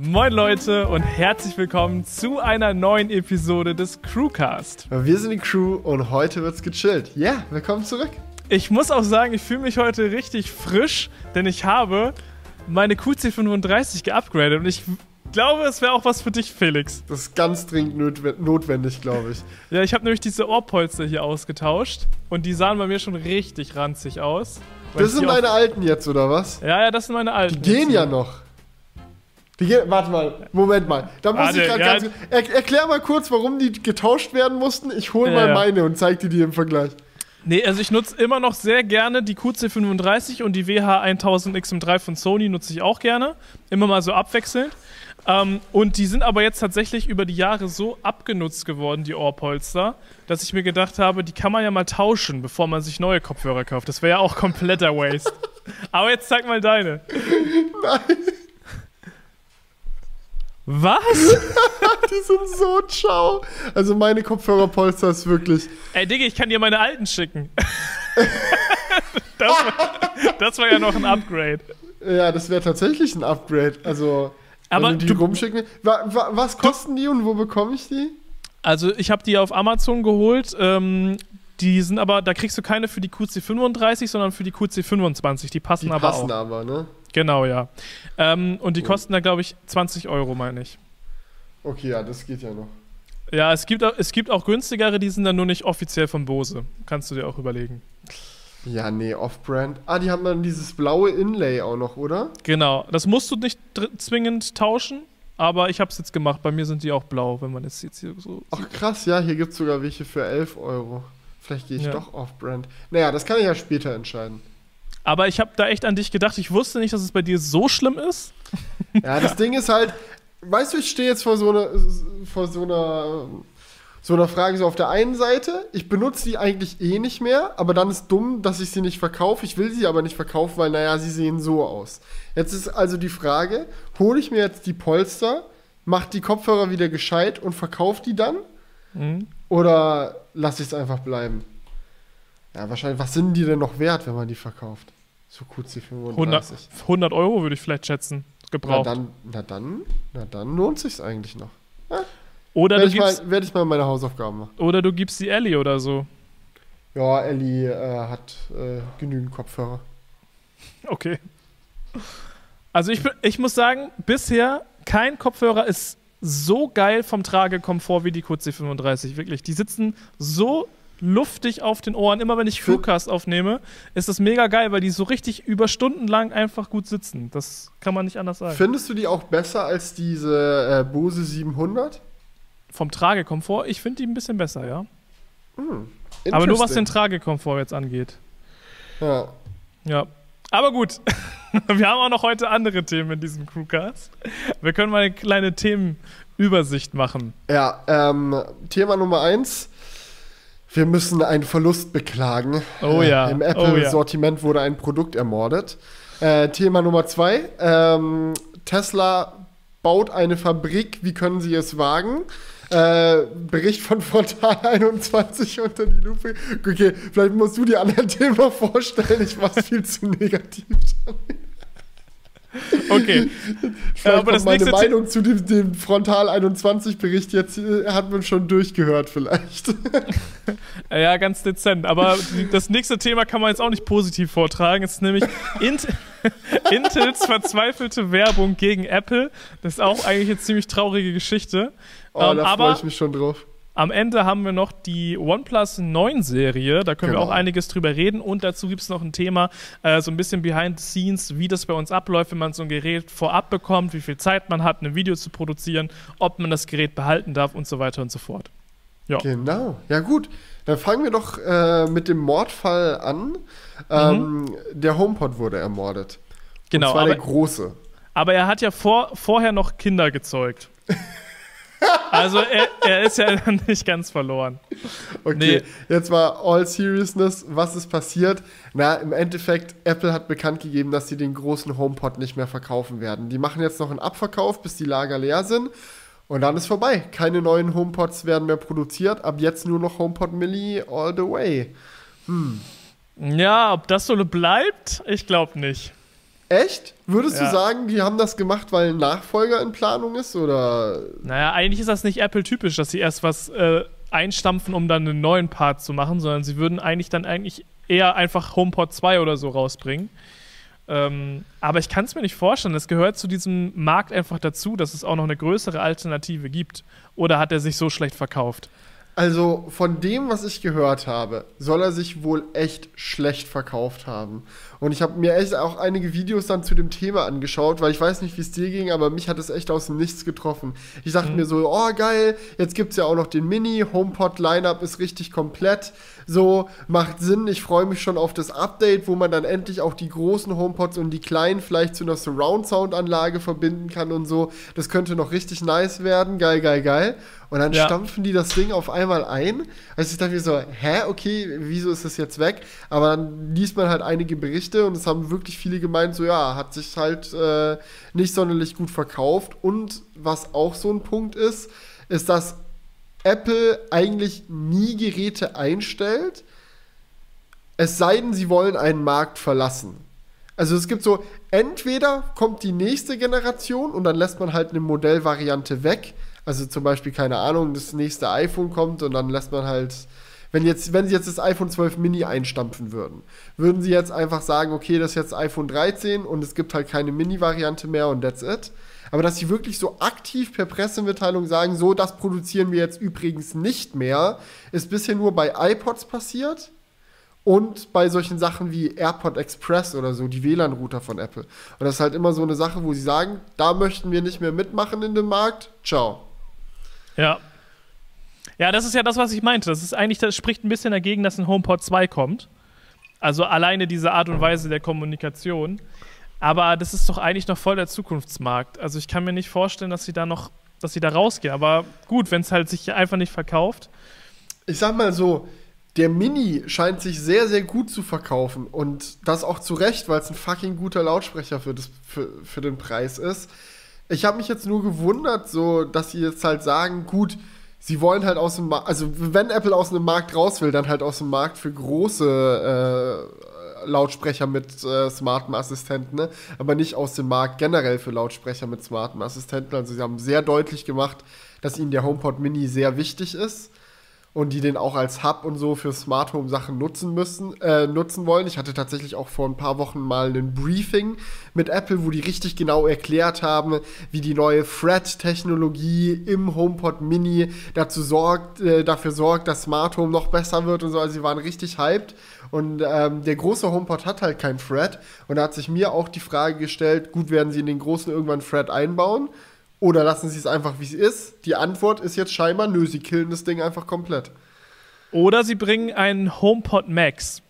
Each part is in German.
Moin Leute und herzlich willkommen zu einer neuen Episode des Crewcast. Wir sind die Crew und heute wird's gechillt. Ja, yeah, willkommen zurück. Ich muss auch sagen, ich fühle mich heute richtig frisch, denn ich habe meine QC35 geupgradet und ich glaube, es wäre auch was für dich, Felix. Das ist ganz dringend notwendig, glaube ich. Ja, ich habe nämlich diese Ohrpolster hier ausgetauscht und die sahen bei mir schon richtig ranzig aus. Das sind deine alten jetzt, oder was? Ja, ja, das sind meine alten. Die gehen ja noch. Die, warte mal, Moment mal. Da muss Warte, ich gerade ja. ganz. Er, erklär mal kurz, warum die getauscht werden mussten. Ich hole mal ja. meine und zeig dir die im Vergleich. Nee, also ich nutze immer noch sehr gerne die QC35 und die WH1000XM3 von Sony nutze ich auch gerne. Immer mal so abwechselnd. Ähm, und die sind aber jetzt tatsächlich über die Jahre so abgenutzt geworden, die Ohrpolster, dass ich mir gedacht habe, die kann man ja mal tauschen, bevor man sich neue Kopfhörer kauft. Das wäre ja auch kompletter Waste. aber jetzt zeig mal deine. Nein. Was? die sind so ciao. Also meine Kopfhörerpolster ist wirklich. Ey, Digga, ich kann dir meine alten schicken. das, war, das, war, ja noch ein Upgrade. Ja, das wäre tatsächlich ein Upgrade. Also, Aber wenn du die du, rumschicken. Wa, wa, was kosten die und wo bekomme ich die? Also, ich habe die auf Amazon geholt. Ähm, die sind aber, da kriegst du keine für die QC35, sondern für die QC25. Die passen, die aber passen auch. aber, ne? Genau, ja. Ähm, und die kosten da, glaube ich, 20 Euro, meine ich. Okay, ja, das geht ja noch. Ja, es gibt, es gibt auch günstigere, die sind dann nur nicht offiziell von Bose. Kannst du dir auch überlegen. Ja, nee, Off-Brand. Ah, die haben dann dieses blaue Inlay auch noch, oder? Genau. Das musst du nicht zwingend tauschen, aber ich habe es jetzt gemacht. Bei mir sind die auch blau, wenn man jetzt, jetzt hier so. Ach krass, ja, hier gibt es sogar welche für 11 Euro. Vielleicht gehe ich ja. doch Off-Brand. Naja, das kann ich ja später entscheiden. Aber ich habe da echt an dich gedacht. Ich wusste nicht, dass es bei dir so schlimm ist. Ja, das Ding ist halt, weißt du, ich stehe jetzt vor so, eine, vor so einer so einer Frage so auf der einen Seite, ich benutze die eigentlich eh nicht mehr, aber dann ist dumm, dass ich sie nicht verkaufe. Ich will sie aber nicht verkaufen, weil naja, sie sehen so aus. Jetzt ist also die Frage, hole ich mir jetzt die Polster, mache die Kopfhörer wieder gescheit und verkaufe die dann? Mhm. Oder lasse ich es einfach bleiben? Ja, wahrscheinlich, was sind die denn noch wert, wenn man die verkauft? So QC 35. 100, 100 Euro würde ich vielleicht schätzen. Gebraucht. Na dann, na dann, na dann lohnt sich's eigentlich noch. Ja. Oder werde du ich, mal, werd ich mal meine Hausaufgaben machen. Oder du gibst die Ellie oder so. Ja, Ellie äh, hat äh, genügend Kopfhörer. Okay. Also ich, ich muss sagen, bisher kein Kopfhörer ist so geil vom Tragekomfort wie die QC35. Wirklich. Die sitzen so luftig auf den Ohren. Immer wenn ich Crewcast aufnehme, ist das mega geil, weil die so richtig über Stunden lang einfach gut sitzen. Das kann man nicht anders sagen. Findest du die auch besser als diese äh, Bose 700? Vom Tragekomfort? Ich finde die ein bisschen besser, ja. Hm, Aber nur was den Tragekomfort jetzt angeht. Ja. Ja. Aber gut, wir haben auch noch heute andere Themen in diesem Crewcast. Wir können mal eine kleine Themenübersicht machen. Ja, ähm, Thema Nummer eins wir müssen einen Verlust beklagen. Oh ja. Äh, Im Apple-Sortiment oh, ja. wurde ein Produkt ermordet. Äh, Thema Nummer zwei. Ähm, Tesla baut eine Fabrik. Wie können sie es wagen? Äh, Bericht von Frontal 21 unter die Lupe. Okay, vielleicht musst du die anderen Themen noch vorstellen. Ich war viel zu negativ. Okay. Äh, aber das meine Meinung zu dem, dem Frontal 21 Bericht jetzt äh, hat man schon durchgehört vielleicht. ja, ganz dezent. Aber das nächste Thema kann man jetzt auch nicht positiv vortragen. Es ist nämlich Int Intels verzweifelte Werbung gegen Apple. Das ist auch eigentlich eine ziemlich traurige Geschichte. Oh, um, da freue ich mich schon drauf. Am Ende haben wir noch die OnePlus 9 Serie. Da können genau. wir auch einiges drüber reden. Und dazu gibt es noch ein Thema, äh, so ein bisschen behind the scenes, wie das bei uns abläuft, wenn man so ein Gerät vorab bekommt, wie viel Zeit man hat, ein Video zu produzieren, ob man das Gerät behalten darf und so weiter und so fort. Ja. Genau. Ja, gut. Dann fangen wir doch äh, mit dem Mordfall an. Ähm, mhm. Der HomePod wurde ermordet. Genau. Und zwar aber, der große. Aber er hat ja vor, vorher noch Kinder gezeugt. Also er, er, ist ja nicht ganz verloren. Okay, nee. jetzt mal all seriousness, was ist passiert? Na, im Endeffekt, Apple hat bekannt gegeben, dass sie den großen HomePod nicht mehr verkaufen werden. Die machen jetzt noch einen Abverkauf, bis die Lager leer sind. Und dann ist vorbei. Keine neuen HomePods werden mehr produziert. Ab jetzt nur noch HomePod Mini all the way. Hm. Ja, ob das so bleibt, ich glaube nicht. Echt? Würdest Ja. du sagen, die haben das gemacht, weil ein Nachfolger in Planung ist? Oder Naja, eigentlich ist das nicht Apple-typisch, dass sie erst was äh, einstampfen, um dann einen neuen Part zu machen, sondern sie würden eigentlich dann eigentlich eher einfach HomePod 2 oder so rausbringen. Ähm, aber ich kann es mir nicht vorstellen. Es gehört zu diesem Markt einfach dazu, dass es auch noch eine größere Alternative gibt. Oder hat er sich so schlecht verkauft? Also von dem, was ich gehört habe, soll er sich wohl echt schlecht verkauft haben. Und ich habe mir echt auch einige Videos dann zu dem Thema angeschaut, weil ich weiß nicht, wie es dir ging, aber mich hat es echt aus dem Nichts getroffen. Ich dachte mir so, oh geil, jetzt gibt es ja auch noch den Mini, HomePod Lineup ist richtig komplett. So, macht Sinn, ich freue mich schon auf das Update, wo man dann endlich auch die großen HomePods und die kleinen vielleicht zu einer Surround-Sound-Anlage verbinden kann und so. Das könnte noch richtig nice werden, geil, geil, geil. Und dann Ja. stampfen die das Ding auf einmal ein. Also ich dachte mir so, hä, okay, wieso ist das jetzt weg? Aber dann liest man halt einige Berichte und es haben wirklich viele gemeint, so ja, hat sich halt äh, nicht sonderlich gut verkauft. Und was auch so ein Punkt ist, ist, dass Apple eigentlich nie Geräte einstellt, es sei denn, sie wollen einen Markt verlassen. Also es gibt so, entweder kommt die nächste Generation und dann lässt man halt eine Modellvariante weg. Also zum Beispiel, keine Ahnung, das nächste iPhone kommt und dann lässt man halt, wenn jetzt, wenn sie jetzt das iPhone 12 Mini einstampfen würden, würden sie jetzt einfach sagen, okay, das ist jetzt iPhone 13 und es gibt halt keine Mini-Variante mehr und that's it. Aber dass sie wirklich so aktiv per Pressemitteilung sagen, so, das produzieren wir jetzt übrigens nicht mehr, ist bisher nur bei iPods passiert und bei solchen Sachen wie AirPod Express oder so, die WLAN-Router von Apple. Und das ist halt immer so eine Sache, wo sie sagen, da möchten wir nicht mehr mitmachen in dem Markt. Ciao. Ja. Ja, das ist ja das, was ich meinte. Das ist eigentlich, das spricht ein bisschen dagegen, dass ein HomePod 2 kommt. Also alleine diese Art und Weise der Kommunikation. Aber das ist doch eigentlich noch voll der Zukunftsmarkt. Also ich kann mir nicht vorstellen, dass sie da noch, dass sie da rausgehen. Aber gut, wenn es halt sich einfach nicht verkauft. Ich sag mal so, der Mini scheint sich sehr, sehr gut zu verkaufen. Und das auch zu Recht, weil es ein fucking guter Lautsprecher für, das, für, für den Preis ist. Ich habe mich jetzt nur gewundert, so, dass sie jetzt halt sagen, gut, sie wollen halt aus dem Markt, also wenn Apple aus dem Markt raus will, dann halt aus dem Markt für große äh, Lautsprecher mit äh, smarten Assistenten, ne? aber nicht aus dem Markt generell für Lautsprecher mit smarten Assistenten. Also sie haben sehr deutlich gemacht, dass ihnen der HomePod Mini sehr wichtig ist und die den auch als Hub und so für Smart Home Sachen nutzen müssen, äh, nutzen wollen. Ich hatte tatsächlich auch vor ein paar Wochen mal ein Briefing mit Apple, wo die richtig genau erklärt haben, wie die neue Thread-Technologie im HomePod Mini dazu sorgt, äh, dafür sorgt, dass Smart Home noch besser wird und so. Also sie waren richtig hyped. Und ähm, der große HomePod hat halt kein Thread. Und da hat sich mir auch die Frage gestellt, gut, werden sie in den großen irgendwann Thread einbauen? Oder lassen sie es einfach, wie es ist? Die Antwort ist jetzt scheinbar, nö, sie killen das Ding einfach komplett. Oder sie bringen einen HomePod Max.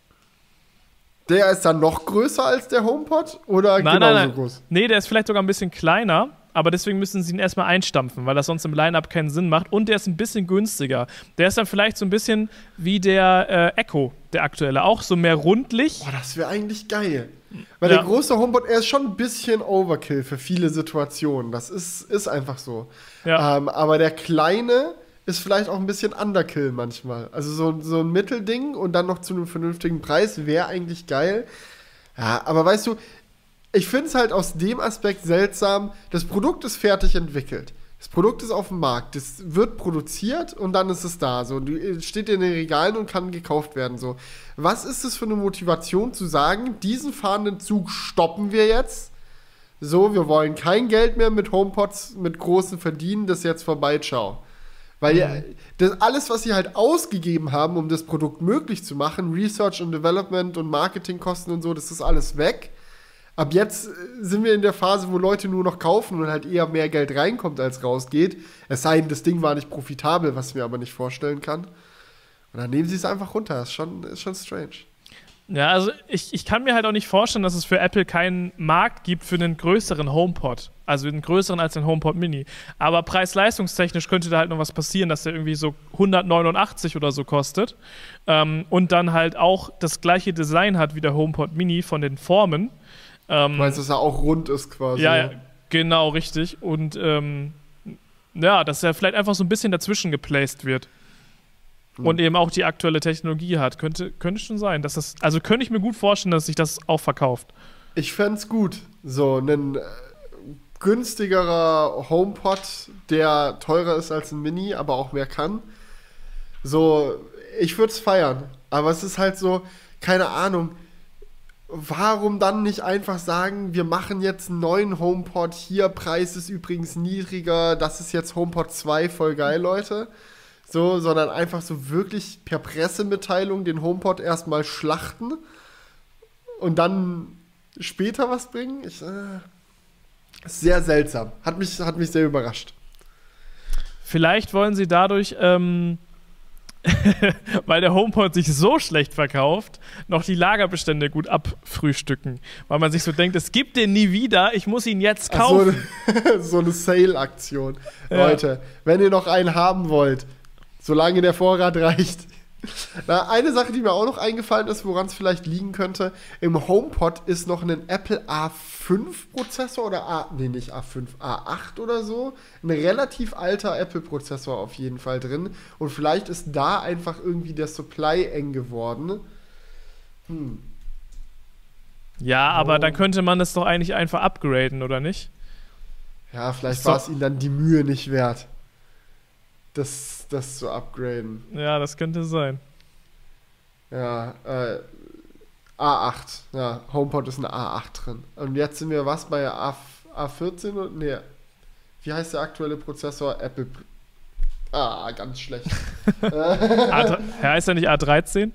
Der ist dann noch größer als der HomePod oder Nein, genauso nein, nein. groß? Nee, der ist vielleicht sogar ein bisschen kleiner, aber deswegen müssen sie ihn erstmal einstampfen, weil das sonst im Line-Up keinen Sinn macht. Und der ist ein bisschen günstiger. Der ist dann vielleicht so ein bisschen wie der äh, Echo, der aktuelle. Auch so mehr rundlich. Boah, das wäre eigentlich geil. Weil Ja. der große HomePod, er ist schon ein bisschen Overkill für viele Situationen. Das ist, ist einfach so. Ja. Ähm, aber der kleine ist vielleicht auch ein bisschen Underkill manchmal. Also so, so ein Mittelding und dann noch zu einem vernünftigen Preis wäre eigentlich geil. Ja, aber weißt du, ich finde es halt aus dem Aspekt seltsam, das Produkt ist fertig entwickelt. Das Produkt ist auf dem Markt, das wird produziert und dann ist es da. So, es steht in den Regalen und kann gekauft werden. So, was ist es für eine Motivation zu sagen, diesen fahrenden Zug stoppen wir jetzt? So, wir wollen kein Geld mehr mit HomePods, mit großen verdienen, das jetzt vorbei, ciao. Weil ja, das, alles, was sie halt ausgegeben haben, um das Produkt möglich zu machen, Research und Development und Marketingkosten und so, das ist alles weg. Ab jetzt äh, sind wir in der Phase, wo Leute nur noch kaufen und halt eher mehr Geld reinkommt, als rausgeht. Es sei denn, das Ding war nicht profitabel, was ich mir aber nicht vorstellen kann. Und dann nehmen sie es einfach runter. Ist schon, ist schon strange. Ja, also ich, ich kann mir halt auch nicht vorstellen, dass es für Apple keinen Markt gibt für einen größeren HomePod. Also einen größeren als den HomePod Mini. Aber preis-leistungstechnisch könnte da halt noch was passieren, dass der irgendwie so 189 oder so kostet. Ähm, und dann halt auch das gleiche Design hat wie der HomePod Mini von den Formen. Ähm, Du meinst, dass er auch rund ist quasi? ja, genau, richtig. Und ähm, ja, dass er vielleicht einfach so ein bisschen dazwischen geplaced wird. Hm. Und eben auch die aktuelle Technologie hat. Könnte, könnte schon sein. Dass das, also könnte ich mir gut vorstellen, dass sich das auch verkauft. Ich fände es gut. So, ein äh, günstigerer HomePod, der teurer ist als ein Mini, aber auch mehr kann. So, ich würde es feiern. Aber es ist halt so, keine Ahnung. Warum dann nicht einfach sagen, wir machen jetzt einen neuen HomePod, hier, Preis ist übrigens niedriger, das ist jetzt HomePod 2, voll geil, Leute. So, sondern einfach so wirklich per Pressemitteilung den HomePod erstmal schlachten und dann später was bringen. Ich, äh, sehr seltsam. Hat mich, hat mich sehr überrascht. Vielleicht wollen sie dadurch, ähm, weil der HomePod sich so schlecht verkauft, noch die Lagerbestände gut abfrühstücken. Weil man sich so denkt, es gibt den nie wieder, ich muss ihn jetzt kaufen. So, so eine Sale-Aktion. Ja. Leute, wenn ihr noch einen haben wollt, solange der Vorrat reicht, na, eine Sache, die mir auch noch eingefallen ist, woran es vielleicht liegen könnte, im HomePod ist noch ein Apple A5-Prozessor oder A, nee, nicht A5, A8 oder so. Ein relativ alter Apple-Prozessor auf jeden Fall drin. Und vielleicht ist da einfach irgendwie der Supply eng geworden. Hm. Ja, aber oh. dann könnte man es doch eigentlich einfach upgraden, oder nicht? Ja, vielleicht war es ihnen dann die Mühe nicht wert das, das zu upgraden. Ja, das könnte sein. Ja, äh, A8. Ja, HomePod ist eine A8 drin. Und jetzt sind wir was bei A, A14 oder nee, wie heißt der aktuelle Prozessor? Apple. Ah, ganz schlecht. A3, heißt er nicht A13?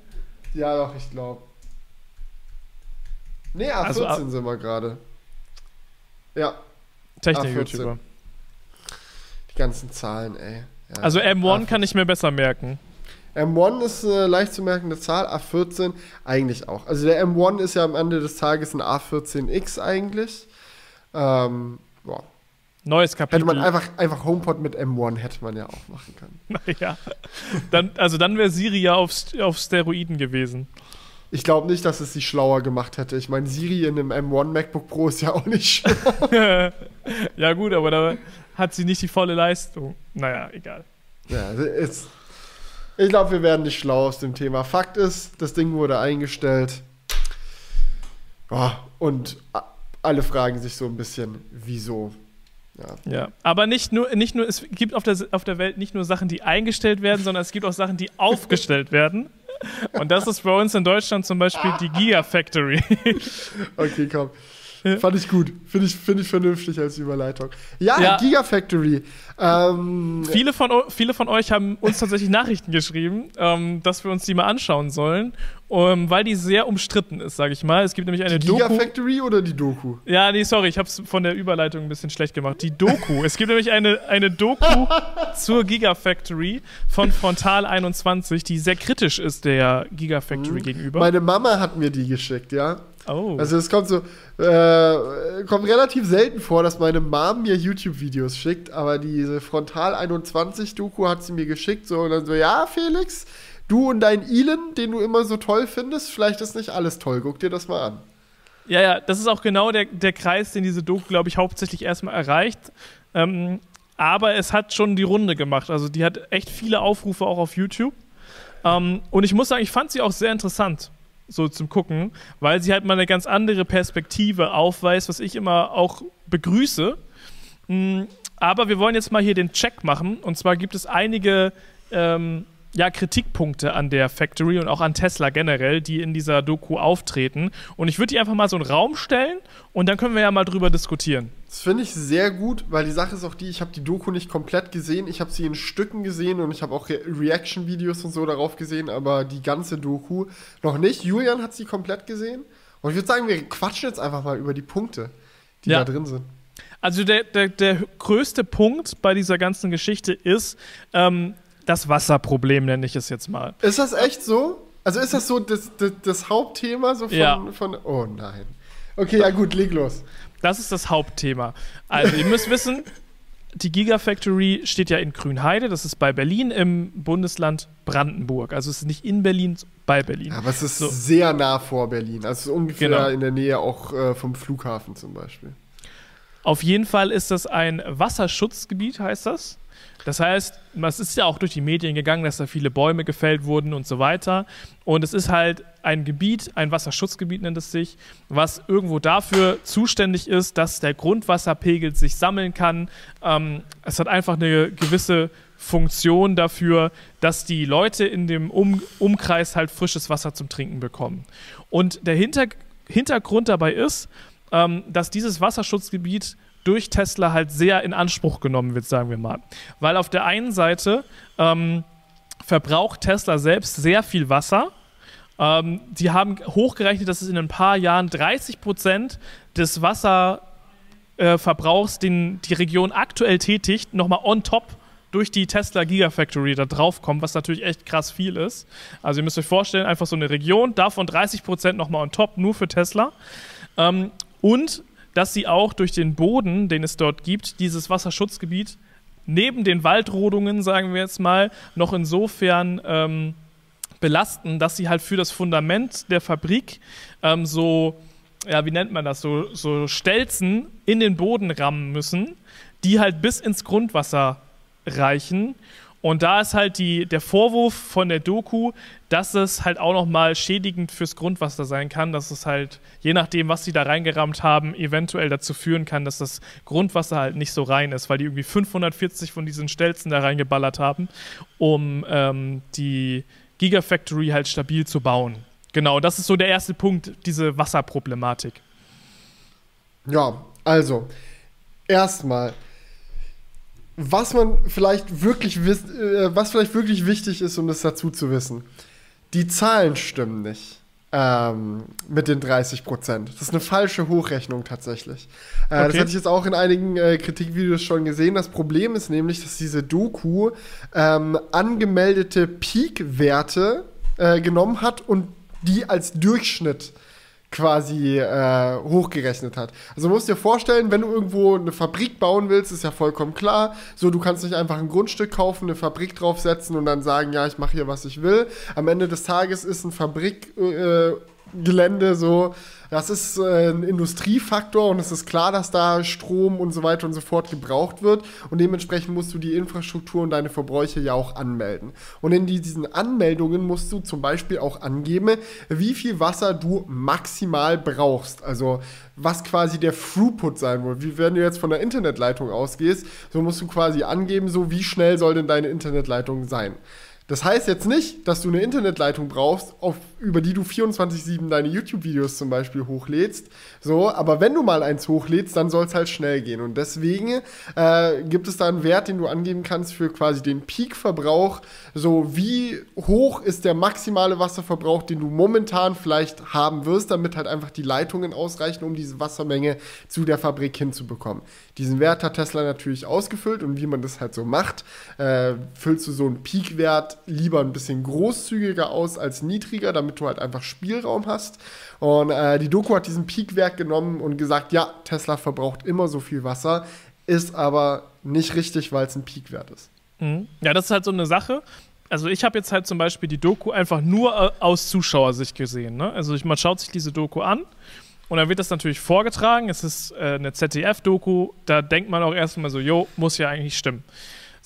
Ja, doch, ich glaube. Nee, A14 also, A sind wir gerade. Ja. Technik-YouTuber. Die ganzen Zahlen, ey. Ja, also M1 A14. kann ich mir besser merken. M1 ist eine leicht zu merkende Zahl, A14 eigentlich auch. Also der M1 ist ja am Ende des Tages ein A14X eigentlich. Ähm, boah. Neues Kapitel. Hätte man einfach, einfach HomePod mit M1 hätte man ja auch machen können. Naja. Dann, also dann wäre Siri ja auf, auf Steroiden gewesen. Ich glaube nicht, dass es sie schlauer gemacht hätte. Ich meine, Siri in einem M1 MacBook Pro ist ja auch nicht schlau. ja, gut, aber da hat sie nicht die volle Leistung. Naja, egal. Ja, ist, ich glaube, wir werden nicht schlau aus dem Thema. Fakt ist, das Ding wurde eingestellt. Oh, und alle fragen sich so ein bisschen, wieso. Ja. ja. aber nicht nur, nicht nur, es gibt auf der, auf der Welt nicht nur Sachen, die eingestellt werden, sondern es gibt auch Sachen, die aufgestellt werden. Und das ist bei uns in Deutschland zum Beispiel die Gigafactory. okay, komm. Fand ich gut. Finde ich, find ich vernünftig als Überleitung. Ja, ja. Gigafactory. Ähm, viele, von, viele von euch haben uns tatsächlich Nachrichten geschrieben, ähm, dass wir uns die mal anschauen sollen, ähm, weil die sehr umstritten ist, sage ich mal. Es gibt nämlich eine die Doku. Gigafactory oder die Doku? Ja, nee, sorry, ich habe es von der Überleitung ein bisschen schlecht gemacht. Die Doku. es gibt nämlich eine, eine Doku zur Gigafactory von Frontal 21, die sehr kritisch ist der Gigafactory mhm. gegenüber. Meine Mama hat mir die geschickt, ja. Oh. Also es kommt so, äh, kommt relativ selten vor, dass meine Mom mir YouTube-Videos schickt, aber diese Frontal 21 Doku hat sie mir geschickt, so und dann so, ja, Felix, du und dein Elon, den du immer so toll findest, vielleicht ist nicht alles toll, guck dir das mal an. Ja, ja, das ist auch genau der, der Kreis, den diese Doku, glaube ich, hauptsächlich erstmal erreicht. Ähm, aber es hat schon die Runde gemacht. Also die hat echt viele Aufrufe auch auf YouTube. Ähm, und ich muss sagen, ich fand sie auch sehr interessant so zum Gucken, weil sie halt mal eine ganz andere Perspektive aufweist, was ich immer auch begrüße. Mm, aber wir wollen jetzt mal hier den Check machen. Und zwar gibt es einige ähm, ja, Kritikpunkte an der Factory und auch an Tesla generell, die in dieser Doku auftreten. Und ich würde die einfach mal so einen Raum stellen und dann können wir ja mal drüber diskutieren. Das finde ich sehr gut, weil die Sache ist auch die, ich habe die Doku nicht komplett gesehen. Ich habe sie in Stücken gesehen und ich habe auch Re Reaction-Videos und so darauf gesehen, aber die ganze Doku noch nicht. Julian hat sie komplett gesehen. Und ich würde sagen, wir quatschen jetzt einfach mal über die Punkte, die ja. da drin sind. Also der, der, der größte Punkt bei dieser ganzen Geschichte ist, ähm, das Wasserproblem, nenne ich es jetzt mal. Ist das echt so? Also ist das so das, das, das Hauptthema so von, ja. von. Oh nein. Okay, ja gut, leg los. Das ist das Hauptthema. Also, ihr müsst wissen, die Gigafactory steht ja in Grünheide, das ist bei Berlin im Bundesland Brandenburg. Also es ist nicht in Berlin, bei Berlin. Aber es ist so. sehr nah vor Berlin. Also ungefähr genau. in der Nähe auch äh, vom Flughafen zum Beispiel. Auf jeden Fall ist das ein Wasserschutzgebiet, heißt das. Das heißt, es ist ja auch durch die Medien gegangen, dass da viele Bäume gefällt wurden und so weiter. Und es ist halt ein Gebiet, ein Wasserschutzgebiet nennt es sich, was irgendwo dafür zuständig ist, dass der Grundwasserpegel sich sammeln kann. Ähm, es hat einfach eine gewisse Funktion dafür, dass die Leute in dem um Umkreis halt frisches Wasser zum Trinken bekommen. Und der Hinter Hintergrund dabei ist, ähm, dass dieses Wasserschutzgebiet durch Tesla halt sehr in Anspruch genommen wird, sagen wir mal. Weil auf der einen Seite ähm, verbraucht Tesla selbst sehr viel Wasser. Ähm, die haben hochgerechnet, dass es in ein paar Jahren 30 Prozent des Wasserverbrauchs, äh, den die Region aktuell tätigt, nochmal on top durch die Tesla Gigafactory da drauf kommt, was natürlich echt krass viel ist. Also ihr müsst euch vorstellen, einfach so eine Region, davon 30 Prozent nochmal on top, nur für Tesla. Ähm, und dass sie auch durch den Boden, den es dort gibt, dieses Wasserschutzgebiet neben den Waldrodungen, sagen wir jetzt mal, noch insofern ähm, belasten, dass sie halt für das Fundament der Fabrik ähm, so, ja, wie nennt man das, so, so Stelzen in den Boden rammen müssen, die halt bis ins Grundwasser reichen und da ist halt die, der Vorwurf von der Doku, dass es halt auch nochmal schädigend fürs Grundwasser sein kann, dass es halt, je nachdem, was sie da reingerammt haben, eventuell dazu führen kann, dass das Grundwasser halt nicht so rein ist, weil die irgendwie 540 von diesen Stelzen da reingeballert haben, um ähm, die Gigafactory halt stabil zu bauen. Genau, das ist so der erste Punkt, diese Wasserproblematik. Ja, also, erstmal was man vielleicht wirklich äh, was vielleicht wirklich wichtig ist, um das dazu zu wissen. Die Zahlen stimmen nicht. Ähm, mit den 30 Prozent. Das ist eine falsche Hochrechnung tatsächlich. Äh, okay. Das hatte ich jetzt auch in einigen äh, Kritikvideos schon gesehen. Das Problem ist nämlich, dass diese Doku ähm, angemeldete Peak-Werte äh, genommen hat und die als Durchschnitt quasi äh, hochgerechnet hat. Also musst dir vorstellen, wenn du irgendwo eine Fabrik bauen willst, ist ja vollkommen klar. So, du kannst nicht einfach ein Grundstück kaufen, eine Fabrik draufsetzen und dann sagen, ja, ich mache hier, was ich will. Am Ende des Tages ist ein Fabrikgelände äh, so das ist äh, ein Industriefaktor und es ist klar, dass da Strom und so weiter und so fort gebraucht wird. Und dementsprechend musst du die Infrastruktur und deine Verbräuche ja auch anmelden. Und in diesen Anmeldungen musst du zum Beispiel auch angeben, wie viel Wasser du maximal brauchst. Also was quasi der Throughput sein will. Wie wenn du jetzt von der Internetleitung ausgehst, so musst du quasi angeben, so wie schnell soll denn deine Internetleitung sein. Das heißt jetzt nicht, dass du eine Internetleitung brauchst, auf, über die du 24-7 deine YouTube-Videos zum Beispiel hochlädst. So, aber wenn du mal eins hochlädst, dann soll es halt schnell gehen. Und deswegen äh, gibt es da einen Wert, den du angeben kannst für quasi den Peak-Verbrauch. So, wie hoch ist der maximale Wasserverbrauch, den du momentan vielleicht haben wirst, damit halt einfach die Leitungen ausreichen, um diese Wassermenge zu der Fabrik hinzubekommen. Diesen Wert hat Tesla natürlich ausgefüllt und wie man das halt so macht, äh, füllst du so einen Peak-Wert lieber ein bisschen großzügiger aus als niedriger, damit du halt einfach Spielraum hast. Und äh, die Doku hat diesen Peak-Wert genommen und gesagt, ja, Tesla verbraucht immer so viel Wasser, ist aber nicht richtig, weil es ein Peak-Wert ist. Mhm. Ja, das ist halt so eine Sache also ich habe jetzt halt zum Beispiel die Doku einfach nur äh, aus Zuschauersicht gesehen. Ne? Also ich, man schaut sich diese Doku an und dann wird das natürlich vorgetragen. Es ist äh, eine ZDF-Doku. Da denkt man auch erstmal so, jo, muss ja eigentlich stimmen.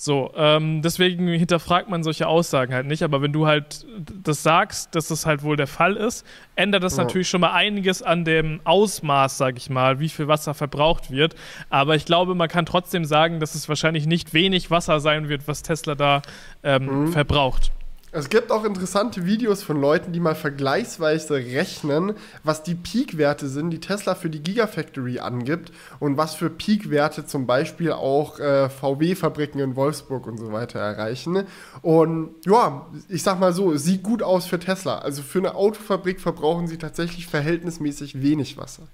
So, ähm, deswegen hinterfragt man solche Aussagen halt nicht. Aber wenn du halt das sagst, dass das halt wohl der Fall ist, ändert das ja. natürlich schon mal einiges an dem Ausmaß, sag ich mal, wie viel Wasser verbraucht wird. Aber ich glaube, man kann trotzdem sagen, dass es wahrscheinlich nicht wenig Wasser sein wird, was Tesla da ähm, mhm. verbraucht. Es gibt auch interessante Videos von Leuten, die mal vergleichsweise rechnen, was die Peak-Werte sind, die Tesla für die Gigafactory angibt und was für Peak-Werte zum Beispiel auch äh, VW-Fabriken in Wolfsburg und so weiter erreichen. Und ja, ich sag mal so, sieht gut aus für Tesla. Also für eine Autofabrik verbrauchen sie tatsächlich verhältnismäßig wenig Wasser.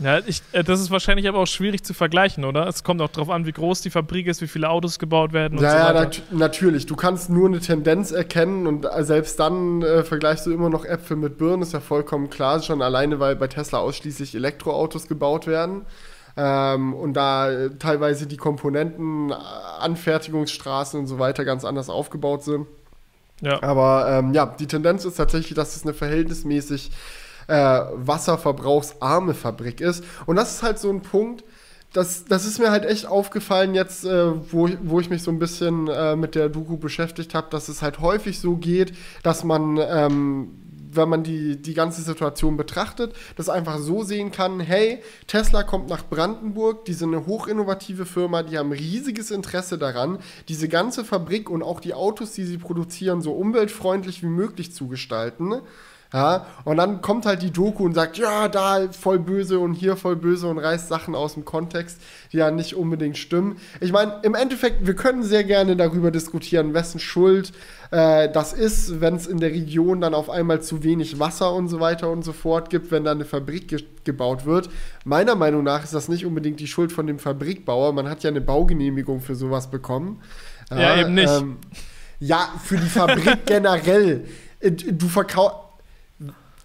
Ja, ich, äh, das ist wahrscheinlich aber auch schwierig zu vergleichen, oder? Es kommt auch darauf an, wie groß die Fabrik ist, wie viele Autos gebaut werden und ja, so weiter. Ja, nat natürlich. Du kannst nur eine Tendenz erkennen und äh, selbst dann äh, vergleichst du immer noch Äpfel mit Birnen, ist ja vollkommen klar, schon alleine, weil bei Tesla ausschließlich Elektroautos gebaut werden. Ähm, und da äh, teilweise die Komponenten, Anfertigungsstraßen und so weiter ganz anders aufgebaut sind. Ja. Aber ähm, ja, die Tendenz ist tatsächlich, dass es eine verhältnismäßig äh, wasserverbrauchsarme Fabrik ist. Und das ist halt so ein Punkt, das, das ist mir halt echt aufgefallen jetzt, äh, wo, wo ich mich so ein bisschen äh, mit der Doku beschäftigt habe, dass es halt häufig so geht, dass man, ähm, wenn man die, die ganze Situation betrachtet, das einfach so sehen kann, hey, Tesla kommt nach Brandenburg, die sind eine hochinnovative Firma, die haben riesiges Interesse daran, diese ganze Fabrik und auch die Autos, die sie produzieren, so umweltfreundlich wie möglich zu gestalten. Ja, und dann kommt halt die Doku und sagt, ja, da voll böse und hier voll böse und reißt Sachen aus dem Kontext, die ja nicht unbedingt stimmen. Ich meine, im Endeffekt, wir können sehr gerne darüber diskutieren, wessen Schuld äh, das ist, wenn es in der Region dann auf einmal zu wenig Wasser und so weiter und so fort gibt, wenn da eine Fabrik ge gebaut wird. Meiner Meinung nach ist das nicht unbedingt die Schuld von dem Fabrikbauer. Man hat ja eine Baugenehmigung für sowas bekommen. Ja, ja eben nicht. Ähm, ja, für die Fabrik generell. Äh, du verkaufst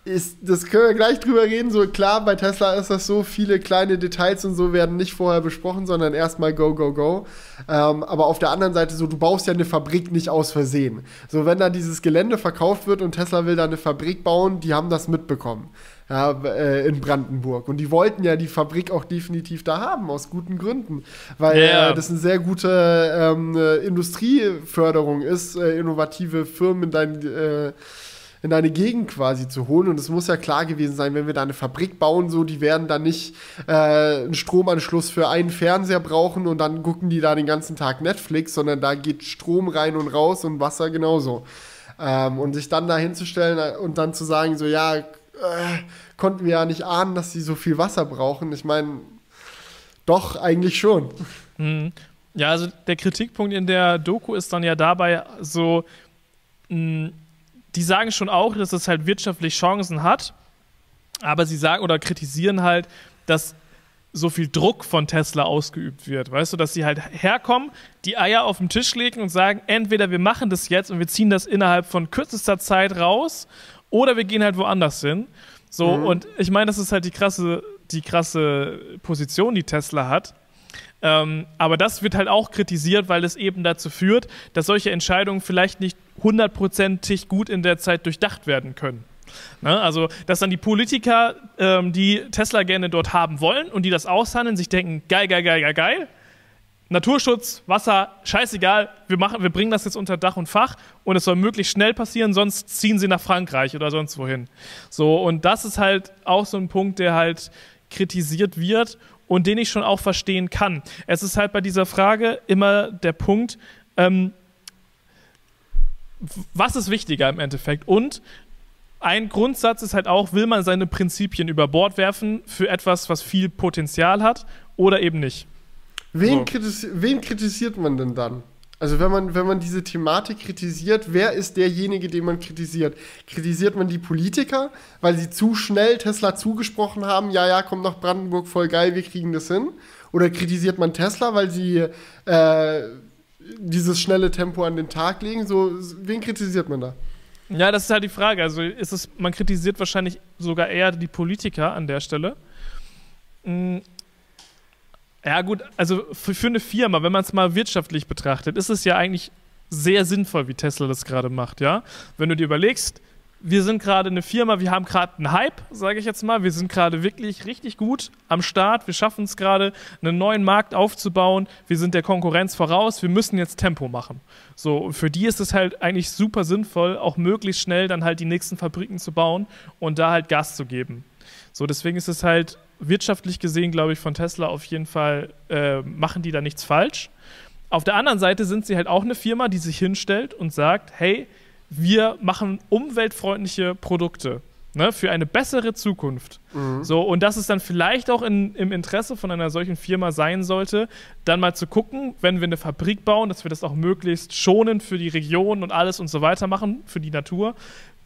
ist, das können wir gleich drüber reden. So klar, bei Tesla ist das so, viele kleine Details und so werden nicht vorher besprochen, sondern erstmal go, go, go. Ähm, aber auf der anderen Seite so, du baust ja eine Fabrik nicht aus Versehen. So, wenn da dieses Gelände verkauft wird und Tesla will da eine Fabrik bauen, die haben das mitbekommen. Ja, äh, in Brandenburg. Und die wollten ja die Fabrik auch definitiv da haben, aus guten Gründen. Weil yeah. äh, das eine sehr gute ähm, äh, Industrieförderung ist, äh, innovative Firmen in dein äh, in deine Gegend quasi zu holen. Und es muss ja klar gewesen sein, wenn wir da eine Fabrik bauen, so, die werden dann nicht äh, einen Stromanschluss für einen Fernseher brauchen und dann gucken die da den ganzen Tag Netflix, sondern da geht Strom rein und raus und Wasser genauso. Ähm, und sich dann da hinzustellen und dann zu sagen, so, ja, äh, konnten wir ja nicht ahnen, dass sie so viel Wasser brauchen. Ich meine, doch, eigentlich schon. Mhm. Ja, also der Kritikpunkt in der Doku ist dann ja dabei so, mh, die sagen schon auch, dass es halt wirtschaftlich Chancen hat, aber sie sagen oder kritisieren halt, dass so viel Druck von Tesla ausgeübt wird. Weißt du, dass sie halt herkommen, die Eier auf den Tisch legen und sagen, entweder wir machen das jetzt und wir ziehen das innerhalb von kürzester Zeit raus oder wir gehen halt woanders hin. So, mhm. und ich meine, das ist halt die krasse, die krasse Position, die Tesla hat. Ähm, aber das wird halt auch kritisiert, weil es eben dazu führt, dass solche Entscheidungen vielleicht nicht hundertprozentig gut in der Zeit durchdacht werden können. Ne? Also, dass dann die Politiker, ähm, die Tesla gerne dort haben wollen und die das aushandeln, sich denken, geil, geil, geil, geil, geil. Naturschutz, Wasser, scheißegal, wir, machen, wir bringen das jetzt unter Dach und Fach und es soll möglichst schnell passieren, sonst ziehen sie nach Frankreich oder sonst wohin. So, und das ist halt auch so ein Punkt, der halt kritisiert wird und den ich schon auch verstehen kann. Es ist halt bei dieser Frage immer der Punkt, ähm, was ist wichtiger im Endeffekt? Und ein Grundsatz ist halt auch, will man seine Prinzipien über Bord werfen für etwas, was viel Potenzial hat oder eben nicht? Wen, so. kritis wen kritisiert man denn dann? Also wenn man, wenn man diese Thematik kritisiert, wer ist derjenige, den man kritisiert? Kritisiert man die Politiker, weil sie zu schnell Tesla zugesprochen haben, ja, ja, kommt nach Brandenburg, voll geil, wir kriegen das hin? Oder kritisiert man Tesla, weil sie äh, dieses schnelle Tempo an den Tag legen? So, wen kritisiert man da? Ja, das ist halt die Frage. Also ist es, man kritisiert wahrscheinlich sogar eher die Politiker an der Stelle. Hm, ja, gut, also für, für eine Firma, wenn man es mal wirtschaftlich betrachtet, ist es ja eigentlich sehr sinnvoll, wie Tesla das gerade macht, ja. Wenn du dir überlegst, wir sind gerade eine Firma, wir haben gerade einen Hype, sage ich jetzt mal. Wir sind gerade wirklich richtig gut am Start. Wir schaffen es gerade, einen neuen Markt aufzubauen. Wir sind der Konkurrenz voraus. Wir müssen jetzt Tempo machen. So, für die ist es halt eigentlich super sinnvoll, auch möglichst schnell dann halt die nächsten Fabriken zu bauen und da halt Gas zu geben. So, deswegen ist es halt wirtschaftlich gesehen, glaube ich, von Tesla auf jeden Fall, äh, machen die da nichts falsch. Auf der anderen Seite sind sie halt auch eine Firma, die sich hinstellt und sagt, hey, wir machen umweltfreundliche Produkte. Ne, für eine bessere Zukunft. Mhm. So, und dass es dann vielleicht auch in, im Interesse von einer solchen Firma sein sollte, dann mal zu gucken, wenn wir eine Fabrik bauen, dass wir das auch möglichst schonend für die Region und alles und so weiter machen, für die Natur,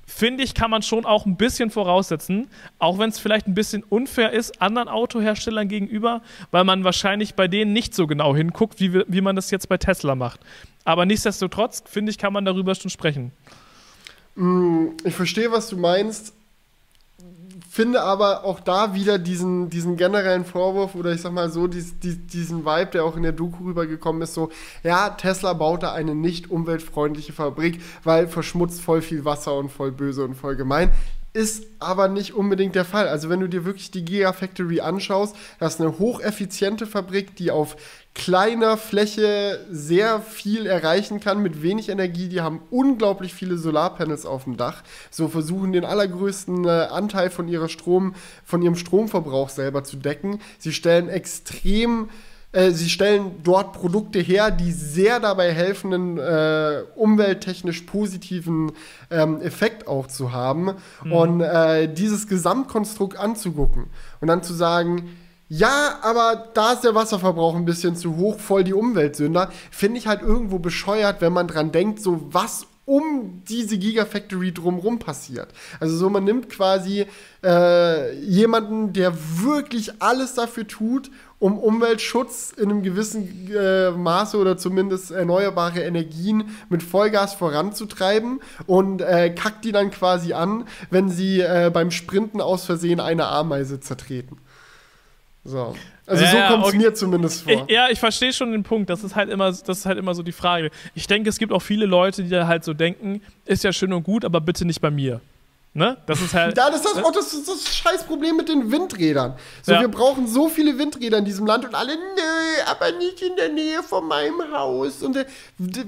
finde ich, kann man schon auch ein bisschen voraussetzen, auch wenn es vielleicht ein bisschen unfair ist anderen Autoherstellern gegenüber, weil man wahrscheinlich bei denen nicht so genau hinguckt, wie, wie man das jetzt bei Tesla macht. Aber nichtsdestotrotz, finde ich, kann man darüber schon sprechen. Mm, ich verstehe, was du meinst finde aber auch da wieder diesen, diesen generellen Vorwurf oder ich sag mal so, dies, dies, diesen Vibe, der auch in der Doku rübergekommen ist, so, ja, Tesla baut da eine nicht umweltfreundliche Fabrik, weil verschmutzt voll viel Wasser und voll böse und voll gemein. ist aber nicht unbedingt der Fall. Also wenn du dir wirklich die Gigafactory anschaust, das ist eine hocheffiziente Fabrik, die auf kleiner Fläche sehr viel erreichen kann mit wenig Energie. Die haben unglaublich viele Solarpanels auf dem Dach. So versuchen den allergrößten äh, Anteil von ihrer Strom, von ihrem Stromverbrauch selber zu decken. Sie stellen extrem äh, sie stellen dort Produkte her, die sehr dabei helfen, einen äh, umwelttechnisch positiven ähm, Effekt auch zu haben. Mhm. Und äh, dieses Gesamtkonstrukt anzugucken und dann zu sagen, ja, aber da ist der Wasserverbrauch ein bisschen zu hoch, voll die Umweltsünder. Finde ich halt irgendwo bescheuert, wenn man dran denkt, so was um diese Gigafactory drumherum passiert. Also so, man nimmt quasi äh, jemanden, der wirklich alles dafür tut, um Umweltschutz in einem gewissen äh, Maße oder zumindest erneuerbare Energien mit Vollgas voranzutreiben und äh, kackt die dann quasi an, wenn sie äh, beim Sprinten aus Versehen eine Ameise zertreten. So. Also ja, so kommt es okay. mir zumindest vor. Ich, ja, ich verstehe schon den Punkt. Das ist halt immer, das ist halt immer so die Frage. Ich denke, es gibt auch viele Leute, die da halt so denken, ist ja schön und gut, aber bitte nicht bei mir. Ne? Das ist halt. Ja, das ist das, oh, das, das scheiß Problem mit den Windrädern. So, ja. wir brauchen so viele Windräder in diesem Land und alle, nö, aber nicht in der Nähe von meinem Haus. Und der,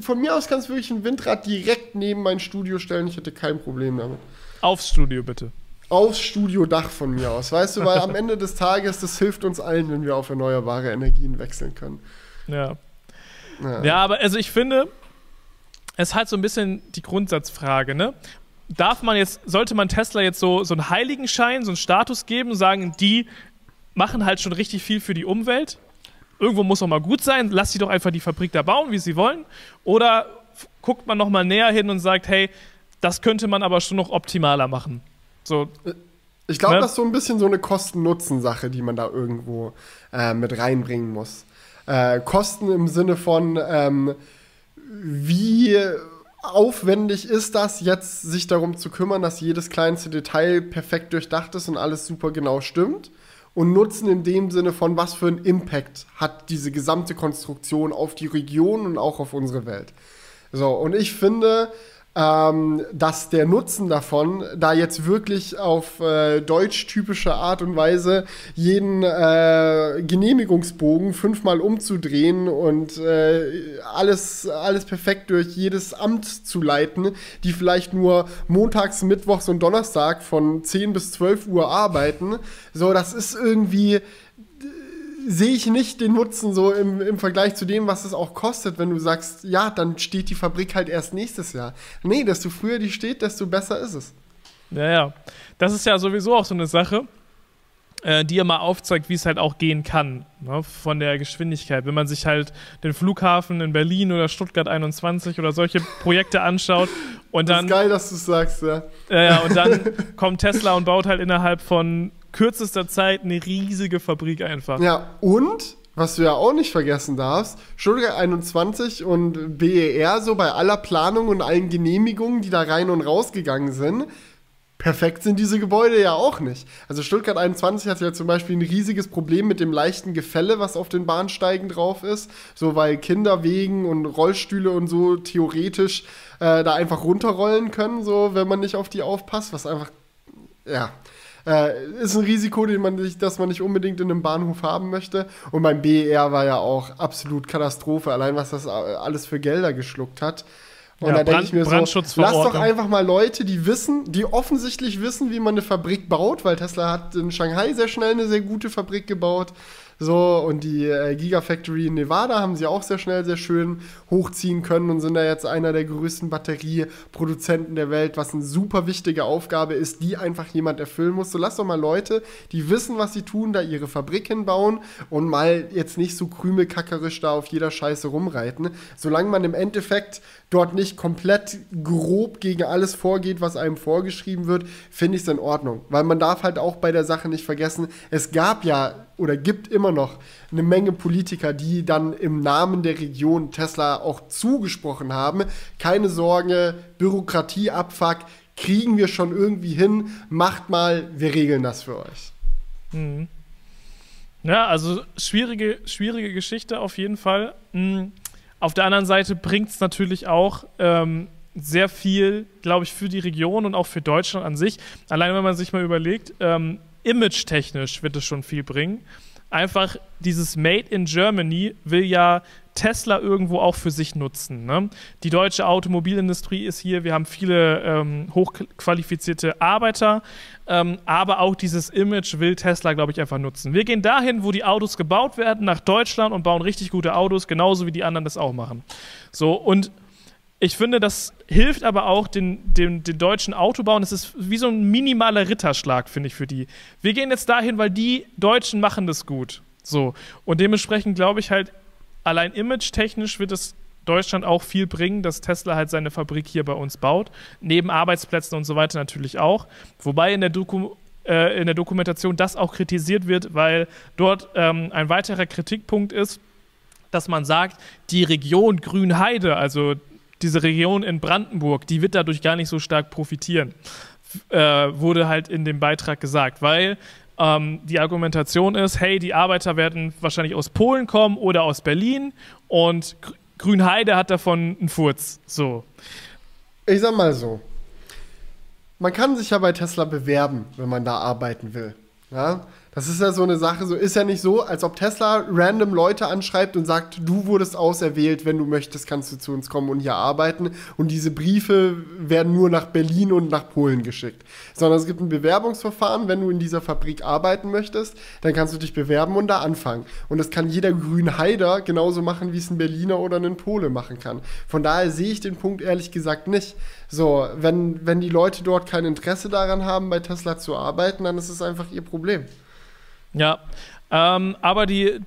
von mir aus kannst du wirklich ein Windrad direkt neben mein Studio stellen. Ich hätte kein Problem damit. Aufs Studio, bitte aufs Studiodach von mir aus, weißt du, weil am Ende des Tages, das hilft uns allen, wenn wir auf erneuerbare Energien wechseln können. Ja. Ja, ja aber also ich finde, es ist halt so ein bisschen die Grundsatzfrage, ne? Darf man jetzt, sollte man Tesla jetzt so, so einen Heiligenschein, so einen Status geben und sagen, die machen halt schon richtig viel für die Umwelt? Irgendwo muss auch mal gut sein, lass sie doch einfach die Fabrik da bauen, wie sie wollen. Oder guckt man noch mal näher hin und sagt, hey, das könnte man aber schon noch optimaler machen. So, ich glaube, ne? das ist so ein bisschen so eine Kosten-Nutzen-Sache, die man da irgendwo äh, mit reinbringen muss. Äh, Kosten im Sinne von, ähm, wie aufwendig ist das jetzt, sich darum zu kümmern, dass jedes kleinste Detail perfekt durchdacht ist und alles super genau stimmt? Und Nutzen in dem Sinne von, was für einen Impact hat diese gesamte Konstruktion auf die Region und auch auf unsere Welt? So, und ich finde, ähm, dass der Nutzen davon, da jetzt wirklich auf äh, deutsch-typische Art und Weise jeden äh, Genehmigungsbogen fünfmal umzudrehen und äh, alles, alles perfekt durch jedes Amt zu leiten, die vielleicht nur montags, mittwochs und Donnerstag von 10 bis 12 Uhr arbeiten, so, das ist irgendwie sehe ich nicht den Nutzen so im, im Vergleich zu dem, was es auch kostet, wenn du sagst, ja, dann steht die Fabrik halt erst nächstes Jahr. Nee, desto früher die steht, desto besser ist es. Ja, ja. Das ist ja sowieso auch so eine Sache, äh, die ja mal aufzeigt, wie es halt auch gehen kann, ne, von der Geschwindigkeit. Wenn man sich halt den Flughafen in Berlin oder Stuttgart 21 oder solche Projekte anschaut und dann. Das ist geil, dass du es sagst, ja. Ja, ja, und dann kommt Tesla und baut halt innerhalb von kürzester Zeit eine riesige Fabrik einfach. Ja, und was du ja auch nicht vergessen darfst, Stuttgart 21 und BER, so bei aller Planung und allen Genehmigungen, die da rein und rausgegangen sind, perfekt sind diese Gebäude ja auch nicht. Also Stuttgart 21 hat ja zum Beispiel ein riesiges Problem mit dem leichten Gefälle, was auf den Bahnsteigen drauf ist. So weil Kinderwegen und Rollstühle und so theoretisch äh, da einfach runterrollen können, so wenn man nicht auf die aufpasst, was einfach, ja, äh, ist ein Risiko, den man nicht, das man nicht unbedingt in einem Bahnhof haben möchte. Und beim BER war ja auch absolut Katastrophe, allein was das alles für Gelder geschluckt hat. Und ja, da denke ich mir so, lass doch einfach mal Leute, die wissen, die offensichtlich wissen, wie man eine Fabrik baut, weil Tesla hat in Shanghai sehr schnell eine sehr gute Fabrik gebaut. So, und die äh, Gigafactory in Nevada haben sie auch sehr schnell, sehr schön hochziehen können und sind da jetzt einer der größten Batterieproduzenten der Welt, was eine super wichtige Aufgabe ist, die einfach jemand erfüllen muss. So lass doch mal Leute, die wissen, was sie tun, da ihre Fabrik hinbauen und mal jetzt nicht so krümelkackerisch da auf jeder Scheiße rumreiten. Solange man im Endeffekt dort nicht komplett grob gegen alles vorgeht, was einem vorgeschrieben wird, finde ich es in Ordnung. Weil man darf halt auch bei der Sache nicht vergessen, es gab ja oder gibt immer noch eine Menge Politiker, die dann im Namen der Region Tesla auch zugesprochen haben. Keine Sorge, Bürokratie abfuck, kriegen wir schon irgendwie hin, macht mal, wir regeln das für euch. Mhm. Ja, also schwierige, schwierige Geschichte auf jeden Fall. Mhm. Auf der anderen Seite bringt es natürlich auch ähm, sehr viel, glaube ich, für die Region und auch für Deutschland an sich. Allein wenn man sich mal überlegt, ähm, image-technisch wird es schon viel bringen. Einfach dieses Made in Germany will ja Tesla irgendwo auch für sich nutzen. Ne? Die deutsche Automobilindustrie ist hier, wir haben viele ähm, hochqualifizierte Arbeiter, ähm, aber auch dieses Image will Tesla, glaube ich, einfach nutzen. Wir gehen dahin, wo die Autos gebaut werden, nach Deutschland und bauen richtig gute Autos, genauso wie die anderen das auch machen. So, und ich finde, das hilft aber auch den, den, den deutschen Autobauern. Es ist wie so ein minimaler Ritterschlag, finde ich, für die. Wir gehen jetzt dahin, weil die Deutschen machen das gut. So. Und dementsprechend glaube ich halt, allein image-technisch wird es Deutschland auch viel bringen, dass Tesla halt seine Fabrik hier bei uns baut. Neben Arbeitsplätzen und so weiter natürlich auch. Wobei in der Doku äh, in der Dokumentation das auch kritisiert wird, weil dort ähm, ein weiterer Kritikpunkt ist, dass man sagt, die Region Grünheide, also diese Region in Brandenburg, die wird dadurch gar nicht so stark profitieren, äh, wurde halt in dem Beitrag gesagt, weil ähm, die Argumentation ist, hey, die Arbeiter werden wahrscheinlich aus Polen kommen oder aus Berlin und Grünheide hat davon einen Furz. So. Ich sag mal so. Man kann sich ja bei Tesla bewerben, wenn man da arbeiten will. Ja? Das ist ja so eine Sache, so ist ja nicht so, als ob Tesla random Leute anschreibt und sagt, du wurdest auserwählt, wenn du möchtest, kannst du zu uns kommen und hier arbeiten. Und diese Briefe werden nur nach Berlin und nach Polen geschickt. Sondern es gibt ein Bewerbungsverfahren, wenn du in dieser Fabrik arbeiten möchtest, dann kannst du dich bewerben und da anfangen. Und das kann jeder Grünheider genauso machen, wie es ein Berliner oder ein Pole machen kann. Von daher sehe ich den Punkt ehrlich gesagt nicht. So, wenn, wenn die Leute dort kein Interesse daran haben, bei Tesla zu arbeiten, dann ist es einfach ihr Problem. Ja, ähm, aber die,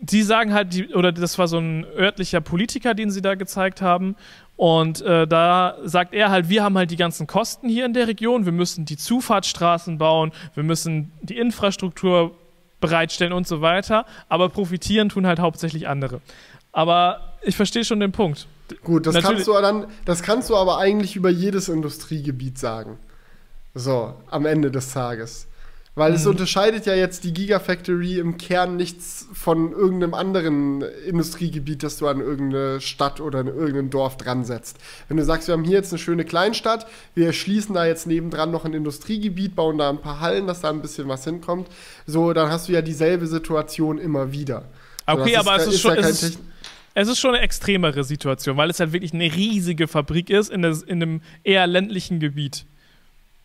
die sagen halt, die, oder das war so ein örtlicher Politiker, den sie da gezeigt haben. Und äh, da sagt er halt, wir haben halt die ganzen Kosten hier in der Region, wir müssen die Zufahrtsstraßen bauen, wir müssen die Infrastruktur bereitstellen und so weiter, aber profitieren tun halt hauptsächlich andere. Aber ich verstehe schon den Punkt. Gut, das kannst du dann, das kannst du aber eigentlich über jedes Industriegebiet sagen. So, am Ende des Tages. Weil mhm. es unterscheidet ja jetzt die Gigafactory im Kern nichts von irgendeinem anderen Industriegebiet, das du an irgendeine Stadt oder in irgendein Dorf dran setzt. Wenn du sagst, wir haben hier jetzt eine schöne Kleinstadt, wir schließen da jetzt nebendran noch ein Industriegebiet, bauen da ein paar Hallen, dass da ein bisschen was hinkommt, so, dann hast du ja dieselbe Situation immer wieder. Okay, so, aber ist, es ist schon. Ja es ist, es ist schon eine extremere Situation, weil es halt wirklich eine riesige Fabrik ist in, das, in einem eher ländlichen Gebiet.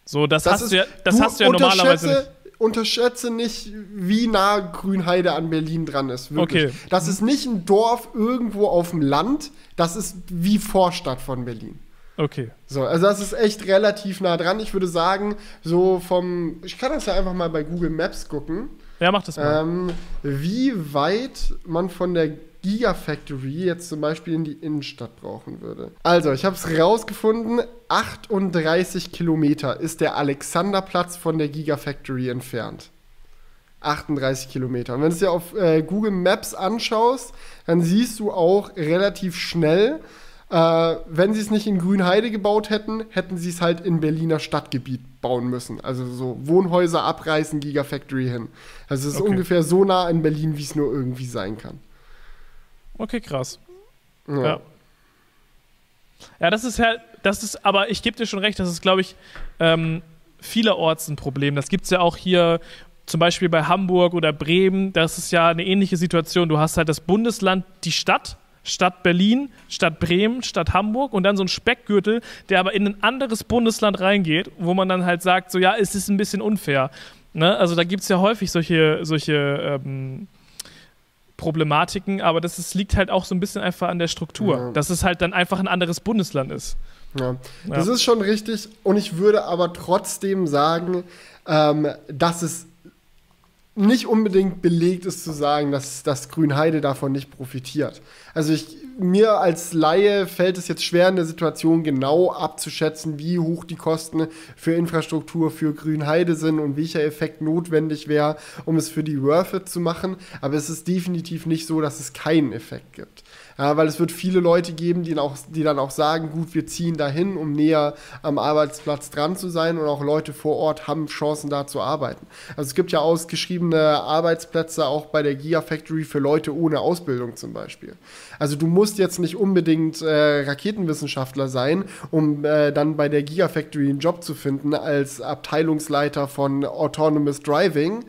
So, das, das hast, ist, du ja, das du hast du ja normalerweise nicht unterschätze nicht, wie nah Grünheide an Berlin dran ist. Wirklich. Okay. Das ist nicht ein Dorf irgendwo auf dem Land, das ist wie Vorstadt von Berlin. Okay. So, also das ist echt relativ nah dran. Ich würde sagen, so vom. Ich kann das ja einfach mal bei Google Maps gucken. Ja, mach das mal. Ähm, wie weit man von der Gigafactory jetzt zum Beispiel in die Innenstadt brauchen würde. Also, ich habe es rausgefunden. 38 Kilometer ist der Alexanderplatz von der Gigafactory entfernt. 38 Kilometer. Und wenn du es dir auf äh, Google Maps anschaust, dann siehst du auch relativ schnell, äh, wenn sie es nicht in Grünheide gebaut hätten, hätten sie es halt in Berliner Stadtgebiet bauen müssen. Also so Wohnhäuser abreißen, Gigafactory hin. Also es ist okay. ungefähr so nah in Berlin, wie es nur irgendwie sein kann. Okay, krass. Ja. ja. ja. das ist halt, das ist, aber ich gebe dir schon recht, das ist, glaube ich, ähm, vielerorts ein Problem. Das gibt es ja auch hier zum Beispiel bei Hamburg oder Bremen. Das ist ja eine ähnliche Situation. Du hast halt das Bundesland, die Stadt, Stadt Berlin, Stadt Bremen, Stadt Hamburg und dann so ein Speckgürtel, der aber in ein anderes Bundesland reingeht, wo man dann halt sagt, so ja, es ist ein bisschen unfair. Ne? Also da gibt es ja häufig solche, solche ähm, Problematiken, aber das ist, liegt halt auch so ein bisschen einfach an der Struktur, ja. dass es halt dann einfach ein anderes Bundesland ist. Ja, das ja. ist schon richtig und ich würde aber trotzdem sagen, ähm, dass es nicht unbedingt belegt ist zu sagen, dass, dass Grünheide davon nicht profitiert. Also ich, mir als Laie fällt es jetzt schwer in der Situation genau abzuschätzen, wie hoch die Kosten für Infrastruktur für Grünheide sind und welcher Effekt notwendig wäre, um es für die Worth it zu machen. Aber es ist definitiv nicht so, dass es keinen Effekt gibt. Ja, weil es wird viele Leute geben, die dann, auch, die dann auch sagen, gut, wir ziehen dahin, um näher am Arbeitsplatz dran zu sein und auch Leute vor Ort haben Chancen da zu arbeiten. Also es gibt ja ausgeschriebene Arbeitsplätze auch bei der Gia Factory für Leute ohne Ausbildung zum Beispiel. Also du musst jetzt nicht unbedingt äh, Raketenwissenschaftler sein, um äh, dann bei der Gia Factory einen Job zu finden als Abteilungsleiter von Autonomous Driving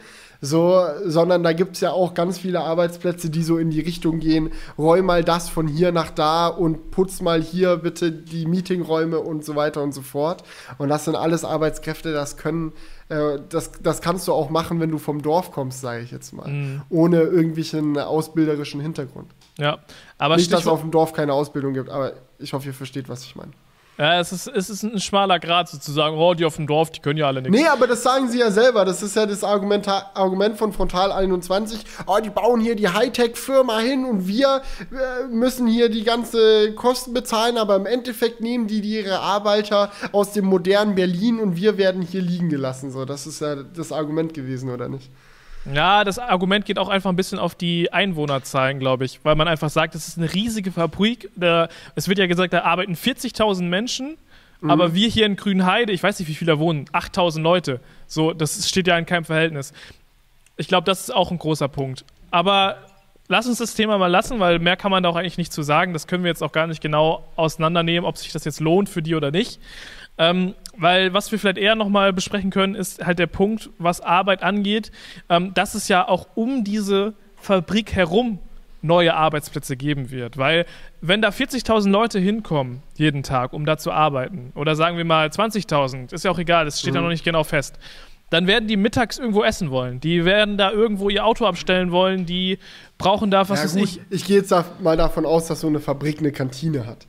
so, sondern da gibt es ja auch ganz viele Arbeitsplätze, die so in die Richtung gehen, räum mal das von hier nach da und putz mal hier bitte die Meetingräume und so weiter und so fort. Und das sind alles Arbeitskräfte, das können, äh, das, das kannst du auch machen, wenn du vom Dorf kommst, sage ich jetzt mal. Mhm. Ohne irgendwelchen ausbilderischen Hintergrund. Ja, aber Nicht, dass es auf dem Dorf keine Ausbildung gibt, aber ich hoffe, ihr versteht, was ich meine. Ja, es ist, es ist ein schmaler Grad sozusagen. Oh, die auf dem Dorf, die können ja alle nichts. Nee, aber das sagen sie ja selber. Das ist ja das Argument, Argument von Frontal 21. Oh, die bauen hier die Hightech-Firma hin und wir äh, müssen hier die ganze Kosten bezahlen, aber im Endeffekt nehmen die, die ihre Arbeiter aus dem modernen Berlin und wir werden hier liegen gelassen. So, das ist ja das Argument gewesen, oder nicht? Ja, das Argument geht auch einfach ein bisschen auf die Einwohnerzahlen, glaube ich, weil man einfach sagt, es ist eine riesige Fabrik. Da, es wird ja gesagt, da arbeiten 40.000 Menschen, mhm. aber wir hier in Grünheide, ich weiß nicht, wie viele da wohnen, 8.000 Leute. So, das steht ja in keinem Verhältnis. Ich glaube, das ist auch ein großer Punkt. Aber lass uns das Thema mal lassen, weil mehr kann man da auch eigentlich nicht zu sagen. Das können wir jetzt auch gar nicht genau auseinandernehmen, ob sich das jetzt lohnt für die oder nicht. Ähm, weil was wir vielleicht eher nochmal besprechen können, ist halt der Punkt, was Arbeit angeht, ähm, dass es ja auch um diese Fabrik herum neue Arbeitsplätze geben wird. Weil wenn da 40.000 Leute hinkommen jeden Tag, um da zu arbeiten, oder sagen wir mal 20.000, ist ja auch egal, das steht mhm. ja noch nicht genau fest, dann werden die mittags irgendwo essen wollen. Die werden da irgendwo ihr Auto abstellen wollen, die brauchen da, was ja, ist nicht. Ich gehe jetzt mal davon aus, dass so eine Fabrik eine Kantine hat.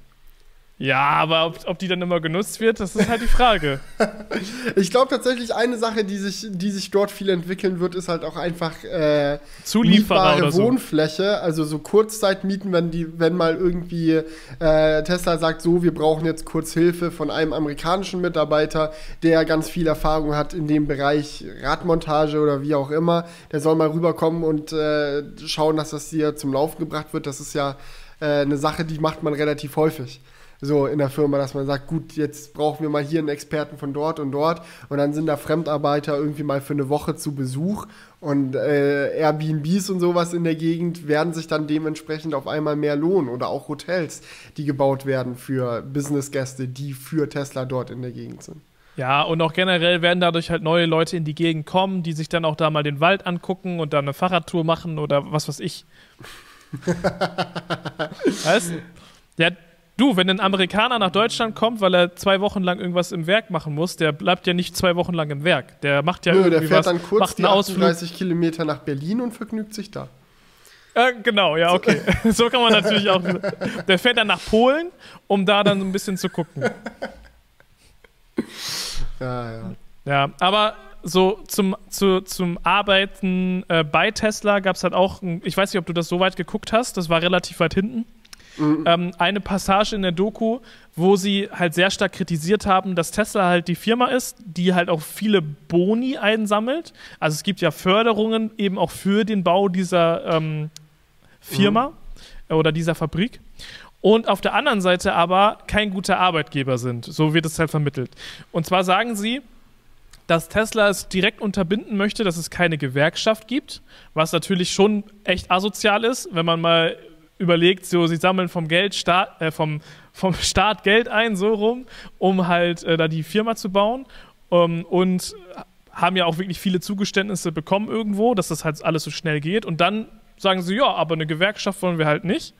Ja, aber ob, ob, die dann immer genutzt wird, das ist halt die Frage. ich glaube tatsächlich, eine Sache, die sich, die sich dort viel entwickeln wird, ist halt auch einfach äh, Zulieferer oder Wohnfläche. So. Also so Kurzzeitmieten, wenn die, wenn mal irgendwie äh, Tesla sagt, so, wir brauchen jetzt kurz Hilfe von einem amerikanischen Mitarbeiter, der ganz viel Erfahrung hat in dem Bereich Radmontage oder wie auch immer, der soll mal rüberkommen und äh, schauen, dass das hier zum Laufen gebracht wird. Das ist ja äh, eine Sache, die macht man relativ häufig so in der Firma, dass man sagt, gut, jetzt brauchen wir mal hier einen Experten von dort und dort und dann sind da Fremdarbeiter irgendwie mal für eine Woche zu Besuch und äh, Airbnbs und sowas in der Gegend werden sich dann dementsprechend auf einmal mehr lohnen oder auch Hotels, die gebaut werden für Businessgäste, die für Tesla dort in der Gegend sind. Ja, und auch generell werden dadurch halt neue Leute in die Gegend kommen, die sich dann auch da mal den Wald angucken und dann eine Fahrradtour machen oder was weiß ich. weißt? Ja, Du, wenn ein Amerikaner nach Deutschland kommt, weil er zwei Wochen lang irgendwas im Werk machen muss, der bleibt ja nicht zwei Wochen lang im Werk. Der macht ja Nö, irgendwie der fährt was, dann kurz die 38 Kilometer nach Berlin und vergnügt sich da. Äh, genau, ja, okay. so kann man natürlich auch. Der fährt dann nach Polen, um da dann ein bisschen zu gucken. Ja, ja. Ja, aber so zum, zu, zum Arbeiten äh, bei Tesla gab es halt auch, ein, ich weiß nicht, ob du das so weit geguckt hast, das war relativ weit hinten. Mhm. Ähm, eine Passage in der Doku, wo sie halt sehr stark kritisiert haben, dass Tesla halt die Firma ist, die halt auch viele Boni einsammelt. Also es gibt ja Förderungen eben auch für den Bau dieser ähm, Firma mhm. oder dieser Fabrik. Und auf der anderen Seite aber kein guter Arbeitgeber sind. So wird es halt vermittelt. Und zwar sagen sie, dass Tesla es direkt unterbinden möchte, dass es keine Gewerkschaft gibt, was natürlich schon echt asozial ist, wenn man mal überlegt, so sie sammeln vom Geld Staat, äh, vom, vom Staat Geld ein, so rum, um halt äh, da die Firma zu bauen. Ähm, und haben ja auch wirklich viele Zugeständnisse bekommen irgendwo, dass das halt alles so schnell geht. Und dann sagen sie, ja, aber eine Gewerkschaft wollen wir halt nicht.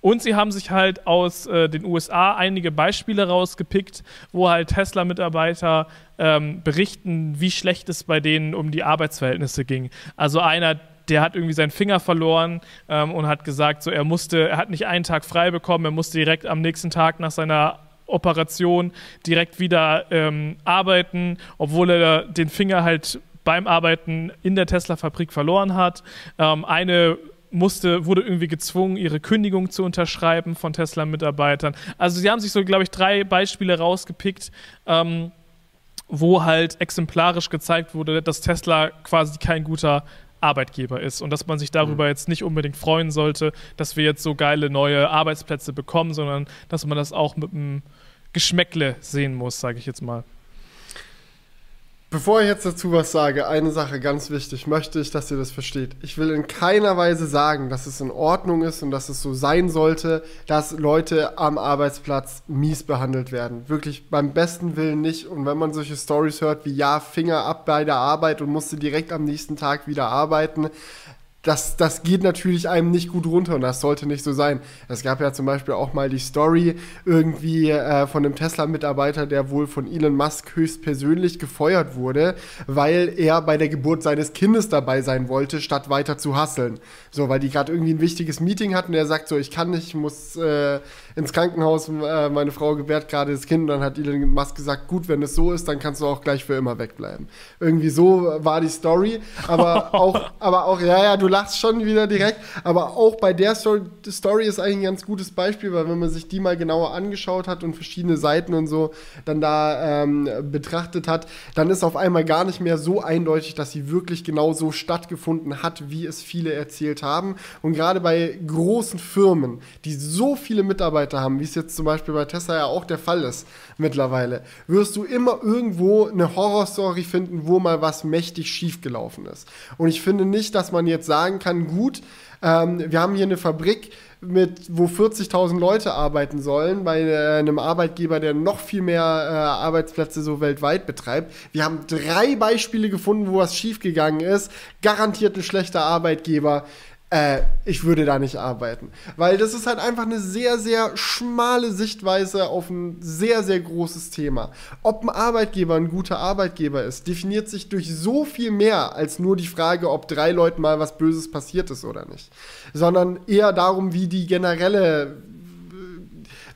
Und sie haben sich halt aus äh, den USA einige Beispiele rausgepickt, wo halt Tesla-Mitarbeiter ähm, berichten, wie schlecht es bei denen um die Arbeitsverhältnisse ging. Also einer, der hat irgendwie seinen Finger verloren ähm, und hat gesagt, so er musste, er hat nicht einen Tag frei bekommen, er musste direkt am nächsten Tag nach seiner Operation direkt wieder ähm, arbeiten, obwohl er den Finger halt beim Arbeiten in der Tesla-Fabrik verloren hat. Ähm, eine musste, wurde irgendwie gezwungen, ihre Kündigung zu unterschreiben von Tesla-Mitarbeitern. Also sie haben sich so, glaube ich, drei Beispiele rausgepickt, ähm, wo halt exemplarisch gezeigt wurde, dass Tesla quasi kein guter Arbeitgeber ist und dass man sich darüber jetzt nicht unbedingt freuen sollte, dass wir jetzt so geile neue Arbeitsplätze bekommen, sondern dass man das auch mit einem Geschmäckle sehen muss, sage ich jetzt mal. Bevor ich jetzt dazu was sage, eine Sache ganz wichtig, möchte ich, dass ihr das versteht. Ich will in keiner Weise sagen, dass es in Ordnung ist und dass es so sein sollte, dass Leute am Arbeitsplatz mies behandelt werden. Wirklich beim besten Willen nicht. Und wenn man solche Stories hört wie ja, Finger ab bei der Arbeit und musste direkt am nächsten Tag wieder arbeiten, das, das geht natürlich einem nicht gut runter und das sollte nicht so sein. Es gab ja zum Beispiel auch mal die Story irgendwie äh, von einem Tesla-Mitarbeiter, der wohl von Elon Musk höchstpersönlich gefeuert wurde, weil er bei der Geburt seines Kindes dabei sein wollte, statt weiter zu hasseln. So, weil die gerade irgendwie ein wichtiges Meeting hatten und er sagt so, ich kann nicht, ich muss äh, ins Krankenhaus, äh, meine Frau gebärt gerade das Kind und dann hat Elon Musk gesagt, gut, wenn es so ist, dann kannst du auch gleich für immer wegbleiben. Irgendwie so war die Story, aber auch, aber auch, ja, ja, du lachst schon wieder direkt. Aber auch bei der Story, Story ist eigentlich ein ganz gutes Beispiel, weil wenn man sich die mal genauer angeschaut hat und verschiedene Seiten und so dann da ähm, betrachtet hat, dann ist auf einmal gar nicht mehr so eindeutig, dass sie wirklich genau so stattgefunden hat, wie es viele erzählt haben. Und gerade bei großen Firmen, die so viele Mitarbeiter haben, wie es jetzt zum Beispiel bei Tesla ja auch der Fall ist mittlerweile, wirst du immer irgendwo eine Horrorstory finden, wo mal was mächtig schiefgelaufen ist. Und ich finde nicht, dass man jetzt sagen kann, gut, ähm, wir haben hier eine Fabrik, mit, wo 40.000 Leute arbeiten sollen, bei äh, einem Arbeitgeber, der noch viel mehr äh, Arbeitsplätze so weltweit betreibt. Wir haben drei Beispiele gefunden, wo was schiefgegangen ist. Garantiert ein schlechter Arbeitgeber äh, ich würde da nicht arbeiten. Weil das ist halt einfach eine sehr, sehr schmale Sichtweise auf ein sehr, sehr großes Thema. Ob ein Arbeitgeber ein guter Arbeitgeber ist, definiert sich durch so viel mehr als nur die Frage, ob drei Leuten mal was Böses passiert ist oder nicht. Sondern eher darum, wie die generelle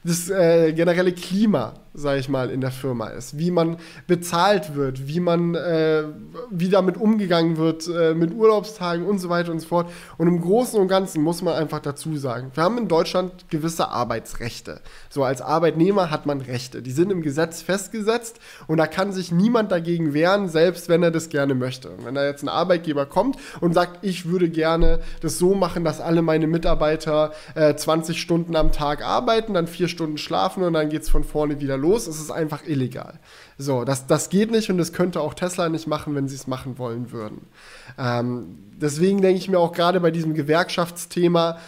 das äh, generelle Klima, sage ich mal, in der Firma ist, wie man bezahlt wird, wie man, äh, wie damit umgegangen wird äh, mit Urlaubstagen und so weiter und so fort. Und im Großen und Ganzen muss man einfach dazu sagen, wir haben in Deutschland gewisse Arbeitsrechte. So als Arbeitnehmer hat man Rechte, die sind im Gesetz festgesetzt und da kann sich niemand dagegen wehren, selbst wenn er das gerne möchte. Und wenn da jetzt ein Arbeitgeber kommt und sagt, ich würde gerne das so machen, dass alle meine Mitarbeiter 20 äh, Stunden am Tag arbeiten, dann vier Stunden schlafen und dann geht es von vorne wieder los. Es ist einfach illegal. So, das, das geht nicht und das könnte auch Tesla nicht machen, wenn sie es machen wollen würden. Ähm, deswegen denke ich mir auch gerade bei diesem Gewerkschaftsthema,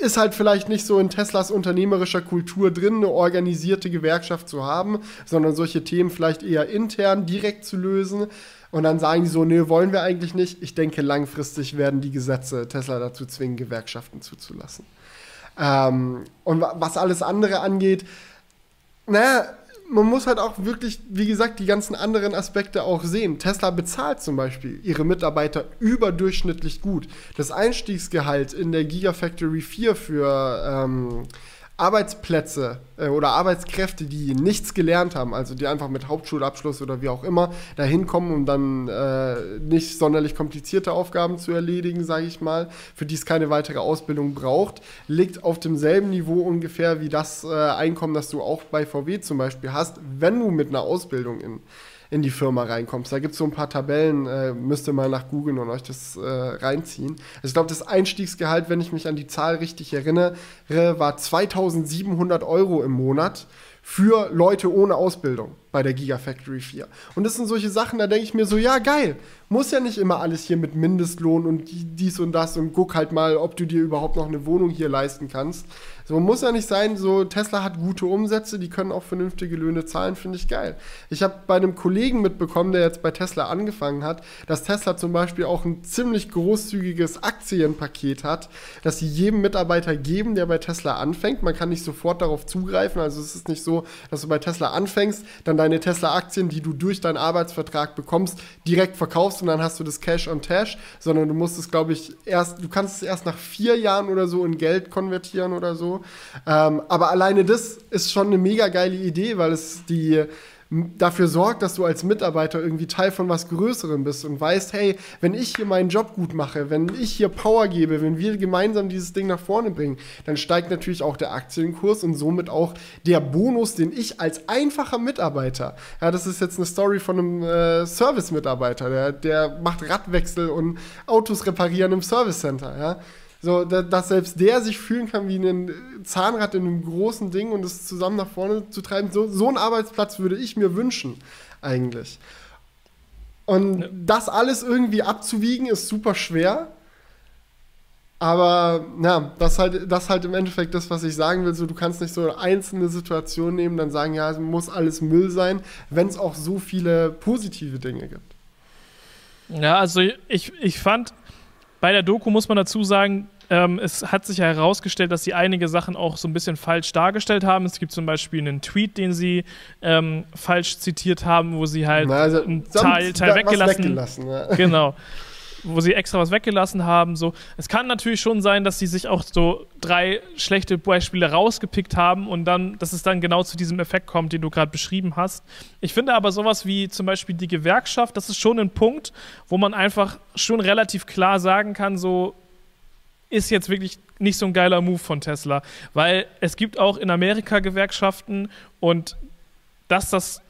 ist halt vielleicht nicht so in Teslas unternehmerischer Kultur drin, eine organisierte Gewerkschaft zu haben, sondern solche Themen vielleicht eher intern direkt zu lösen. Und dann sagen die so, nee, wollen wir eigentlich nicht. Ich denke, langfristig werden die Gesetze Tesla dazu zwingen, Gewerkschaften zuzulassen. Ähm, und was alles andere angeht, naja, man muss halt auch wirklich, wie gesagt, die ganzen anderen Aspekte auch sehen. Tesla bezahlt zum Beispiel ihre Mitarbeiter überdurchschnittlich gut. Das Einstiegsgehalt in der Gigafactory 4 für ähm, Arbeitsplätze äh, oder Arbeitskräfte, die nichts gelernt haben, also die einfach mit Hauptschulabschluss oder wie auch immer dahin kommen, um dann äh, nicht sonderlich komplizierte Aufgaben zu erledigen, sage ich mal, für die es keine weitere Ausbildung braucht, liegt auf demselben Niveau ungefähr wie das äh, Einkommen, das du auch bei VW zum Beispiel hast, wenn du mit einer Ausbildung in in die Firma reinkommst. Da gibt es so ein paar Tabellen, äh, müsst ihr mal nach googeln und euch das äh, reinziehen. Also ich glaube, das Einstiegsgehalt, wenn ich mich an die Zahl richtig erinnere, war 2700 Euro im Monat für Leute ohne Ausbildung bei der Gigafactory 4. Und das sind solche Sachen, da denke ich mir so, ja, geil. Muss ja nicht immer alles hier mit Mindestlohn und dies und das und guck halt mal, ob du dir überhaupt noch eine Wohnung hier leisten kannst. So muss ja nicht sein, so Tesla hat gute Umsätze, die können auch vernünftige Löhne zahlen, finde ich geil. Ich habe bei einem Kollegen mitbekommen, der jetzt bei Tesla angefangen hat, dass Tesla zum Beispiel auch ein ziemlich großzügiges Aktienpaket hat, das sie jedem Mitarbeiter geben, der bei Tesla anfängt. Man kann nicht sofort darauf zugreifen, also es ist nicht so, dass du bei Tesla anfängst, dann deine Tesla-Aktien, die du durch deinen Arbeitsvertrag bekommst, direkt verkaufst und dann hast du das Cash on Tash, sondern du musst es, glaube ich, erst, du kannst es erst nach vier Jahren oder so in Geld konvertieren oder so. Ähm, aber alleine das ist schon eine mega geile Idee, weil es die dafür sorgt, dass du als Mitarbeiter irgendwie Teil von was Größerem bist und weißt, hey, wenn ich hier meinen Job gut mache, wenn ich hier Power gebe, wenn wir gemeinsam dieses Ding nach vorne bringen, dann steigt natürlich auch der Aktienkurs und somit auch der Bonus, den ich als einfacher Mitarbeiter, ja, das ist jetzt eine Story von einem äh, Service-Mitarbeiter, der, der macht Radwechsel und Autos reparieren im Service Center, ja so, dass selbst der sich fühlen kann wie ein Zahnrad in einem großen Ding und es zusammen nach vorne zu treiben. So, so einen Arbeitsplatz würde ich mir wünschen, eigentlich. Und ja. das alles irgendwie abzuwiegen, ist super schwer. Aber ja, das halt, das halt im Endeffekt das, was ich sagen will. So, du kannst nicht so eine einzelne Situation nehmen, dann sagen, ja, es muss alles Müll sein, wenn es auch so viele positive Dinge gibt. Ja, also ich, ich fand, bei der Doku muss man dazu sagen, ähm, es hat sich herausgestellt, dass sie einige Sachen auch so ein bisschen falsch dargestellt haben. Es gibt zum Beispiel einen Tweet, den sie ähm, falsch zitiert haben, wo sie halt Na, also, einen Teil, Teil weggelassen, weggelassen ja. Genau. Wo sie extra was weggelassen haben. So. Es kann natürlich schon sein, dass sie sich auch so drei schlechte Beispiele rausgepickt haben und dann, dass es dann genau zu diesem Effekt kommt, den du gerade beschrieben hast. Ich finde aber sowas wie zum Beispiel die Gewerkschaft, das ist schon ein Punkt, wo man einfach schon relativ klar sagen kann, so ist jetzt wirklich nicht so ein geiler Move von Tesla, weil es gibt auch in Amerika Gewerkschaften und dass das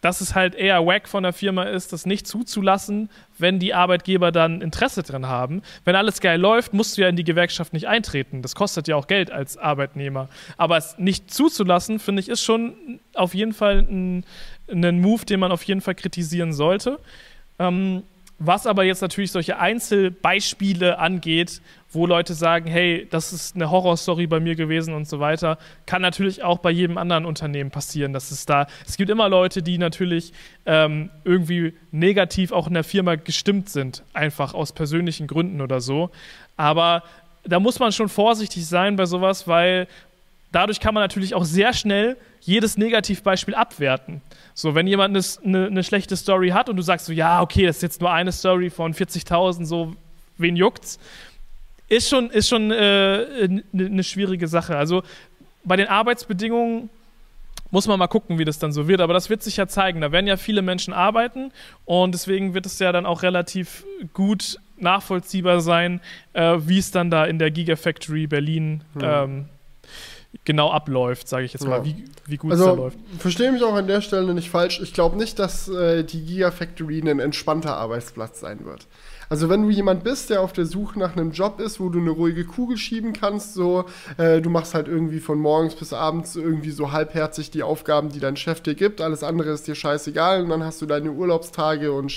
dass es halt eher wack von der Firma ist, das nicht zuzulassen, wenn die Arbeitgeber dann Interesse dran haben. Wenn alles geil läuft, musst du ja in die Gewerkschaft nicht eintreten. Das kostet ja auch Geld als Arbeitnehmer. Aber es nicht zuzulassen, finde ich, ist schon auf jeden Fall ein, ein Move, den man auf jeden Fall kritisieren sollte. Ähm, was aber jetzt natürlich solche Einzelbeispiele angeht, wo Leute sagen, hey, das ist eine Horrorstory bei mir gewesen und so weiter, kann natürlich auch bei jedem anderen Unternehmen passieren. Dass es da, es gibt immer Leute, die natürlich ähm, irgendwie negativ auch in der Firma gestimmt sind, einfach aus persönlichen Gründen oder so. Aber da muss man schon vorsichtig sein bei sowas, weil dadurch kann man natürlich auch sehr schnell jedes Negativbeispiel abwerten. So, wenn jemand eine, eine, schlechte Story hat und du sagst so, ja, okay, das ist jetzt nur eine Story von 40.000, so, wen juckt's? Ist schon, ist schon äh, eine, eine schwierige Sache. Also bei den Arbeitsbedingungen muss man mal gucken, wie das dann so wird. Aber das wird sich ja zeigen. Da werden ja viele Menschen arbeiten und deswegen wird es ja dann auch relativ gut nachvollziehbar sein, äh, wie es dann da in der Gigafactory Berlin mhm. ähm, genau abläuft, sage ich jetzt mal, wie, wie gut also, es da läuft. Verstehe mich auch an der Stelle nicht falsch. Ich glaube nicht, dass äh, die Gigafactory ein entspannter Arbeitsplatz sein wird. Also wenn du jemand bist, der auf der Suche nach einem Job ist, wo du eine ruhige Kugel schieben kannst, so äh, du machst halt irgendwie von morgens bis abends irgendwie so halbherzig die Aufgaben, die dein Chef dir gibt, alles andere ist dir scheißegal und dann hast du deine Urlaubstage und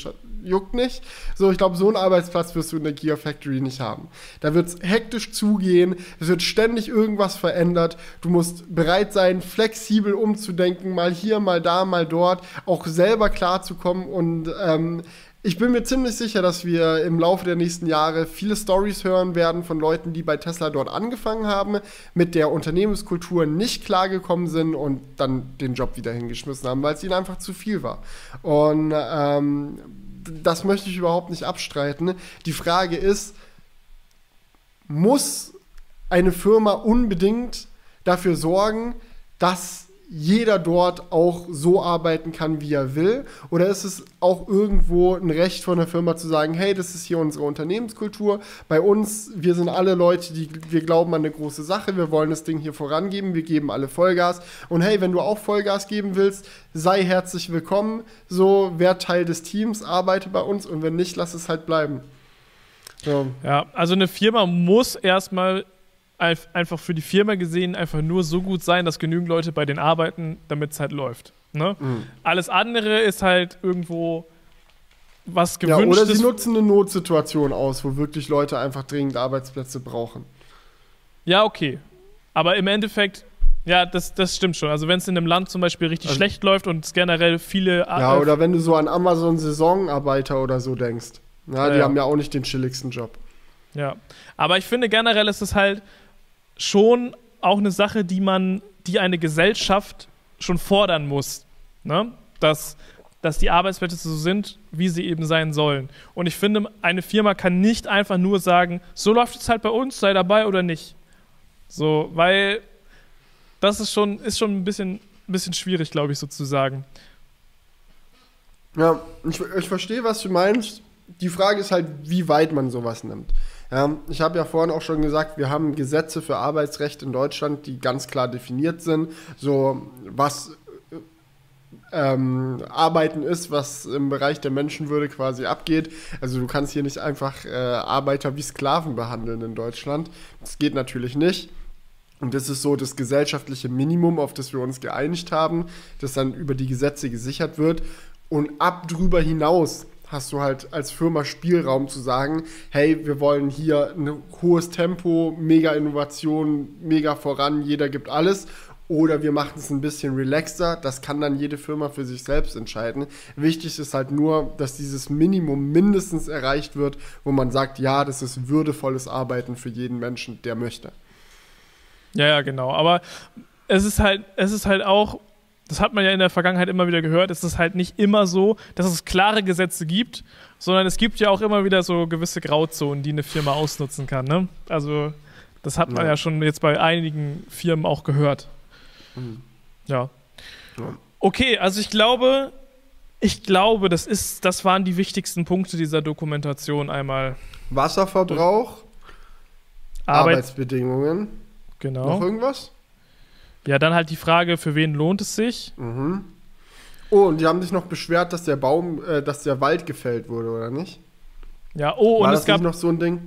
juckt nicht. So, ich glaube, so einen Arbeitsplatz wirst du in der Gear Factory nicht haben. Da wird es hektisch zugehen, es wird ständig irgendwas verändert. Du musst bereit sein, flexibel umzudenken, mal hier, mal da, mal dort, auch selber klarzukommen und ähm, ich bin mir ziemlich sicher, dass wir im Laufe der nächsten Jahre viele Stories hören werden von Leuten, die bei Tesla dort angefangen haben, mit der Unternehmenskultur nicht klargekommen sind und dann den Job wieder hingeschmissen haben, weil es ihnen einfach zu viel war. Und ähm, das möchte ich überhaupt nicht abstreiten. Die Frage ist, muss eine Firma unbedingt dafür sorgen, dass jeder dort auch so arbeiten kann, wie er will? Oder ist es auch irgendwo ein Recht von der Firma zu sagen, hey, das ist hier unsere Unternehmenskultur, bei uns, wir sind alle Leute, die, wir glauben an eine große Sache, wir wollen das Ding hier vorangeben, wir geben alle Vollgas. Und hey, wenn du auch Vollgas geben willst, sei herzlich willkommen, so, wer Teil des Teams, arbeite bei uns. Und wenn nicht, lass es halt bleiben. So. Ja, also eine Firma muss erstmal einfach für die Firma gesehen einfach nur so gut sein, dass genügend Leute bei denen arbeiten, damit es halt läuft. Ne? Mhm. Alles andere ist halt irgendwo was gewünscht ja, oder sie nutzen eine Notsituation aus, wo wirklich Leute einfach dringend Arbeitsplätze brauchen. Ja, okay. Aber im Endeffekt, ja, das, das stimmt schon. Also wenn es in einem Land zum Beispiel richtig also, schlecht läuft und es generell viele... Ja, oder wenn du so an Amazon-Saisonarbeiter oder so denkst. Ja, ja die ja. haben ja auch nicht den chilligsten Job. Ja, aber ich finde generell ist es halt schon auch eine Sache, die man, die eine Gesellschaft schon fordern muss. Ne? Dass, dass die Arbeitsplätze so sind, wie sie eben sein sollen. Und ich finde, eine Firma kann nicht einfach nur sagen, so läuft es halt bei uns, sei dabei oder nicht. So, weil das ist schon, ist schon ein bisschen, ein bisschen schwierig, glaube ich, sozusagen. Ja, ich, ich verstehe, was du meinst. Die Frage ist halt, wie weit man sowas nimmt. Ja, ich habe ja vorhin auch schon gesagt, wir haben Gesetze für Arbeitsrecht in Deutschland, die ganz klar definiert sind. So, was ähm, Arbeiten ist, was im Bereich der Menschenwürde quasi abgeht. Also du kannst hier nicht einfach äh, Arbeiter wie Sklaven behandeln in Deutschland. Das geht natürlich nicht. Und das ist so das gesellschaftliche Minimum, auf das wir uns geeinigt haben, das dann über die Gesetze gesichert wird. Und ab drüber hinaus hast du halt als Firma Spielraum zu sagen, hey, wir wollen hier ein hohes Tempo, mega Innovation, mega voran, jeder gibt alles. Oder wir machen es ein bisschen relaxter. Das kann dann jede Firma für sich selbst entscheiden. Wichtig ist halt nur, dass dieses Minimum mindestens erreicht wird, wo man sagt, ja, das ist würdevolles Arbeiten für jeden Menschen, der möchte. Ja, ja, genau. Aber es ist halt, es ist halt auch, das hat man ja in der Vergangenheit immer wieder gehört, es ist halt nicht immer so, dass es klare Gesetze gibt, sondern es gibt ja auch immer wieder so gewisse Grauzonen, die eine Firma ausnutzen kann. Ne? Also, das hat man ja. ja schon jetzt bei einigen Firmen auch gehört. Mhm. Ja. ja. Okay, also ich glaube, ich glaube, das ist, das waren die wichtigsten Punkte dieser Dokumentation einmal. Wasserverbrauch, Arbeit, Arbeitsbedingungen. Genau. Noch irgendwas? Ja, dann halt die Frage, für wen lohnt es sich? Mhm. Oh, und die haben sich noch beschwert, dass der Baum, äh, dass der Wald gefällt wurde, oder nicht? Ja, oh, War und das es gab noch so ein Ding.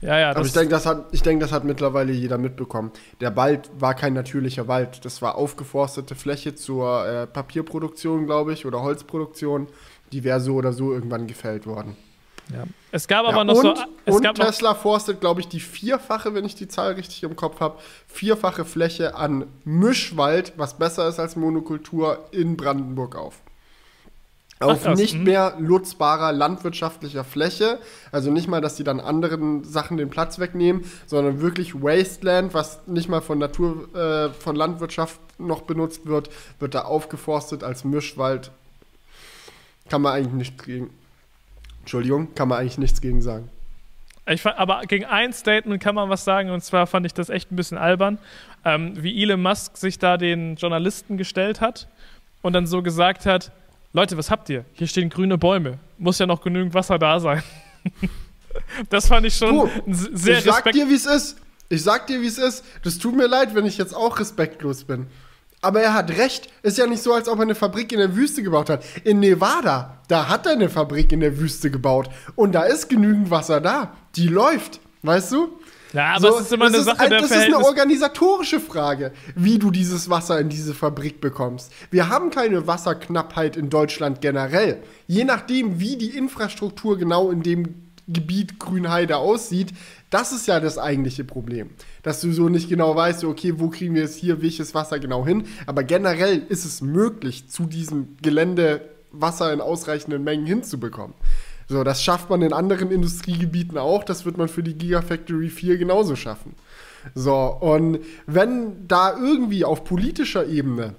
Ja, ja. Aber ich denke, das, hat, denk, das hat mittlerweile jeder mitbekommen. Der Wald war kein natürlicher Wald. Das war aufgeforstete Fläche zur äh, Papierproduktion, glaube ich, oder Holzproduktion. Die wäre so oder so irgendwann gefällt worden. Ja. Es gab aber ja, noch und, so. Es und gab Tesla forstet, glaube ich, die vierfache, wenn ich die Zahl richtig im Kopf habe, vierfache Fläche an Mischwald, was besser ist als Monokultur, in Brandenburg auf auf Ach, nicht mhm. mehr nutzbarer landwirtschaftlicher Fläche. Also nicht mal, dass die dann anderen Sachen den Platz wegnehmen, sondern wirklich Wasteland, was nicht mal von Natur, äh, von Landwirtschaft noch benutzt wird, wird da aufgeforstet als Mischwald. Kann man eigentlich nichts gegen. Entschuldigung, kann man eigentlich nichts gegen sagen. Ich fand, aber gegen ein Statement kann man was sagen, und zwar fand ich das echt ein bisschen albern, ähm, wie Elon Musk sich da den Journalisten gestellt hat und dann so gesagt hat, Leute, was habt ihr? Hier stehen grüne Bäume. Muss ja noch genügend Wasser da sein. das fand ich schon du, sehr Ich sag dir, wie es ist. Ich sag dir, wie es ist. Das tut mir leid, wenn ich jetzt auch respektlos bin. Aber er hat recht. Ist ja nicht so, als ob er eine Fabrik in der Wüste gebaut hat. In Nevada, da hat er eine Fabrik in der Wüste gebaut. Und da ist genügend Wasser da. Die läuft. Weißt du? Ja, aber so, es ist immer eine Sache ein, der Das ist eine organisatorische Frage, wie du dieses Wasser in diese Fabrik bekommst. Wir haben keine Wasserknappheit in Deutschland generell. Je nachdem, wie die Infrastruktur genau in dem Gebiet Grünheide aussieht, das ist ja das eigentliche Problem. Dass du so nicht genau weißt, okay, wo kriegen wir jetzt hier welches Wasser genau hin. Aber generell ist es möglich, zu diesem Gelände Wasser in ausreichenden Mengen hinzubekommen. So, das schafft man in anderen Industriegebieten auch. Das wird man für die Gigafactory 4 genauso schaffen. So, und wenn da irgendwie auf politischer Ebene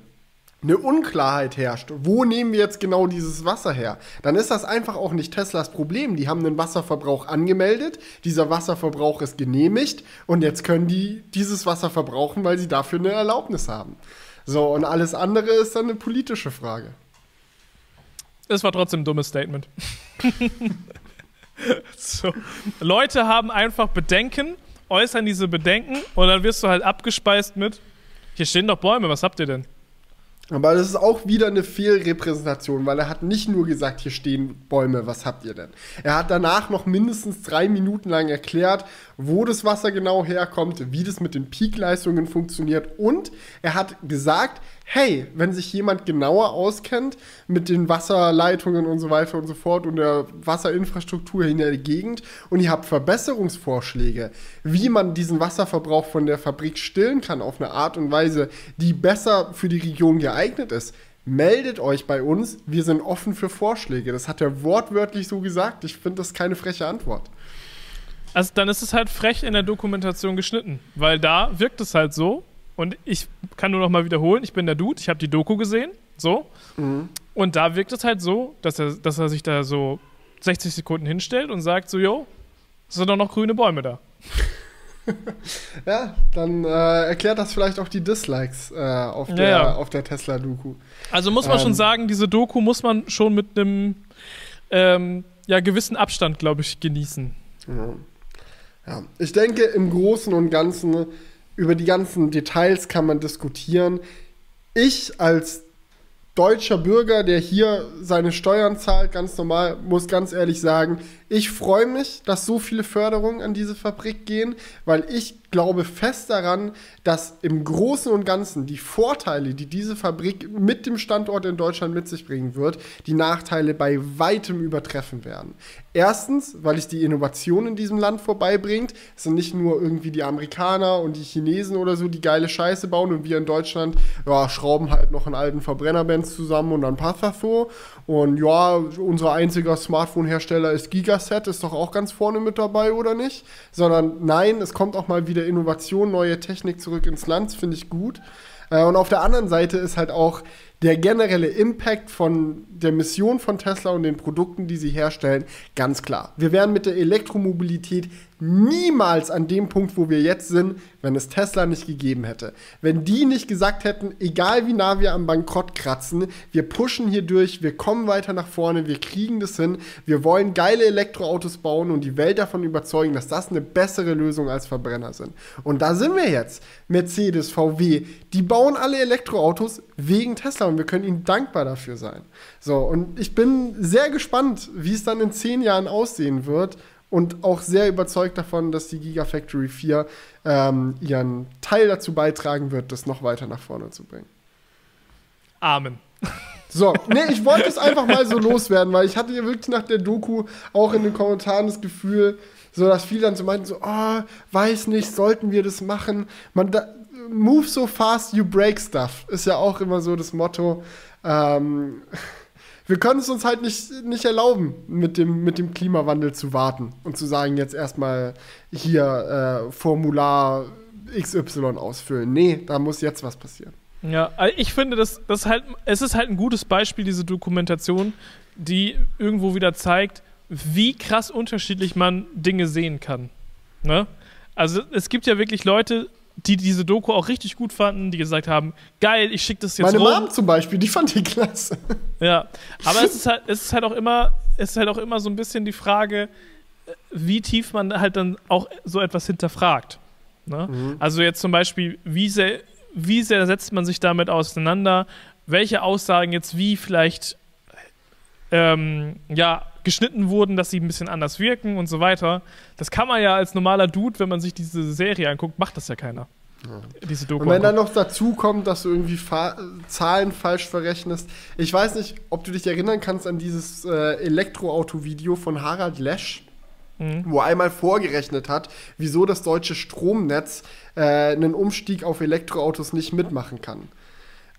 eine Unklarheit herrscht, wo nehmen wir jetzt genau dieses Wasser her, dann ist das einfach auch nicht Teslas Problem. Die haben einen Wasserverbrauch angemeldet, dieser Wasserverbrauch ist genehmigt und jetzt können die dieses Wasser verbrauchen, weil sie dafür eine Erlaubnis haben. So, und alles andere ist dann eine politische Frage. Es war trotzdem ein dummes Statement. so. Leute haben einfach Bedenken, äußern diese Bedenken und dann wirst du halt abgespeist mit: Hier stehen doch Bäume, was habt ihr denn? Aber das ist auch wieder eine Fehlrepräsentation, weil er hat nicht nur gesagt, hier stehen Bäume, was habt ihr denn? Er hat danach noch mindestens drei Minuten lang erklärt, wo das Wasser genau herkommt, wie das mit den Peakleistungen funktioniert und er hat gesagt, hey, wenn sich jemand genauer auskennt mit den Wasserleitungen und so weiter und so fort und der Wasserinfrastruktur in der Gegend und ihr habt Verbesserungsvorschläge, wie man diesen Wasserverbrauch von der Fabrik stillen kann auf eine Art und Weise, die besser für die Region geeignet ist, meldet euch bei uns. Wir sind offen für Vorschläge. Das hat er wortwörtlich so gesagt. Ich finde das keine freche Antwort. Also dann ist es halt frech in der Dokumentation geschnitten, weil da wirkt es halt so, und ich kann nur noch mal wiederholen, ich bin der Dude, ich habe die Doku gesehen, so. Mhm. Und da wirkt es halt so, dass er, dass er sich da so 60 Sekunden hinstellt und sagt so, yo, sind doch noch grüne Bäume da. ja, dann äh, erklärt das vielleicht auch die Dislikes äh, auf, der, Ja, ja. auf der Tesla-Doku. Also muss man Ähm. schon sagen, diese Doku muss man schon mit einem ähm, ja, gewissen Abstand, glaube ich, genießen. Ja. ja. Ich denke, im Großen und Ganzen, über die ganzen Details kann man diskutieren. Ich als deutscher Bürger, der hier seine Steuern zahlt, ganz normal, muss ganz ehrlich sagen, ich freue mich, dass so viele Förderungen an diese Fabrik gehen, weil ich glaube fest daran, dass im Großen und Ganzen die Vorteile, die diese Fabrik mit dem Standort in Deutschland mit sich bringen wird, die Nachteile bei weitem übertreffen werden. Erstens, weil es die Innovation in diesem Land vorbeibringt. Es sind nicht nur irgendwie die Amerikaner und die Chinesen oder so, die geile Scheiße bauen und wir in Deutschland ja, schrauben halt noch einen alten Verbrennerbands zusammen und dann passt das. Und ja, unser einziger Smartphone-Hersteller ist Gigaset, ist doch auch ganz vorne mit dabei, oder nicht? Sondern nein, es kommt auch mal wieder Innovation, neue Technik zurück ins Land, finde ich gut. Äh, Und auf der anderen Seite ist halt auch der generelle Impact von der Mission von Tesla und den Produkten, die sie herstellen, ganz klar. Wir wären mit der Elektromobilität niemals an dem Punkt, wo wir jetzt sind, wenn es Tesla nicht gegeben hätte. Wenn die nicht gesagt hätten, egal wie nah wir am Bankrott kratzen, wir pushen hier durch, wir kommen weiter nach vorne, wir kriegen das hin, wir wollen geile Elektroautos bauen und die Welt davon überzeugen, dass das eine bessere Lösung als Verbrenner sind. Und da sind wir jetzt. Mercedes, VW, die bauen alle Elektroautos wegen Tesla und wir können ihnen dankbar dafür sein. So, und ich bin sehr gespannt, wie es dann in zehn Jahren aussehen wird und auch sehr überzeugt davon, dass die Gigafactory 4 ähm, ihren Teil dazu beitragen wird, das noch weiter nach vorne zu bringen. Amen. So, nee, ich wollte es einfach mal so loswerden, weil ich hatte ja wirklich nach der Doku auch in den Kommentaren das Gefühl, so dass viele dann so meinten, so, oh, weiß nicht, sollten wir das machen? Man, da, move so fast you break stuff, ist ja auch immer so das Motto. Ähm, wir können es uns halt nicht, nicht erlauben, mit dem, mit dem Klimawandel zu warten und zu sagen, jetzt erstmal hier äh, Formular XY ausfüllen. Nee, da muss jetzt was passieren. Ja, also ich finde, das, das halt, es ist halt ein gutes Beispiel, diese Dokumentation, die irgendwo wieder zeigt, wie krass unterschiedlich man Dinge sehen kann. Ne? Also es gibt ja wirklich Leute, die diese Doku auch richtig gut fanden, die gesagt haben, geil, ich schicke das jetzt Meine rum. Mom zum Beispiel, die fand die klasse. Ja, aber es ist halt, es ist halt auch immer, es ist halt auch immer so ein bisschen die Frage, wie tief man halt dann auch so etwas hinterfragt. Ne? Also jetzt zum Beispiel, wie sehr, wie sehr setzt man sich damit auseinander, welche Aussagen jetzt wie vielleicht ähm, ja, geschnitten wurden, dass sie ein bisschen anders wirken und so weiter. Das kann man ja als normaler Dude, wenn man sich diese Serie anguckt, macht das ja keiner. Diese Doku. Und wenn dann noch dazu kommt, dass du irgendwie Fa Zahlen falsch verrechnest. Ich weiß nicht, ob du dich erinnern kannst an dieses äh, Elektroauto-Video von Harald Lesch, Mhm. wo er einmal vorgerechnet hat, wieso das deutsche Stromnetz äh, einen Umstieg auf Elektroautos nicht mitmachen kann.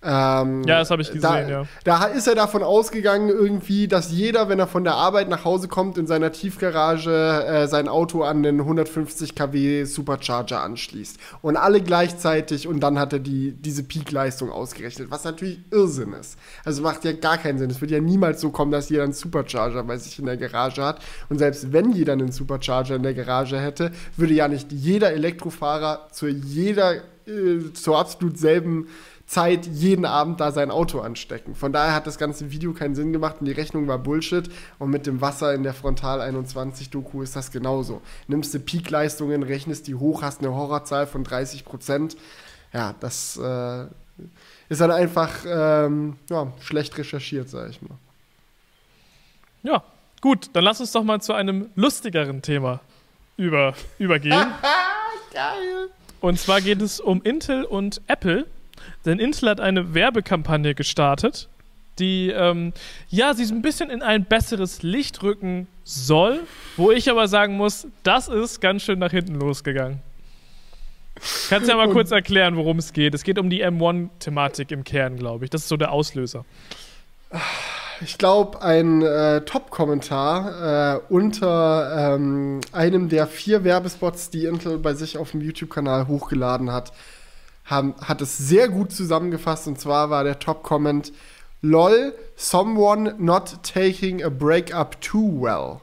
Ähm, Ja, das habe ich da, gesehen, ja. Da ist er davon ausgegangen, irgendwie, dass jeder, wenn er von der Arbeit nach Hause kommt, in seiner Tiefgarage äh, sein Auto an den 150 kW Supercharger anschließt. Und alle gleichzeitig und dann hat er die, diese Peakleistung ausgerechnet, was natürlich Irrsinn ist. Also macht ja gar keinen Sinn. Es wird ja niemals so kommen, dass jeder einen Supercharger bei sich in der Garage hat. Und selbst wenn jeder einen Supercharger in der Garage hätte, würde ja nicht jeder Elektrofahrer zu jeder, äh, zur absolut selben Zeit jeden Abend da sein Auto anstecken. Von daher hat das ganze Video keinen Sinn gemacht und die Rechnung war Bullshit. Und mit dem Wasser in der Frontal 21 Doku ist das genauso. Nimmst du Peakleistungen, rechnest die hoch, hast eine Horrorzahl von 30 Prozent. Ja, das äh, ist dann einfach ähm, ja, schlecht recherchiert, sag ich mal. Ja, gut, dann lass uns doch mal zu einem lustigeren Thema über, übergehen. Geil. Und zwar geht es um Intel und Apple. Denn Intel hat eine Werbekampagne gestartet, die ähm, ja sie so ein bisschen in ein besseres Licht rücken soll, wo ich aber sagen muss, das ist ganz schön nach hinten losgegangen. Kannst du ja mal kurz erklären, worum es geht? Es geht um die M1-Thematik im Kern, glaube ich. Das ist so der Auslöser. Ich glaube, ein äh, Top-Kommentar äh, unter ähm, einem der vier Werbespots, die Intel bei sich auf dem YouTube-Kanal hochgeladen hat, haben, hat es sehr gut zusammengefasst. Und zwar war der Top-Comment: LOL, someone not taking a breakup too well.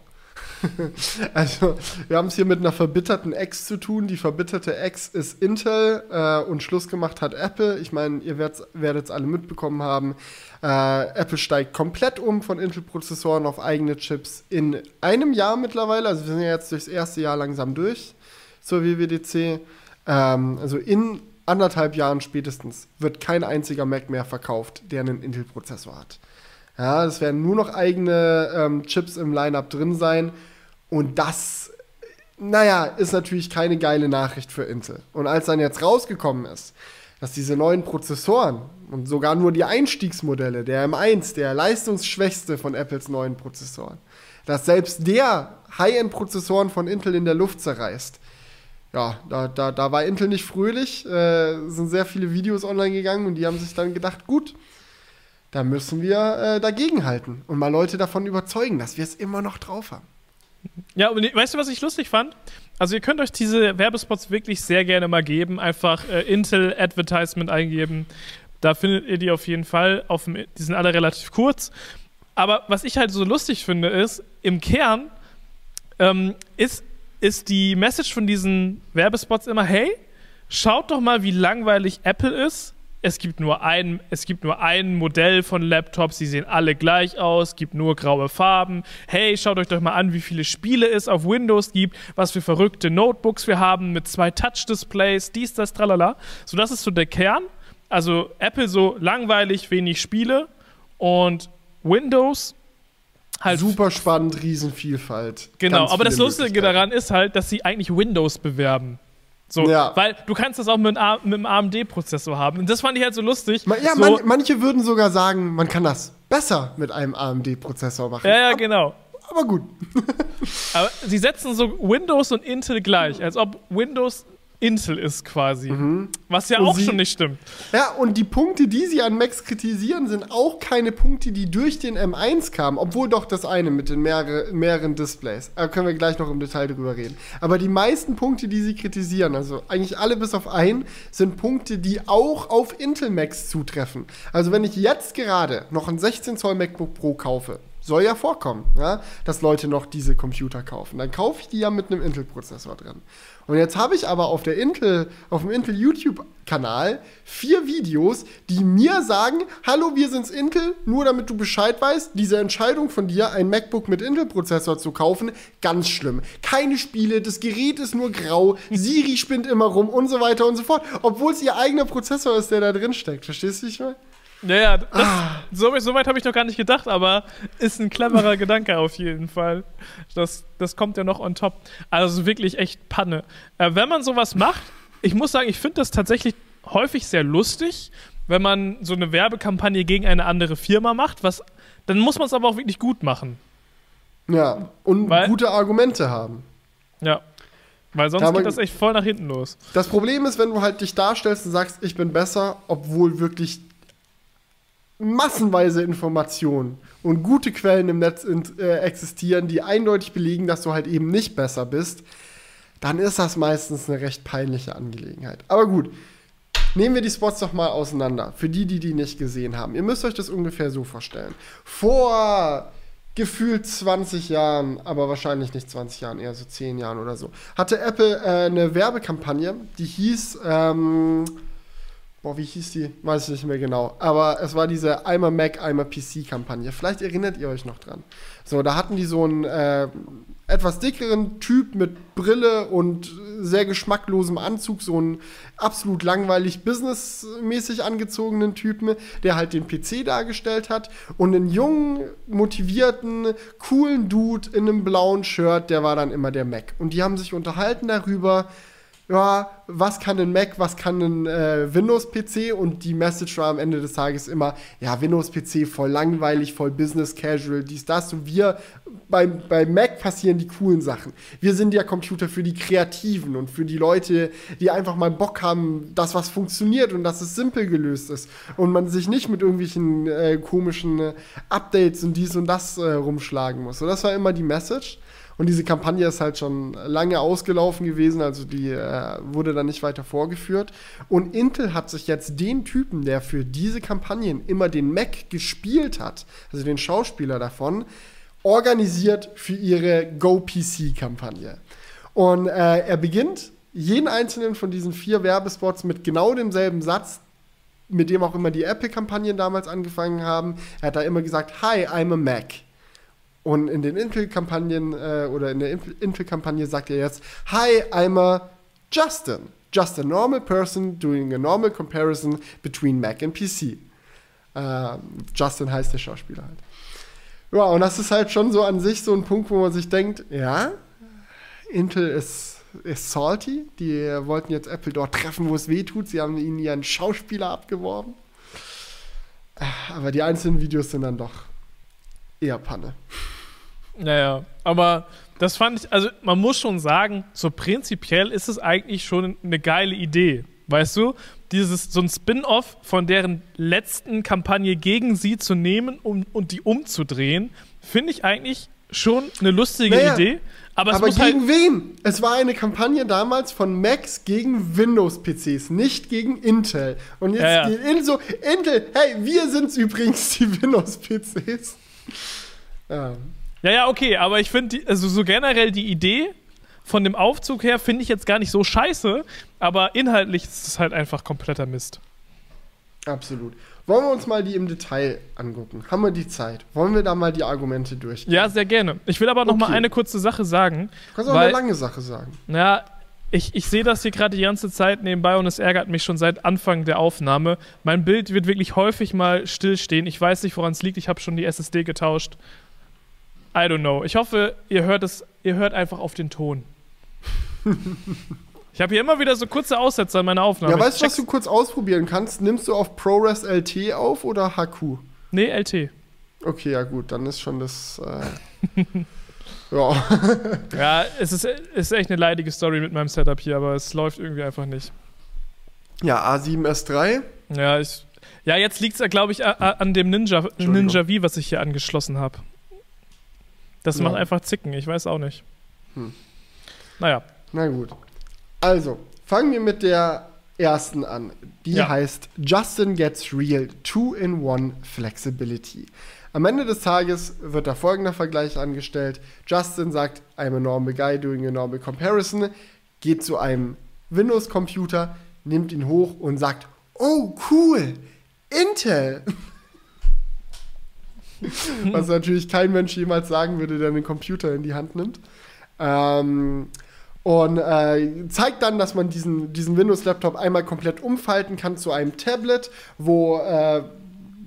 also, wir haben es hier mit einer verbitterten Ex zu tun. Die verbitterte Ex ist Intel äh, und Schluss gemacht hat Apple. Ich meine, ihr werdet es alle mitbekommen haben. Äh, Apple steigt komplett um von Intel-Prozessoren auf eigene Chips in einem Jahr mittlerweile. Also, wir sind ja jetzt durchs erste Jahr langsam durch zur WWDC. Ähm, also, in anderthalb Jahren spätestens wird kein einziger Mac mehr verkauft, der einen Intel-Prozessor hat. Ja, es werden nur noch eigene ähm, Chips im Lineup drin sein. Und das, naja, ist natürlich keine geile Nachricht für Intel. Und als dann jetzt rausgekommen ist, dass diese neuen Prozessoren und sogar nur die Einstiegsmodelle, der M1, der leistungsschwächste von Apples neuen Prozessoren, dass selbst der High-End-Prozessoren von Intel in der Luft zerreißt. Ja, da, da, da war Intel nicht fröhlich, äh, sind sehr viele Videos online gegangen und die haben sich dann gedacht, gut, da müssen wir äh, dagegenhalten und mal Leute davon überzeugen, dass wir es immer noch drauf haben. Ja, und weißt du, was ich lustig fand? Also ihr könnt euch diese Werbespots wirklich sehr gerne mal geben. Einfach äh, Intel Advertisement eingeben. Da findet ihr die auf jeden Fall. Auf dem, die sind alle relativ kurz. Aber was ich halt so lustig finde, ist, im Kern ähm, ist, ist die Message von diesen Werbespots immer, hey, schaut doch mal, wie langweilig Apple ist es gibt nur ein, es gibt nur ein Modell von Laptops, die sehen alle gleich aus, gibt nur graue Farben. Hey, schaut euch doch mal an, wie viele Spiele es auf Windows gibt, was für verrückte Notebooks wir haben mit zwei Touch-Displays, dies, das, tralala. So, das ist so der Kern. Also Apple so langweilig, wenig Spiele und Windows halt super spannend, Riesenvielfalt. Genau, aber das Lustige daran ist halt, dass sie eigentlich Windows bewerben. So, ja. Weil du kannst das auch mit, mit einem AMD-Prozessor haben. Und das fand ich halt so lustig. Ja, so, man, manche würden sogar sagen, man kann das besser mit einem AMD-Prozessor machen. Ja, ja, genau. Aber gut. aber sie setzen so Windows und Intel gleich, als ob Windows Intel ist quasi. Mhm. Was ja und auch sie, schon nicht stimmt. Ja, und die Punkte, die sie an Macs kritisieren, sind auch keine Punkte, die durch den M1 kamen, obwohl doch das eine mit den mehrere, mehreren Displays. Da können wir gleich noch im Detail drüber reden. Aber die meisten Punkte, die sie kritisieren, also eigentlich alle bis auf einen, sind Punkte, die auch auf Intel Macs zutreffen. Also wenn ich jetzt gerade noch ein 16 Zoll MacBook Pro kaufe, soll ja vorkommen, ja, dass Leute noch diese Computer kaufen. Dann kaufe ich die ja mit einem Intel-Prozessor drin. Und jetzt habe ich aber auf der Intel, auf dem Intel YouTube-Kanal vier Videos, die mir sagen: Hallo, wir sind's Intel, nur damit du Bescheid weißt, diese Entscheidung von dir, ein MacBook mit Intel-Prozessor zu kaufen, ganz schlimm. Keine Spiele, das Gerät ist nur grau, Siri spinnt immer rum und so weiter und so fort. Obwohl es ihr eigener Prozessor ist, der da drin steckt. Verstehst du, ich mal? Ja, das, ah. so, so, weit habe ich noch gar nicht gedacht, aber ist ein cleverer Gedanke auf jeden Fall. Das, das kommt ja noch on top. Also wirklich echt Panne. Äh, wenn man sowas macht, ich muss sagen, ich finde das tatsächlich häufig sehr lustig, wenn man so eine Werbekampagne gegen eine andere Firma macht. Was, dann muss man es aber auch wirklich gut machen. Ja, und Weil, gute Argumente haben. Ja. Weil sonst geht das echt voll nach hinten los. Das Problem ist, wenn du halt dich darstellst und sagst, ich bin besser, obwohl wirklich massenweise Informationen und gute Quellen im Netz äh, existieren, die eindeutig belegen, dass du halt eben nicht besser bist, dann ist das meistens eine recht peinliche Angelegenheit. Aber gut, nehmen wir die Spots doch mal auseinander. Für die, die die nicht gesehen haben. Ihr müsst euch das ungefähr so vorstellen. Vor gefühlt 20 Jahren, aber wahrscheinlich nicht 20 Jahren, eher so 10 Jahren oder so, hatte Apple äh, eine Werbekampagne, die hieß ähm, boah, wie hieß die? Weiß ich nicht mehr genau. Aber es war diese Einmal Mac, Einmal PC-Kampagne. Vielleicht erinnert ihr euch noch dran. So, da hatten die so einen äh, etwas dickeren Typ mit Brille und sehr geschmacklosem Anzug, so einen absolut langweilig businessmäßig angezogenen Typen, der halt den PC dargestellt hat und einen jungen, motivierten, coolen Dude in einem blauen Shirt, der war dann immer der Mac. Und die haben sich unterhalten darüber, ja, was kann ein Mac, was kann ein äh, Windows-PC und die Message war am Ende des Tages immer, ja, Windows-PC voll langweilig, voll Business Casual, dies, das. Und wir, bei, bei Mac passieren die coolen Sachen. Wir sind ja Computer für die Kreativen und für die Leute, die einfach mal Bock haben, dass was funktioniert und dass es simpel gelöst ist und man sich nicht mit irgendwelchen äh, komischen Updates und dies und das äh, rumschlagen muss. So, das war immer die Message. Und diese Kampagne ist halt schon lange ausgelaufen gewesen, also die äh, wurde dann nicht weiter vorgeführt. Und Intel hat sich jetzt den Typen, der für diese Kampagnen immer den Mac gespielt hat, also den Schauspieler davon, organisiert für ihre Go-PC-Kampagne. Und äh, er beginnt jeden einzelnen von diesen vier Werbespots mit genau demselben Satz, mit dem auch immer die Apple-Kampagnen damals angefangen haben. Er hat da immer gesagt, Hi, I'm a Mac. Und in den Intel-Kampagnen äh, oder in der Intel-Kampagne sagt er jetzt, Hi, I'm a Justin. Just a normal person doing a normal comparison between Mac and PC. Äh, Justin heißt der Schauspieler halt. Ja, und das ist halt schon so an sich so ein Punkt, wo man sich denkt, ja, Intel ist, ist salty. Die wollten jetzt Apple dort treffen, wo es weh tut. Sie haben ihnen ihren Schauspieler abgeworben. Aber die einzelnen Videos sind dann doch eher Panne. Naja, aber das fand ich, also man muss schon sagen, so prinzipiell ist es eigentlich schon eine geile Idee. Weißt du, dieses so ein Spin-off von deren letzten Kampagne gegen sie zu nehmen um, und die umzudrehen, finde ich eigentlich schon eine lustige naja, Idee. Aber, aber gegen halt wen? Es war eine Kampagne damals von Macs gegen Windows-PCs, nicht gegen Intel. Und jetzt ja, ja. geht Intel so, Intel, hey, wir sind's übrigens, die Windows-PCs. Ja. Ja, ja, okay, aber ich finde, also so generell die Idee von dem Aufzug her finde ich jetzt gar nicht so scheiße, aber inhaltlich ist es halt einfach kompletter Mist. Absolut. Wollen wir uns mal die im Detail angucken? Haben wir die Zeit? Wollen wir da mal die Argumente durchgehen? Ja, sehr gerne. Ich will aber noch okay. mal eine kurze Sache sagen. Du kannst auch weil, eine lange Sache sagen. Ja, ich, ich sehe das hier gerade die ganze Zeit nebenbei und es ärgert mich schon seit Anfang der Aufnahme. Mein Bild wird wirklich häufig mal stillstehen. Ich weiß nicht, woran es liegt. Ich habe schon die SSD getauscht. I don't know. Ich hoffe, ihr hört es, ihr hört einfach auf den Ton. Ich habe hier immer wieder so kurze Aussätze an meiner Aufnahme. Ja, weißt du, was du kurz ausprobieren kannst? Nimmst du auf ProRes LT auf oder HQ? Nee, LT. Okay, ja gut, dann ist schon das. Äh, ja. ja, es ist, ist echt eine leidige Story mit meinem Setup hier, aber es läuft irgendwie einfach nicht. Ja, A7S3. Ja, ich, ja jetzt liegt es, glaube ich, an dem Ninja, Ninja V, was ich hier angeschlossen habe. Das ja. macht einfach Zicken, ich weiß auch nicht. Hm. Naja. Na gut. Also, fangen wir mit der ersten an. Die ja. heißt Justin Gets Real Two-in-One Flexibility. Am Ende des Tages wird da folgender Vergleich angestellt. Justin sagt, I'm a normal guy doing a normal comparison, geht zu einem Windows-Computer, nimmt ihn hoch und sagt, oh cool, Intel. Was natürlich kein Mensch jemals sagen würde, der einen Computer in die Hand nimmt. Ähm, und äh, zeigt dann, dass man diesen, diesen Windows-Laptop einmal komplett umfalten kann zu einem Tablet, wo äh,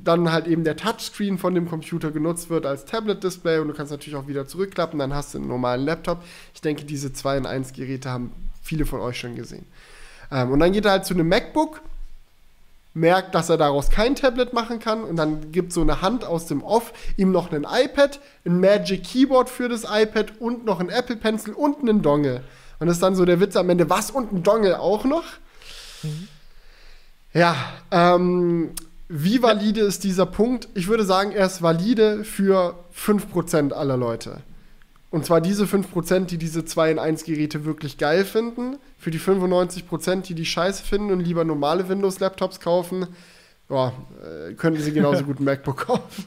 dann halt eben der Touchscreen von dem Computer genutzt wird als Tablet-Display und du kannst natürlich auch wieder zurückklappen, dann hast du einen normalen Laptop. Ich denke, diese 2 in 1 Geräte haben viele von euch schon gesehen. Ähm, und dann geht er halt zu einem MacBook, merkt, dass er daraus kein Tablet machen kann und dann gibt so eine Hand aus dem Off ihm noch ein iPad, ein Magic Keyboard für das iPad und noch ein Apple Pencil und einen Dongle. Und das ist dann so der Witz am Ende, was und ein Dongle auch noch? Mhm. Ja, ähm, wie valide ist dieser Punkt? Ich würde sagen, er ist valide für 5% aller Leute. Und zwar diese 5%, die diese 2 in 1 Geräte wirklich geil finden. Für die 95%, die die scheiße finden und lieber normale Windows-Laptops kaufen, ja, äh, könnten sie genauso gut ein MacBook kaufen.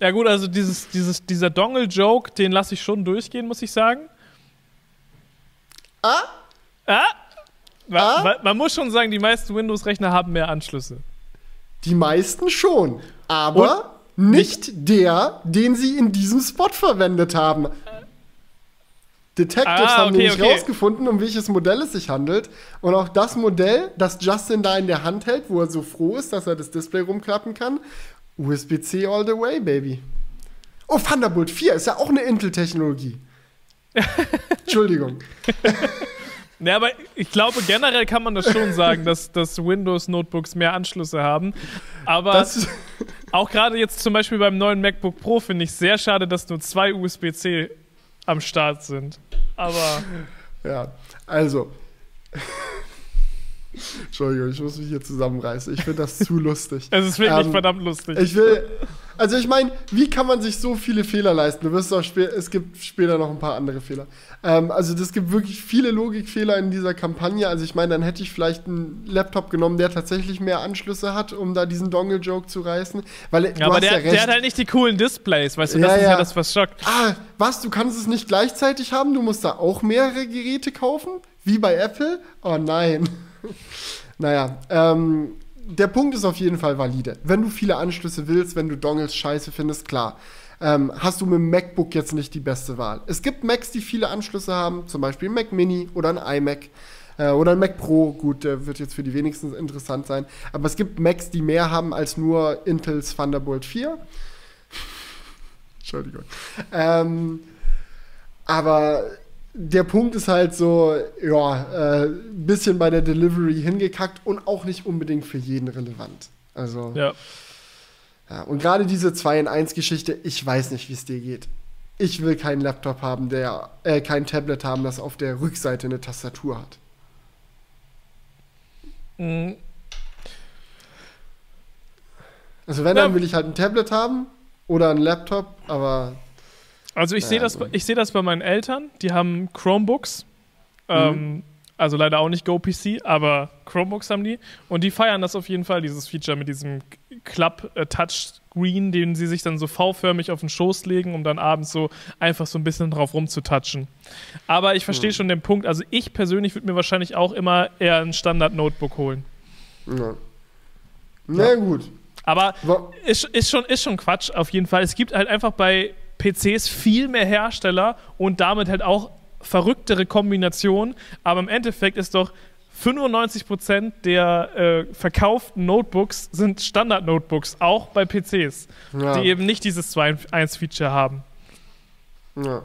Ja gut, also dieses, dieses, dieser Dongle-Joke, den lasse ich schon durchgehen, muss ich sagen. Ah? Ah? ah? Man muss schon sagen, die meisten Windows-Rechner haben mehr Anschlüsse. Die meisten schon, aber Und nicht der, den sie in diesem Spot verwendet haben. Detectives ah, haben okay, nämlich okay. rausgefunden, um welches Modell es sich handelt. Und auch das Modell, das Justin da in der Hand hält, wo er so froh ist, dass er das Display rumklappen kann, USB-C all the way, baby. Oh, Thunderbolt 4 ist ja auch eine Intel-Technologie. Entschuldigung. Ja, aber ich glaube, generell kann man das schon sagen, dass, dass Windows-Notebooks mehr Anschlüsse haben. Aber das auch gerade jetzt zum Beispiel beim neuen MacBook Pro finde ich sehr schade, dass nur zwei USB-C am Start sind. Aber. Ja, also. Entschuldigung, ich muss mich hier zusammenreißen. Ich finde das zu lustig. Es ist wirklich ähm, verdammt lustig. Ich will, also ich meine, wie kann man sich so viele Fehler leisten? Du wirst auch später, es gibt später noch ein paar andere Fehler. Ähm, also es gibt wirklich viele Logikfehler in dieser Kampagne. Also ich meine, dann hätte ich vielleicht einen Laptop genommen, der tatsächlich mehr Anschlüsse hat, um da diesen Dongle-Joke zu reißen. Weil, ja, aber der, ja der, hat halt nicht die coolen Displays, weißt du, das ja, ist ja. ja das, was schockt. Ah, was, du kannst es nicht gleichzeitig haben? Du musst da auch mehrere Geräte kaufen? Wie bei Apple? Oh nein. Naja, ähm, der Punkt ist auf jeden Fall valide. Wenn du viele Anschlüsse willst, wenn du Dongles scheiße findest, klar. Ähm, hast du mit dem MacBook jetzt nicht die beste Wahl. Es gibt Macs, die viele Anschlüsse haben, zum Beispiel ein Mac Mini oder ein iMac äh, oder ein Mac Pro. Gut, der wird jetzt für die wenigsten interessant sein. Aber es gibt Macs, die mehr haben als nur Intels Thunderbolt 4. Entschuldigung. Ähm, aber der Punkt ist halt so, ja, ein äh, bisschen bei der Delivery hingekackt und auch nicht unbedingt für jeden relevant. Also. Ja. ja und gerade diese 2 in 1 Geschichte, ich weiß nicht, wie es dir geht. Ich will keinen Laptop haben, der, äh, kein Tablet haben, das auf der Rückseite eine Tastatur hat. Mhm. Also wenn, ja. dann will ich halt ein Tablet haben oder ein Laptop, aber also ich sehe das, seh das bei meinen Eltern, die haben Chromebooks. Mhm. Ähm, also leider auch nicht GoPC, aber Chromebooks haben die. Und die feiern das auf jeden Fall, dieses Feature mit diesem Klapp-Touchscreen, den sie sich dann so V-förmig auf den Schoß legen, um dann abends so einfach so ein bisschen drauf rumzutatschen. Aber ich verstehe mhm. schon den Punkt. Also ich persönlich würde mir wahrscheinlich auch immer eher ein Standard-Notebook holen. Ja. Na ja. gut. Aber ist, ist, schon, ist schon Quatsch auf jeden Fall. Es gibt halt einfach bei PCs viel mehr Hersteller und damit halt auch verrücktere Kombinationen. Aber im Endeffekt ist doch 95% der äh, verkauften Notebooks sind Standard-Notebooks, auch bei PCs, ja. die eben nicht dieses 2-1-Feature haben. Ja,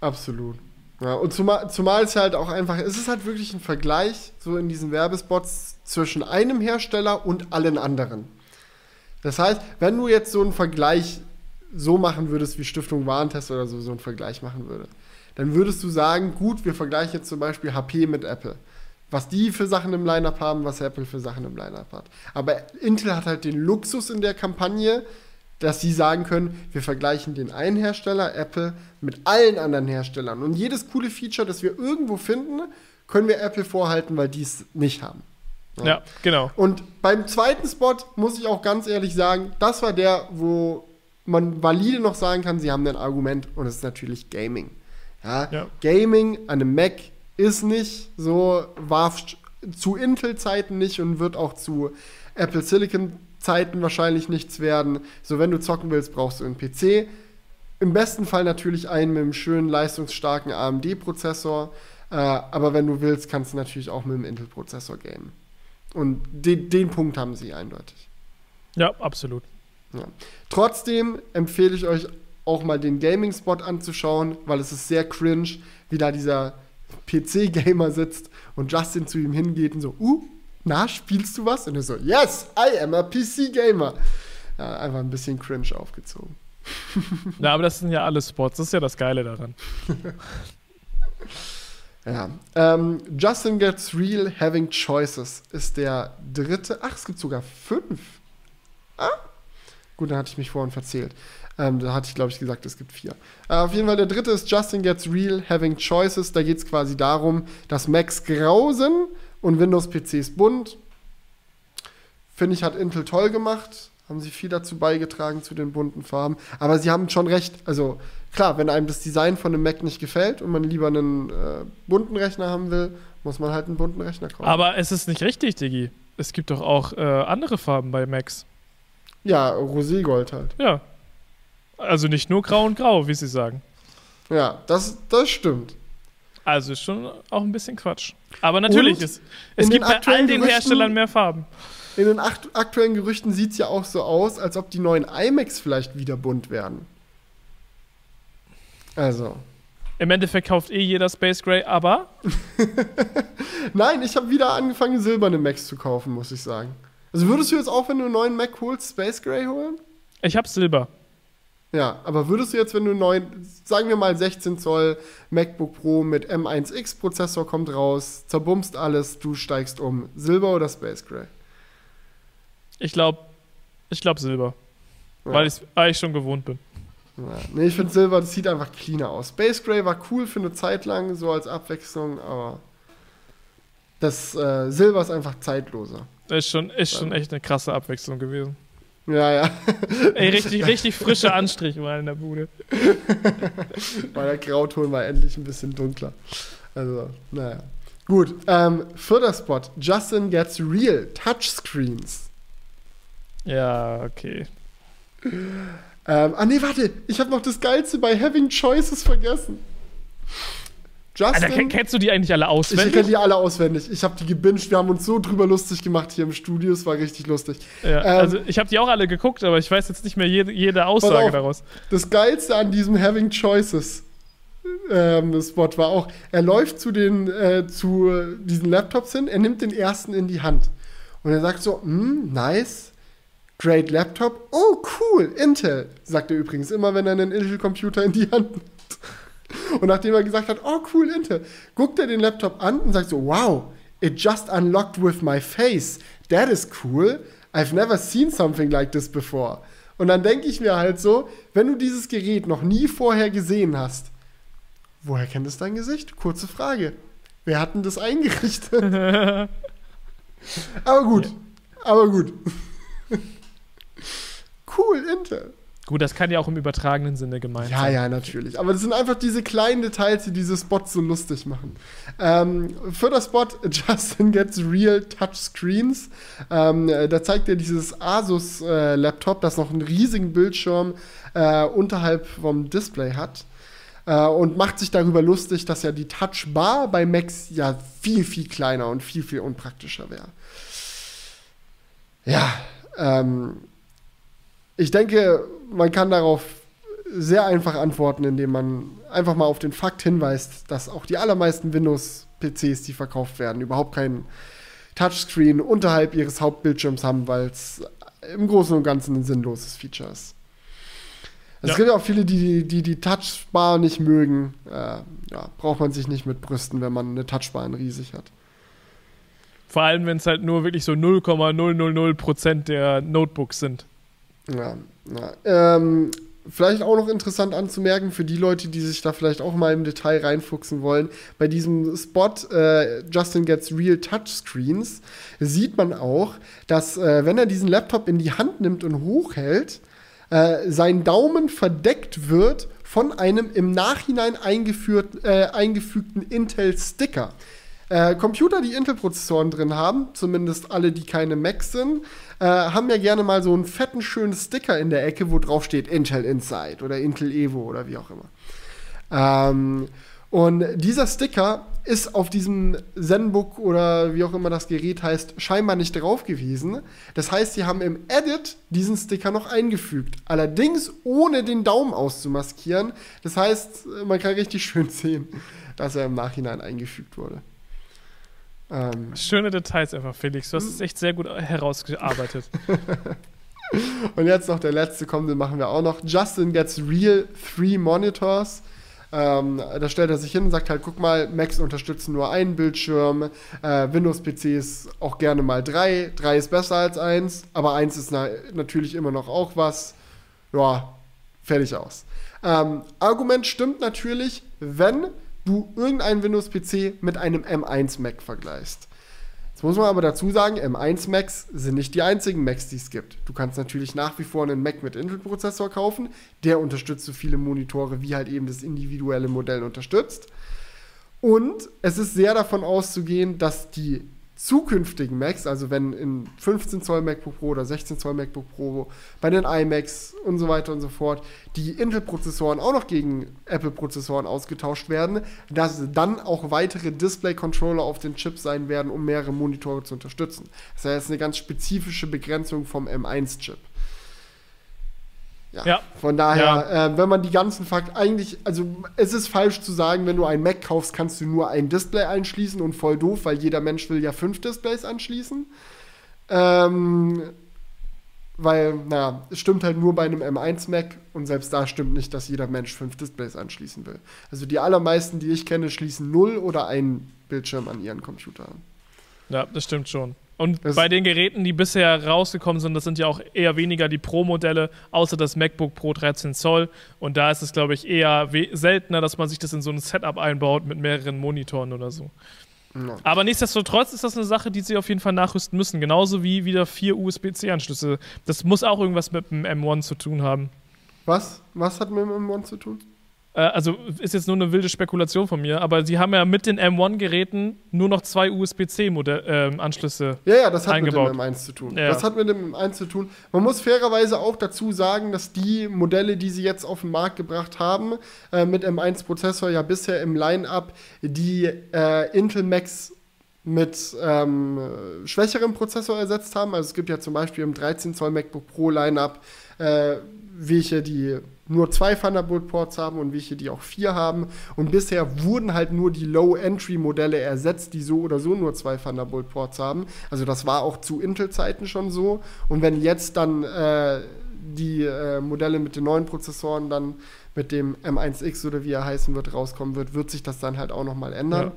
absolut. Ja, und zumal, zumal es halt auch einfach, es ist halt wirklich ein Vergleich so in diesen Werbespots zwischen einem Hersteller und allen anderen. Das heißt, wenn du jetzt so einen Vergleich so machen würdest, wie Stiftung Warentest oder so, so einen Vergleich machen würde, dann würdest du sagen, gut, wir vergleichen jetzt zum Beispiel HP mit Apple. Was die für Sachen im Lineup haben, was Apple für Sachen im Lineup hat. Aber Intel hat halt den Luxus in der Kampagne, dass sie sagen können, wir vergleichen den einen Hersteller, Apple, mit allen anderen Herstellern. Und jedes coole Feature, das wir irgendwo finden, können wir Apple vorhalten, weil die es nicht haben. Ja. ja, genau. Und beim zweiten Spot muss ich auch ganz ehrlich sagen, das war der, wo man valide noch sagen kann, sie haben ein Argument und es ist natürlich Gaming. Ja, ja. Gaming an einem Mac ist nicht so, war zu Intel-Zeiten nicht und wird auch zu Apple Silicon-Zeiten wahrscheinlich nichts werden. So, wenn du zocken willst, brauchst du einen PC. Im besten Fall natürlich einen mit einem schönen, leistungsstarken AMD-Prozessor. Äh, aber wenn du willst, kannst du natürlich auch mit einem Intel-Prozessor gamen. Und den, den Punkt haben sie eindeutig. Ja, absolut. Ja. Trotzdem empfehle ich euch auch mal den Gaming-Spot anzuschauen, weil es ist sehr cringe, wie da dieser PC-Gamer sitzt und Justin zu ihm hingeht und so, uh, na, spielst du was? Und er so, yes, I am a PC-Gamer. Ja, einfach ein bisschen cringe aufgezogen. Ja, aber das sind ja alle Spots, das ist ja das Geile daran. ja. Ähm, Justin Gets Real Having Choices ist der dritte. Ach, es gibt sogar fünf. Ah, Gut, dann hatte ich mich vorhin verzählt. Ähm, da hatte ich, glaube ich, gesagt, es gibt vier. Äh, auf jeden Fall, der dritte ist Justin Gets Real Having Choices. Da geht es quasi darum, dass Macs grau sind und Windows-PCs bunt. Finde ich, hat Intel toll gemacht. Haben sie viel dazu beigetragen zu den bunten Farben. Aber sie haben schon recht. Also, klar, wenn einem das Design von einem Mac nicht gefällt und man lieber einen äh, bunten Rechner haben will, muss man halt einen bunten Rechner kaufen. Aber es ist nicht richtig, Diggi. Es gibt doch auch äh, andere Farben bei Macs. Ja, Roségold halt. Ja. Also nicht nur grau und grau, wie sie sagen. Ja, das, das stimmt. Also ist schon auch ein bisschen Quatsch. Aber natürlich, ist, es gibt bei all den Herstellern mehr Farben. In den aktuellen Gerüchten sieht es ja auch so aus, als ob die neuen iMacs vielleicht wieder bunt werden. Also. Im Endeffekt kauft eh jeder Space Gray, aber. Nein, ich habe wieder angefangen, silberne Macs zu kaufen, muss ich sagen. Also würdest du jetzt auch, wenn du einen neuen Mac holst, Space Gray holen? Ich hab Silber. Ja, aber würdest du jetzt, wenn du neuen, sagen wir mal 16 Zoll MacBook Pro mit M1X Prozessor kommt raus, zerbummst alles, du steigst um, Silber oder Space Gray? Ich glaube, ich glaube Silber. Ja. Weil ich eigentlich schon gewohnt bin. Ja. Nee, ich finde Silber, das sieht einfach cleaner aus. Space Gray war cool für eine Zeit lang, so als Abwechslung, aber das äh, Silber ist einfach zeitloser. Ist schon, ist schon echt eine krasse Abwechslung gewesen. Ja, ja. Ey, richtig, richtig frische Anstrich mal in der Bude. Weil der Grauton war endlich ein bisschen dunkler. Also, naja. Gut, ähm, vierter Spot. Justin gets real Touchscreens. Ja, okay. Ähm, ah, nee, warte. Ich habe noch das Geilste bei Having Choices vergessen. Justin, Alter, kennst du die eigentlich alle auswendig? Ich kenne die alle auswendig. Ich habe die gebinged. Wir haben uns so drüber lustig gemacht hier im Studio. Es war richtig lustig. Ja, ähm, also ich habe die auch alle geguckt, aber ich weiß jetzt nicht mehr jede, jede Aussage daraus. Das Geilste an diesem Having Choices ähm, Spot war auch, er läuft zu den äh, zu diesen Laptops hin, er nimmt den ersten in die Hand und er sagt so, mm, nice, great Laptop, oh cool, Intel, sagt er übrigens immer, wenn er einen Intel-Computer in die Hand nimmt. Und nachdem er gesagt hat, oh cool, Intel, guckt er den Laptop an und sagt so, wow, it just unlocked with my face. That is cool. I've never seen something like this before. Und dann denke ich mir halt so, wenn du dieses Gerät noch nie vorher gesehen hast, woher kennt es dein Gesicht? Kurze Frage. Wer hat denn das eingerichtet? aber gut, aber gut. cool, Intel. Gut, das kann ja auch im übertragenen Sinne gemeint ja, sein. Ja, ja, natürlich. Aber das sind einfach diese kleinen Details, die diese Spots so lustig machen. Ähm, für das Spot Justin Gets Real Touchscreens. Ähm, da zeigt er dieses Asus-Laptop, äh, das noch einen riesigen Bildschirm äh, unterhalb vom Display hat. Äh, und macht sich darüber lustig, dass ja die Touchbar bei Macs ja viel, viel kleiner und viel, viel unpraktischer wäre. Ja, ähm, ich denke, man kann darauf sehr einfach antworten, indem man einfach mal auf den Fakt hinweist, dass auch die allermeisten Windows-PCs, die verkauft werden, überhaupt keinen Touchscreen unterhalb ihres Hauptbildschirms haben, weil es im Großen und Ganzen ein sinnloses Feature ist. Also ja. Es gibt auch viele, die, die die Touchbar nicht mögen. Äh, ja, braucht man sich nicht mit brüsten, wenn man eine Touchbar riesig hat. Vor allem, wenn es halt nur wirklich so 0,000% der Notebooks sind. Ja, ja. Ähm, vielleicht auch noch interessant anzumerken für die Leute, die sich da vielleicht auch mal im Detail reinfuchsen wollen. Bei diesem Spot äh, Justin Gets Real Touchscreens sieht man auch, dass äh, wenn er diesen Laptop in die Hand nimmt und hochhält, äh, sein Daumen verdeckt wird von einem im Nachhinein äh, eingefügten Intel-Sticker. Äh, Computer, die Intel-Prozessoren drin haben, zumindest alle, die keine Macs sind, äh, haben ja gerne mal so einen fetten, schönen Sticker in der Ecke, wo drauf steht Intel Inside oder Intel Evo oder wie auch immer. Ähm, und dieser Sticker ist auf diesem Zenbook oder wie auch immer das Gerät heißt, scheinbar nicht drauf gewesen. Das heißt, sie haben im Edit diesen Sticker noch eingefügt. Allerdings ohne den Daumen auszumaskieren. Das heißt, man kann richtig schön sehen, dass er im Nachhinein eingefügt wurde. Ähm. Schöne Details einfach, Felix. Du hast es echt sehr gut herausgearbeitet. Und jetzt noch der letzte, komm, den machen wir auch noch. Justin gets real three monitors. Ähm, da stellt er sich hin und sagt halt, guck mal, Macs unterstützen nur einen Bildschirm, äh, Windows-PCs auch gerne mal drei. Drei ist besser als eins, aber eins ist na natürlich immer noch auch was. Ja, fertig aus. Ähm, Argument stimmt natürlich, wenn du irgendeinen Windows-PC mit einem M1 Mac vergleichst. Jetzt muss man aber dazu sagen, M1 Macs sind nicht die einzigen Macs, die es gibt. Du kannst natürlich nach wie vor einen Mac mit Intel-Prozessor kaufen. Der unterstützt so viele Monitore, wie halt eben das individuelle Modell unterstützt. Und es ist sehr davon auszugehen, dass die zukünftigen Macs, also wenn in 15 Zoll MacBook Pro oder 16 Zoll MacBook Pro, bei den iMacs und so weiter und so fort, die Intel-Prozessoren auch noch gegen Apple-Prozessoren ausgetauscht werden, dass dann auch weitere Display-Controller auf den Chips sein werden, um mehrere Monitore zu unterstützen. Das heißt, eine ganz spezifische Begrenzung vom M1-Chip. Ja. ja. Von daher, ja. äh, wenn man die ganzen Fakten eigentlich, also es ist falsch zu sagen, wenn du ein Mac kaufst, kannst du nur ein Display einschließen und voll doof, weil jeder Mensch will ja fünf Displays anschließen. Ähm, weil, naja, es stimmt halt nur bei einem M1 Mac und selbst da stimmt nicht, dass jeder Mensch fünf Displays anschließen will. Also die allermeisten, die ich kenne, schließen null oder einen Bildschirm an ihren Computer an. Ja, das stimmt schon. Und Das- bei den Geräten, die bisher rausgekommen sind, das sind ja auch eher weniger die Pro-Modelle, außer das MacBook Pro 13 Zoll. Und da ist es, glaube ich, eher seltener, dass man sich das in so ein Setup einbaut mit mehreren Monitoren oder so. Ja. Aber nichtsdestotrotz ist das eine Sache, die sie auf jeden Fall nachrüsten müssen. Genauso wie wieder vier USB-C-Anschlüsse. Das muss auch irgendwas mit dem M1 zu tun haben. Was? Was hat mit dem M1 zu tun? Äh, also ist jetzt nur eine wilde Spekulation von mir, aber sie haben ja mit den M1-Geräten nur noch zwei USB-C-Anschlüsse. Ja, ja, das hat Eingebaut. mit dem M1 zu tun. Ja. Das hat mit dem M1 zu tun. Man muss fairerweise auch dazu sagen, dass die Modelle, die sie jetzt auf den Markt gebracht haben, äh, mit M1-Prozessor ja bisher im Line-Up die äh, Intel Macs mit ähm, äh, schwächerem Prozessor ersetzt haben. Also es gibt ja zum Beispiel im 13 Zoll MacBook Pro Line-Up äh, welche, die nur zwei Thunderbolt-Ports haben und welche, die auch vier haben. Und bisher wurden halt nur die Low-Entry-Modelle ersetzt, die so oder so nur zwei Thunderbolt-Ports haben. Also das war auch zu Intel-Zeiten schon so. Und wenn jetzt dann äh, die äh, Modelle mit den neuen Prozessoren dann mit dem M1X oder wie er heißen wird, rauskommen wird, wird sich das dann halt auch nochmal ändern. Ja.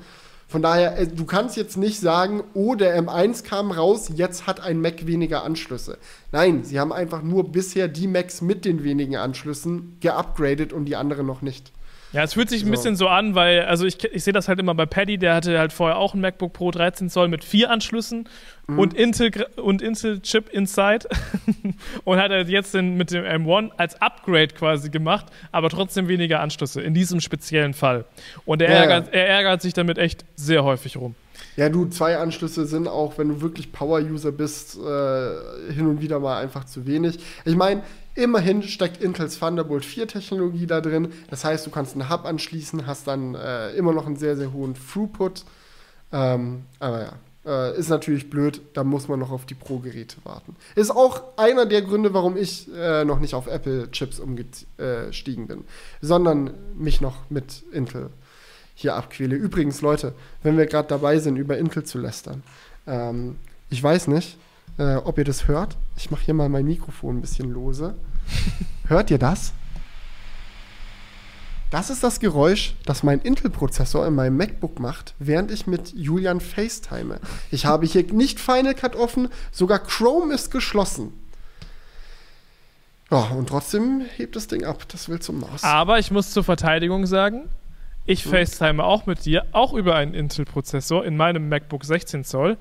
Von daher, äh, du kannst jetzt nicht sagen, oh, der M1 kam raus, jetzt hat ein Mac weniger Anschlüsse. Nein, sie haben einfach nur bisher die Macs mit den wenigen Anschlüssen geupgradet und die anderen noch nicht. Ja, es fühlt sich ein bisschen so an, weil, also ich, ich sehe das halt immer bei Paddy, der hatte halt vorher auch ein MacBook Pro 13 Zoll mit vier Anschlüssen Mhm. und Intel und Intel Chip Inside und hat halt jetzt den, mit dem M1 als Upgrade quasi gemacht, aber trotzdem weniger Anschlüsse in diesem speziellen Fall. Und er, Ja, ja. ärgert, er ärgert sich damit echt sehr häufig rum. Ja, du, zwei Anschlüsse sind auch, wenn du wirklich Power-User bist, äh, hin und wieder mal einfach zu wenig. Ich meine, immerhin steckt Intels Thunderbolt 4 Technologie da drin. Das heißt, du kannst einen Hub anschließen, hast dann äh, immer noch einen sehr, sehr hohen Throughput. Ähm, aber ja, äh, ist natürlich blöd, da muss man noch auf die Pro-Geräte warten. Ist auch einer der Gründe, warum ich äh, noch nicht auf Apple-Chips umgestiegen bin, sondern mich noch mit Intel hier abquäle. Übrigens, Leute, wenn wir gerade dabei sind, über Intel zu lästern, ähm, ich weiß nicht, äh, ob ihr das hört. Ich mache hier mal mein Mikrofon ein bisschen lose. Hört ihr das? Das ist das Geräusch, das mein Intel-Prozessor in meinem MacBook macht, während ich mit Julian FaceTime. Ich habe hier nicht Final Cut offen, sogar Chrome ist geschlossen. Ja, und trotzdem hebt das Ding ab. Das will zum Maus. Aber ich muss zur Verteidigung sagen, ich Hm. FaceTime auch mit dir, auch über einen Intel-Prozessor in meinem MacBook 16 Zoll.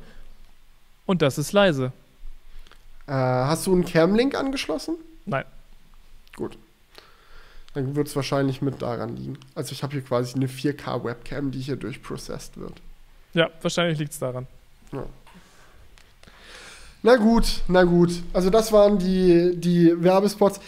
Und das ist leise. Äh, hast du einen Cam-Link angeschlossen? Nein. Gut. Dann wird es wahrscheinlich mit daran liegen. Also ich habe hier quasi eine 4K-Webcam, die hier durchprocessed wird. Ja, wahrscheinlich liegt es daran. Na gut, na gut. Also das waren die, die Werbespots.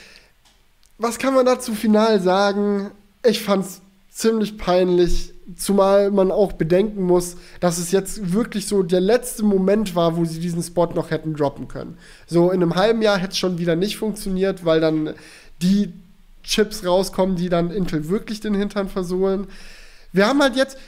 Was kann man dazu final sagen? Ich fand's ziemlich peinlich, zumal man auch bedenken muss, dass es jetzt wirklich so der letzte Moment war, wo sie diesen Spot noch hätten droppen können. So in einem halben Jahr hätte es schon wieder nicht funktioniert, weil dann die Chips rauskommen, die dann Intel wirklich den Hintern versohlen. Wir haben halt jetzt,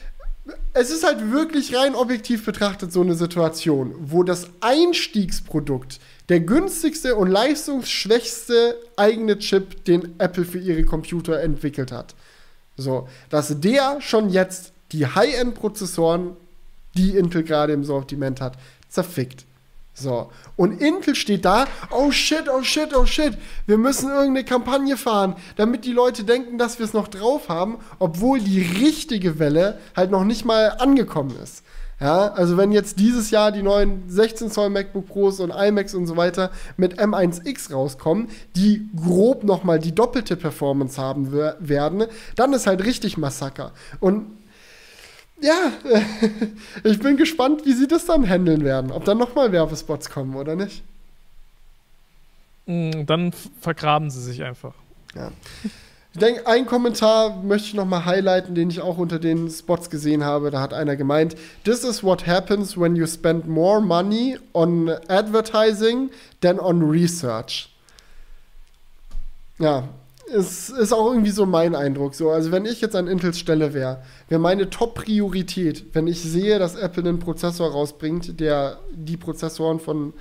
es ist halt wirklich rein objektiv betrachtet so eine Situation, wo das Einstiegsprodukt der günstigste und leistungsschwächste eigene Chip, den Apple für ihre Computer entwickelt hat. So, dass der schon jetzt die High-End-Prozessoren, die Intel gerade im Sortiment hat, zerfickt. So, und Intel steht da, oh shit, oh shit, oh shit, wir müssen irgendeine Kampagne fahren, damit die Leute denken, dass wir es noch drauf haben, obwohl die richtige Welle halt noch nicht mal angekommen ist. Ja, also wenn jetzt dieses Jahr die neuen 16 Zoll MacBook Pros und iMacs und so weiter mit M1X rauskommen, die grob nochmal die doppelte Performance haben wer- werden, dann ist halt richtig Massaker. Und ja, ich bin gespannt, wie sie das dann handeln werden. Ob dann nochmal Werbespots kommen oder nicht. Mm, Dann vergraben sie sich einfach. Ja. Ich denke, einen Kommentar möchte ich nochmal highlighten, den ich auch unter den Spots gesehen habe. Da hat einer gemeint, This is what happens when you spend more money on advertising than on research. Ja, es ist auch irgendwie so mein Eindruck. So, also wenn ich jetzt an Intels Stelle wäre, wäre meine Top-Priorität, wenn ich sehe, dass Apple einen Prozessor rausbringt, der die Prozessoren von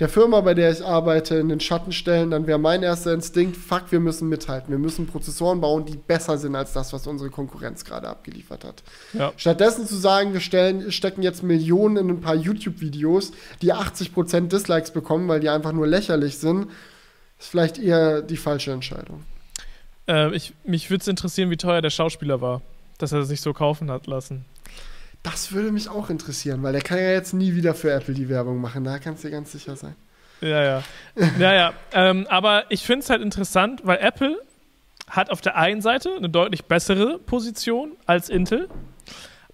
der Firma, bei der ich arbeite, in den Schatten stellen, dann wäre mein erster Instinkt, fuck, wir müssen mithalten. Wir müssen Prozessoren bauen, die besser sind als das, was unsere Konkurrenz gerade abgeliefert hat. Ja. Stattdessen zu sagen, wir stellen, stecken jetzt Millionen in ein paar YouTube-Videos, die 80% Dislikes bekommen, weil die einfach nur lächerlich sind, ist vielleicht eher die falsche Entscheidung. Äh, ich, mich würde es interessieren, wie teuer der Schauspieler war, dass er sich so kaufen hat lassen. Das würde mich auch interessieren, weil der kann ja jetzt nie wieder für Apple die Werbung machen. Da kannst du dir ganz sicher sein. Ja, ja. ja, ja. Ähm, aber ich finde es halt interessant, weil Apple hat auf der einen Seite eine deutlich bessere Position als Intel.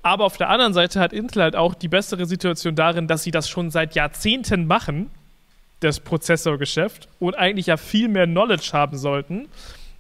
Aber auf der anderen Seite hat Intel halt auch die bessere Situation darin, dass sie das schon seit Jahrzehnten machen, das Prozessorgeschäft, und eigentlich ja viel mehr Knowledge haben sollten.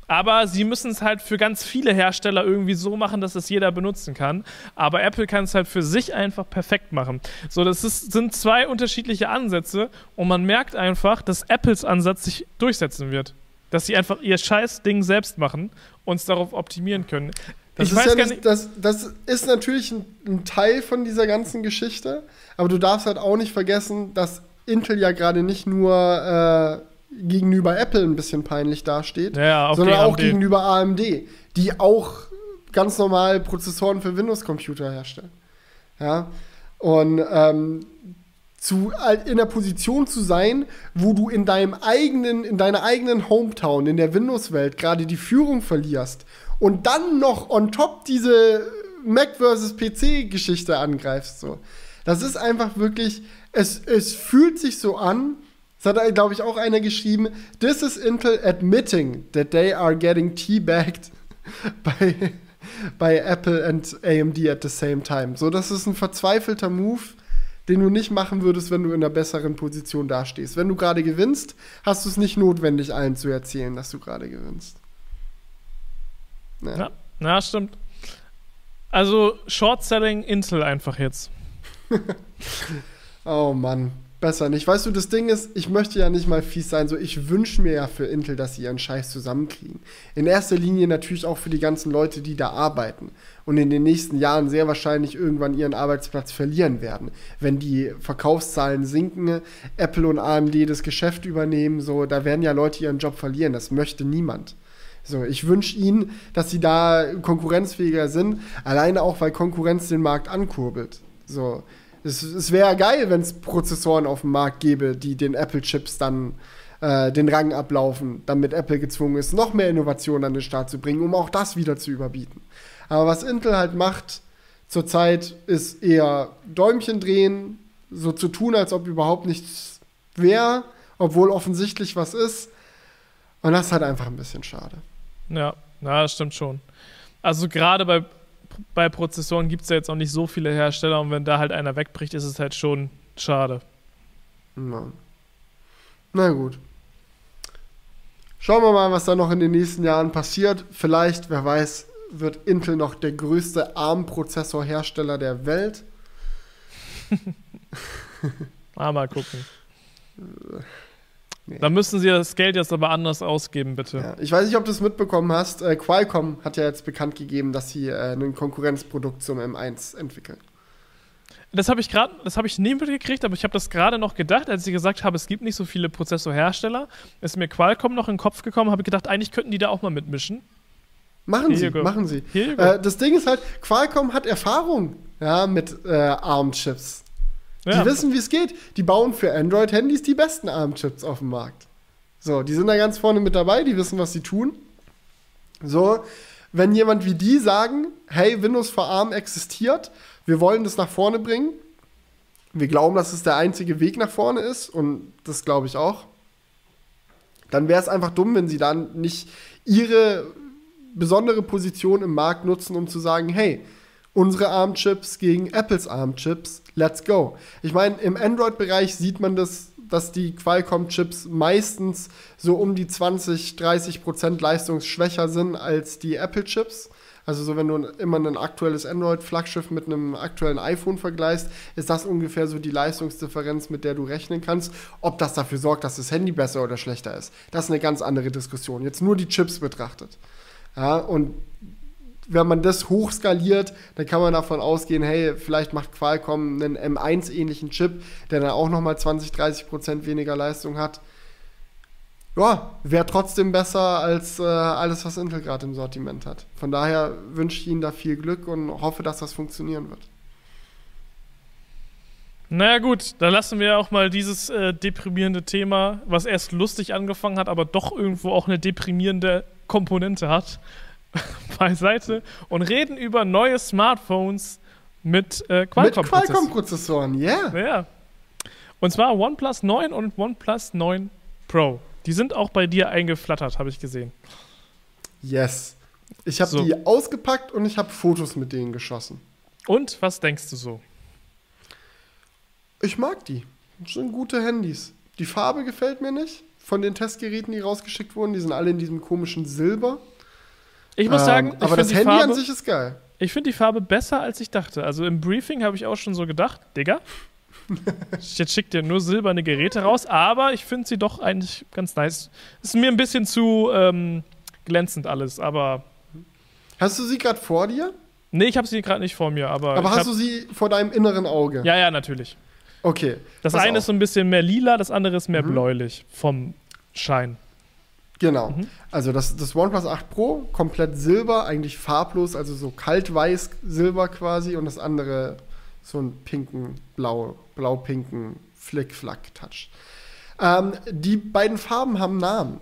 Aber sie müssen es halt für ganz viele Hersteller irgendwie so machen, dass es jeder benutzen kann. Aber Apple kann es halt für sich einfach perfekt machen. So, das ist, sind zwei unterschiedliche Ansätze und man merkt einfach, dass Apples Ansatz sich durchsetzen wird. Dass sie einfach ihr scheiß Ding selbst machen und es darauf optimieren können. Das ist, ja nicht, das, das ist natürlich ein, ein Teil von dieser ganzen Geschichte, aber du darfst halt auch nicht vergessen, dass Intel ja gerade nicht nur äh, gegenüber Apple ein bisschen peinlich dasteht, ja, sondern auch gegenüber AMD, die auch ganz normal Prozessoren für Windows-Computer herstellen. Ja. Und ähm, zu, in der Position zu sein, wo du in deinem eigenen, in deiner eigenen Hometown, in der Windows-Welt gerade die Führung verlierst und dann noch on top diese Mac versus PC-Geschichte angreifst. So. Das ist einfach wirklich, es, es fühlt sich so an, das hat, glaube ich, auch einer geschrieben. This is Intel admitting that they are getting teabagged by, by Apple and AMD at the same time. So, das ist ein verzweifelter Move, den du nicht machen würdest, wenn du in einer besseren Position dastehst. Wenn du gerade gewinnst, hast du es nicht notwendig, allen zu erzählen, dass du gerade gewinnst. Ja. ja, ja, stimmt. Also Short-Selling Intel einfach jetzt. oh Mann besser nicht. Weißt du, das Ding ist, ich möchte ja nicht mal fies sein, so ich wünsche mir ja für Intel, dass sie ihren Scheiß zusammenkriegen. In erster Linie natürlich auch für die ganzen Leute, die da arbeiten und in den nächsten Jahren sehr wahrscheinlich irgendwann ihren Arbeitsplatz verlieren werden. Wenn die Verkaufszahlen sinken, Apple und AMD das Geschäft übernehmen, so, da werden ja Leute ihren Job verlieren. Das möchte niemand. So, ich wünsche ihnen, dass sie da konkurrenzfähiger sind, alleine auch, weil Konkurrenz den Markt ankurbelt. So, es, es wäre geil, wenn es Prozessoren auf dem Markt gäbe, die den Apple-Chips dann äh, den Rang ablaufen, damit Apple gezwungen ist, noch mehr Innovationen an den Start zu bringen, um auch das wieder zu überbieten. Aber was Intel halt macht zurzeit, ist eher Däumchen drehen, so zu tun, als ob überhaupt nichts wäre, obwohl offensichtlich was ist. Und das ist halt einfach ein bisschen schade. Ja, na, das stimmt schon. Also gerade bei bei Prozessoren gibt es ja jetzt auch nicht so viele Hersteller und wenn da halt einer wegbricht, ist es halt schon schade. Na, Na gut. Schauen wir mal, was da noch in den nächsten Jahren passiert. Vielleicht, wer weiß, wird Intel noch der größte ARM-Prozessorhersteller der Welt. mal gucken. Nee. Da müssen sie das Geld jetzt aber anders ausgeben, bitte. Ja, ich weiß nicht, ob du es mitbekommen hast. Äh, Qualcomm hat ja jetzt bekannt gegeben, dass sie äh, ein Konkurrenzprodukt zum M1 entwickeln. Das habe ich gerade, das habe ich nie mitgekriegt, aber ich habe das gerade noch gedacht, als ich gesagt habe, es gibt nicht so viele Prozessorhersteller. Ist mir Qualcomm noch in den Kopf gekommen, habe ich gedacht, eigentlich könnten die da auch mal mitmischen. Machen Here sie, machen sie. Äh, das Ding ist halt, Qualcomm hat Erfahrung ja, mit äh, ARM-Chips. Ja. Die wissen, wie es geht. Die bauen für Android-Handys die besten ARM-Chips auf dem Markt. So, die sind da ganz vorne mit dabei, die wissen, was sie tun. So, wenn jemand wie die sagen, hey, Windows for ARM existiert, wir wollen das nach vorne bringen, wir glauben, dass es der einzige Weg nach vorne ist und das glaube ich auch, dann wäre es einfach dumm, wenn sie dann nicht ihre besondere Position im Markt nutzen, um zu sagen, hey, unsere ARM-Chips gegen Apples ARM-Chips, let's go. Ich meine, im Android-Bereich sieht man das, dass die Qualcomm-Chips meistens so um die 20, 30 Prozent leistungsschwächer sind als die Apple-Chips. Also so, wenn du immer ein aktuelles Android-Flaggschiff mit einem aktuellen iPhone vergleichst, ist das ungefähr so die Leistungsdifferenz, mit der du rechnen kannst. Ob das dafür sorgt, dass das Handy besser oder schlechter ist, das ist eine ganz andere Diskussion. Jetzt nur die Chips betrachtet. Ja, und wenn man das hochskaliert, dann kann man davon ausgehen, hey, vielleicht macht Qualcomm einen M1-ähnlichen Chip, der dann auch nochmal 20, 30 Prozent weniger Leistung hat. Ja, wäre trotzdem besser als äh, alles, was Intel gerade im Sortiment hat. Von daher wünsche ich Ihnen da viel Glück und hoffe, dass das funktionieren wird. Naja gut, dann lassen wir auch mal dieses äh, deprimierende Thema, was erst lustig angefangen hat, aber doch irgendwo auch eine deprimierende Komponente hat, beiseite und reden über neue Smartphones mit äh, Qualcomm-Prozessoren. Qualcomm yeah. Ja. Und zwar OnePlus 9 und OnePlus 9 Pro. Die sind auch bei dir eingeflattert, habe ich gesehen. Yes. Ich habe so. die ausgepackt und ich habe Fotos mit denen geschossen. Und was denkst du so? Ich mag die. Das sind gute Handys. Die Farbe gefällt mir nicht. Von den Testgeräten, die rausgeschickt wurden, die sind alle in diesem komischen Silber. Ich muss sagen, ähm, aber das Handy Farbe, an sich ist geil. Ich finde die Farbe besser, als ich dachte. Also im Briefing habe ich auch schon so gedacht, Digga, jetzt schickt ihr nur silberne Geräte raus, aber ich finde sie doch eigentlich ganz nice. Ist mir ein bisschen zu ähm, glänzend alles, aber. Hast du sie gerade vor dir? Nee, ich habe sie gerade nicht vor mir, aber. Aber hast du sie vor deinem inneren Auge? Ja, ja, natürlich. Okay. Das eine auf. ist so ein bisschen mehr lila, das andere ist mehr mhm. bläulich vom Schein. Genau. Mhm. Also das, das OnePlus 8 Pro, komplett silber, eigentlich farblos, also so kaltweiß silber quasi und das andere so einen pinken, blau, blau-pinken Flick-Flack-Touch. Ähm, die beiden Farben haben Namen.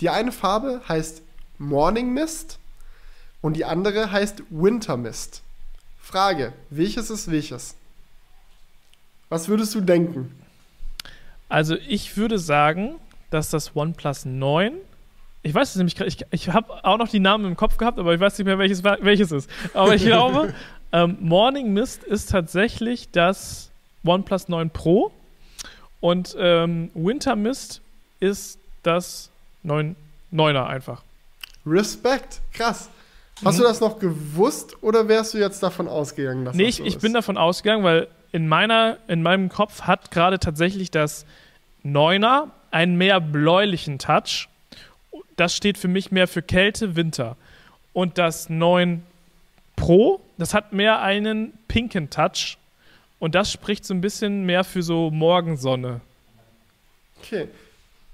Die eine Farbe heißt Morning Mist und die andere heißt Winter Mist. Frage, welches ist welches? Was würdest du denken? Also ich würde sagen, dass das OnePlus 9 ich weiß es nämlich, ich, ich habe auch noch die Namen im Kopf gehabt, aber ich weiß nicht mehr, welches, welches ist. Aber ich glaube, ähm, Morning Mist ist tatsächlich das OnePlus 9 Pro und ähm, Winter Mist ist das 9, 9er einfach. Respekt, krass. Hast mhm. du das noch gewusst oder wärst du jetzt davon ausgegangen, dass nee, das so ich, ich bin davon ausgegangen, weil in, meiner, in meinem Kopf hat gerade tatsächlich das Neuner einen mehr bläulichen Touch. Das steht für mich mehr für Kälte, Winter. Und das 9 Pro, das hat mehr einen pinken Touch. Und das spricht so ein bisschen mehr für so Morgensonne. Okay.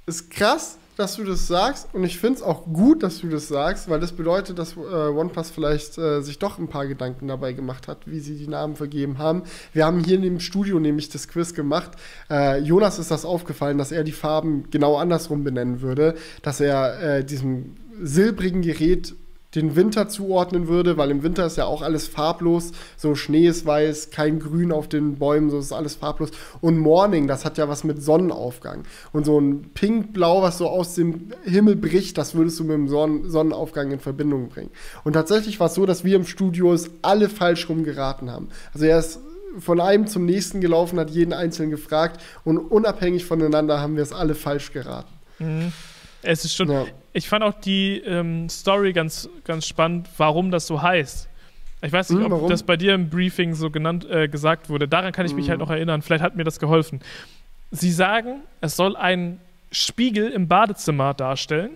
Ist krass, dass du das sagst und ich finde es auch gut, dass du das sagst, weil das bedeutet, dass äh, OnePlus vielleicht äh, sich doch ein paar Gedanken dabei gemacht hat, wie sie die Namen vergeben haben. Wir haben hier in dem Studio nämlich das Quiz gemacht. Äh, Jonas ist das aufgefallen, dass er die Farben genau andersrum benennen würde, dass er äh, diesem silbrigen Gerät den Winter zuordnen würde, weil im Winter ist ja auch alles farblos. So Schnee ist weiß, kein Grün auf den Bäumen, so ist alles farblos. Und Morning, das hat ja was mit Sonnenaufgang. Und so ein Pink-Blau, was so aus dem Himmel bricht, das würdest du mit dem Sonnen Sonnenaufgang in Verbindung bringen. Und tatsächlich war es so, dass wir im Studio es alle falsch rum geraten haben. Also er ist von einem zum nächsten gelaufen, hat jeden Einzelnen gefragt und unabhängig voneinander haben wir es alle falsch geraten. Mhm. Es ist schon. Ja. Ich fand auch die ähm, Story ganz, ganz spannend, warum das so heißt. Ich weiß nicht, hm, ob das bei dir im Briefing so genannt, äh, gesagt wurde. Daran kann ich mich halt hm. noch erinnern. Vielleicht hat mir das geholfen. Sie sagen, es soll ein Spiegel im Badezimmer darstellen,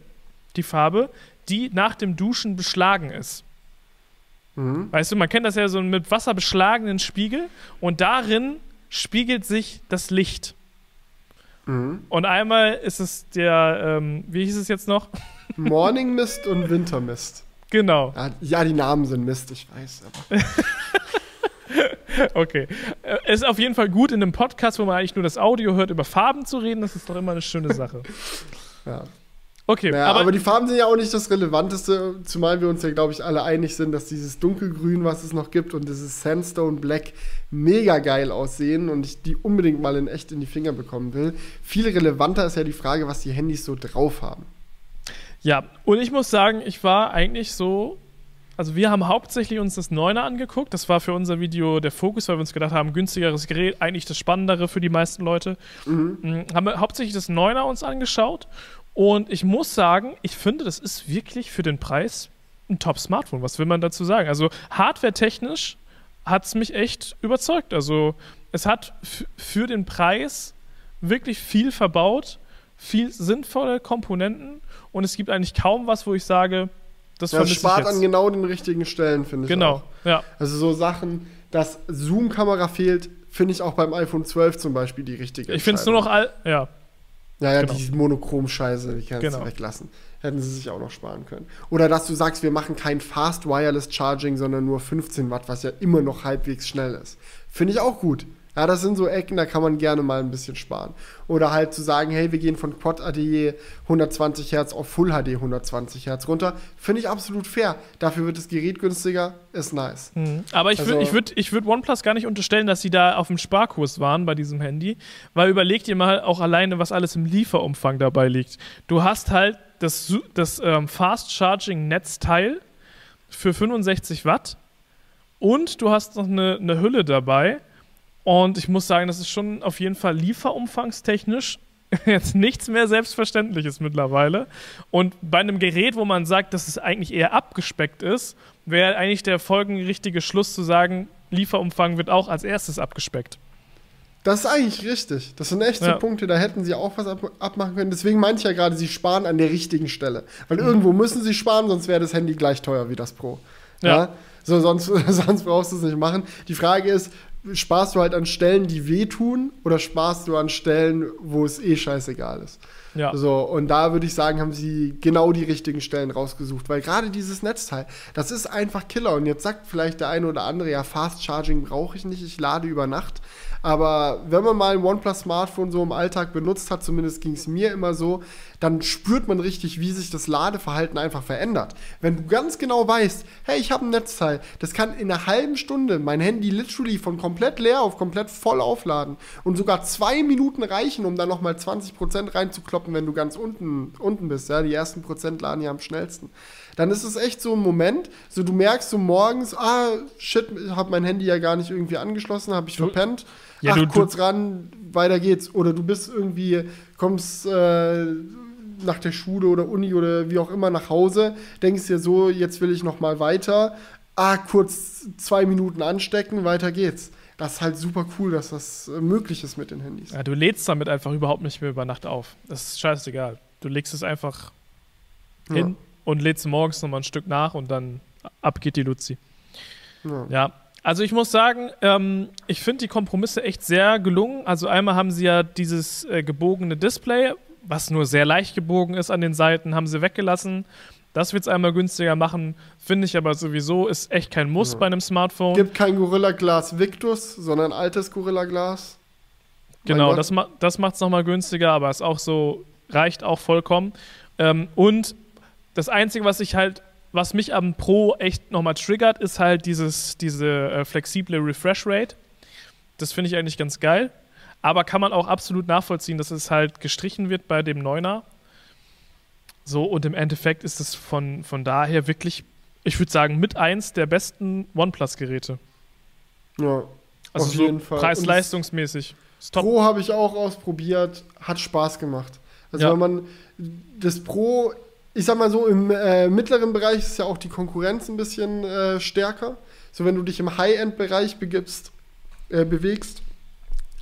die Farbe, die nach dem Duschen beschlagen ist. Mhm. Weißt du, man kennt das ja so mit Wasser beschlagenen Spiegel und darin spiegelt sich das Licht. Mhm. Und einmal ist es der, ähm, wie hieß es jetzt noch? Morning Mist und Winter Mist. Genau. Ja, die Namen sind Mist, ich weiß. Aber. okay. Es äh, ist auf jeden Fall gut, in einem Podcast, wo man eigentlich nur das Audio hört, über Farben zu reden. Das ist doch immer eine schöne Sache. ja. Okay, naja, aber, aber, die Farben sind ja auch nicht das Relevanteste, zumal wir uns ja, glaube ich, alle einig sind, dass dieses Dunkelgrün, was es noch gibt, und dieses Sandstone Black mega geil aussehen und ich die unbedingt mal in echt in die Finger bekommen will. Viel relevanter ist ja die Frage, was die Handys so drauf haben. Ja, und ich muss sagen, ich war eigentlich so. Also, wir haben hauptsächlich uns das Neuner angeguckt. Das war für unser Video der Fokus, weil wir uns gedacht haben, günstigeres Gerät, eigentlich das Spannendere für die meisten Leute. Mhm. mhm haben wir hauptsächlich das Neuner uns angeschaut und ich muss sagen, ich finde, das ist wirklich für den Preis ein Top-Smartphone. Was will man dazu sagen? Also hardware-technisch hat es mich echt überzeugt. Also es hat für den Preis wirklich viel verbaut, viel sinnvolle Komponenten und es gibt eigentlich kaum was, wo ich sage, Das Ja, spart an genau den richtigen Stellen, finde ich. Genau, Auch. ja. Also so Sachen, dass Zoom-Kamera fehlt, finde ich auch beim iPhone 12 zum Beispiel die richtige Ich finde es nur noch all. Ja. Ja, ja, genau. die Monochrom-Scheiße, die kannst Genau. du weglassen. Hätten sie sich auch noch sparen können. Oder dass du sagst, wir machen kein Fast Wireless Charging, sondern nur 15 Watt, was ja immer noch halbwegs schnell ist. Finde ich auch gut. Ja, das sind so Ecken, da kann man gerne mal ein bisschen sparen. Oder halt zu sagen, hey, wir gehen von Quad ADE 120 Hertz auf Full HD 120 Hertz runter, finde ich absolut fair. Dafür wird das Gerät günstiger, ist nice. Mhm. Aber ich Also- würde ich würd, ich würd OnePlus gar nicht unterstellen, dass sie da auf dem Sparkurs waren bei diesem Handy, weil überleg dir mal auch alleine, was alles im Lieferumfang dabei liegt. Du hast halt das, das ähm, Fast Charging Netzteil für 65 Watt und du hast noch eine, eine Hülle dabei. Und ich muss sagen, das ist schon auf jeden Fall lieferumfangstechnisch jetzt nichts mehr Selbstverständliches mittlerweile. Und bei einem Gerät, wo man sagt, dass es eigentlich eher abgespeckt ist, wäre eigentlich der folgerichtige Schluss zu sagen, Lieferumfang wird auch als erstes abgespeckt. Das ist eigentlich richtig. Das sind echt Ja. so Punkte, da hätten sie auch was ab abmachen können. Deswegen meine ich ja gerade, sie sparen an der richtigen Stelle. Mhm. Weil irgendwo müssen sie sparen, sonst wäre das Handy gleich teuer wie das Pro. Ja. Ja. So, sonst, sonst brauchst du es nicht machen. Die Frage ist, sparst du halt an Stellen, die wehtun, oder sparst du an Stellen, wo es eh scheißegal ist? Ja. So, und da würde ich sagen, haben sie genau die richtigen Stellen rausgesucht, weil gerade dieses Netzteil, das ist einfach Killer. Und jetzt sagt vielleicht der eine oder andere, ja, Fast Charging brauche ich nicht, ich lade über Nacht. Aber wenn man mal ein OnePlus-Smartphone so im Alltag benutzt hat, zumindest ging es mir immer so, dann spürt man richtig, wie sich das Ladeverhalten einfach verändert. Wenn du ganz genau weißt, hey, ich habe ein Netzteil, das kann in einer halben Stunde mein Handy literally von komplett leer auf komplett voll aufladen und sogar zwei Minuten reichen, um dann nochmal 20% reinzukloppen, wenn du ganz unten, unten bist. Ja, die ersten Prozent laden ja am schnellsten. Dann ist es echt so ein Moment, so du merkst so morgens, ah, shit, ich habe mein Handy ja gar nicht irgendwie angeschlossen, habe ich verpennt. Ja, Ach, du- du- kurz ran, weiter geht's. Oder du bist irgendwie, kommst äh, nach der Schule oder Uni oder wie auch immer nach Hause, denkst dir so, jetzt will ich noch mal weiter. Ah, kurz zwei Minuten anstecken, weiter geht's. Das ist halt super cool, dass das äh, möglich ist mit den Handys. Ja, du lädst damit einfach überhaupt nicht mehr über Nacht auf. Das ist scheißegal. Du legst es einfach hin und lädst morgens nochmal ein Stück nach und dann ab geht die Luzi. Ja. Ja, also ich muss sagen, ähm, ich finde die Kompromisse echt sehr gelungen. Also einmal haben sie ja dieses äh, gebogene Display, was nur sehr leicht gebogen ist an den Seiten, haben sie weggelassen. Das wird es einmal günstiger machen, finde ich aber sowieso, ist echt kein Muss Ja. bei einem Smartphone. Gibt kein Gorilla Glas Victus, sondern altes Gorilla Glas. Genau, das, ma das macht es nochmal günstiger, aber ist auch so, reicht auch vollkommen. Ähm, und das Einzige, was ich halt, was mich am Pro echt nochmal triggert, ist halt dieses, diese äh, flexible Refresh Rate. Das finde ich eigentlich ganz geil. Aber kann man auch absolut nachvollziehen, dass es halt gestrichen wird bei dem Neuner. So, und im Endeffekt ist es von, von daher wirklich, ich würde sagen, mit eins der besten OnePlus-Geräte. Ja. Also Auf so jeden Fall. Preis-leistungsmäßig. Pro habe ich auch ausprobiert, hat Spaß gemacht. Also Ja. wenn man das Pro, ich sag mal so, im äh, mittleren Bereich ist ja auch die Konkurrenz ein bisschen äh, stärker. So wenn du dich im High-End-Bereich begibst, äh, bewegst,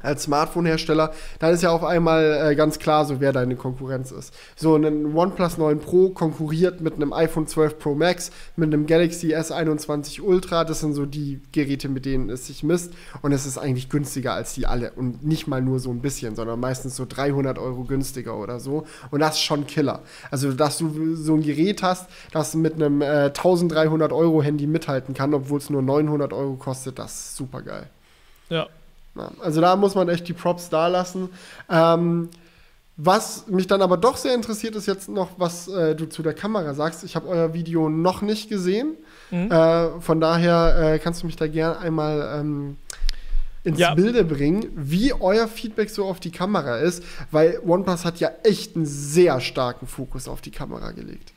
als Smartphone-Hersteller, dann ist ja auf einmal äh, ganz klar so, wer deine Konkurrenz ist. So, ein OnePlus 9 Pro konkurriert mit einem iPhone 12 Pro Max, mit einem Galaxy S21 Ultra. Das sind so die Geräte, mit denen es sich misst. Und es ist eigentlich günstiger als die alle. Und nicht mal nur so ein bisschen, sondern meistens so 300 Euro günstiger oder so. Und das ist schon Killer. Also, dass du so ein Gerät hast, das mit einem äh, 1300 Euro Handy mithalten kann, obwohl es nur 900 Euro kostet, das ist super geil. Ja. Also da muss man echt die Props da lassen. Ähm, was mich dann aber doch sehr interessiert, ist jetzt noch, was äh, du zu der Kamera sagst. Ich habe euer Video noch nicht gesehen. Mhm. Äh, von daher äh, kannst du mich da gerne einmal ähm, ins Ja. Bilde bringen, wie euer Feedback so auf die Kamera ist, weil OnePlus hat ja echt einen sehr starken Fokus auf die Kamera gelegt.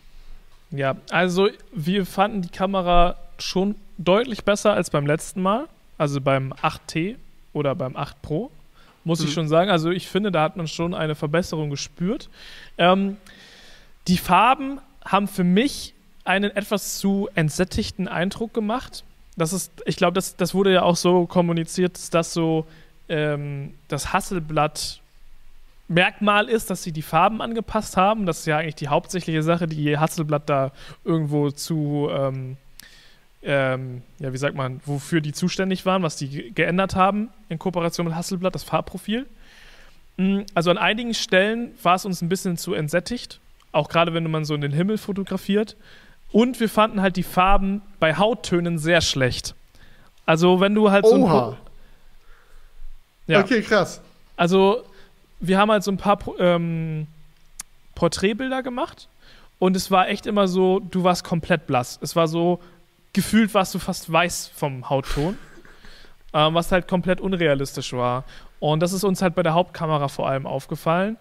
Ja, also wir fanden die Kamera schon deutlich besser als beim letzten Mal, also beim 8T oder beim 8 Pro, muss ich Mhm. schon sagen. Also ich finde, da hat man schon eine Verbesserung gespürt. Ähm, die Farben haben für mich einen etwas zu entsättigten Eindruck gemacht. Das ist, ich glaube, das, das wurde ja auch so kommuniziert, dass das so ähm, das Hasselblatt Merkmal ist, dass sie die Farben angepasst haben. Das ist ja eigentlich die hauptsächliche Sache, die Hasselblatt da irgendwo zu, ähm, ähm, ja, wie sagt man, wofür die zuständig waren, was die geändert haben in Kooperation mit Hasselblatt, das Farbprofil. Mm, also an einigen Stellen war es uns ein bisschen zu entsättigt, auch gerade wenn man so in den Himmel fotografiert. Und wir fanden halt die Farben bei Hauttönen sehr schlecht. Also wenn du halt Oha. so ein ja. Okay, krass. Also wir haben halt so ein paar ähm, Porträtbilder gemacht und es war echt immer so, du warst komplett blass. Es war so, gefühlt warst du fast weiß vom Hautton, ähm, was halt komplett unrealistisch war. Und das ist uns halt bei der Hauptkamera vor allem aufgefallen.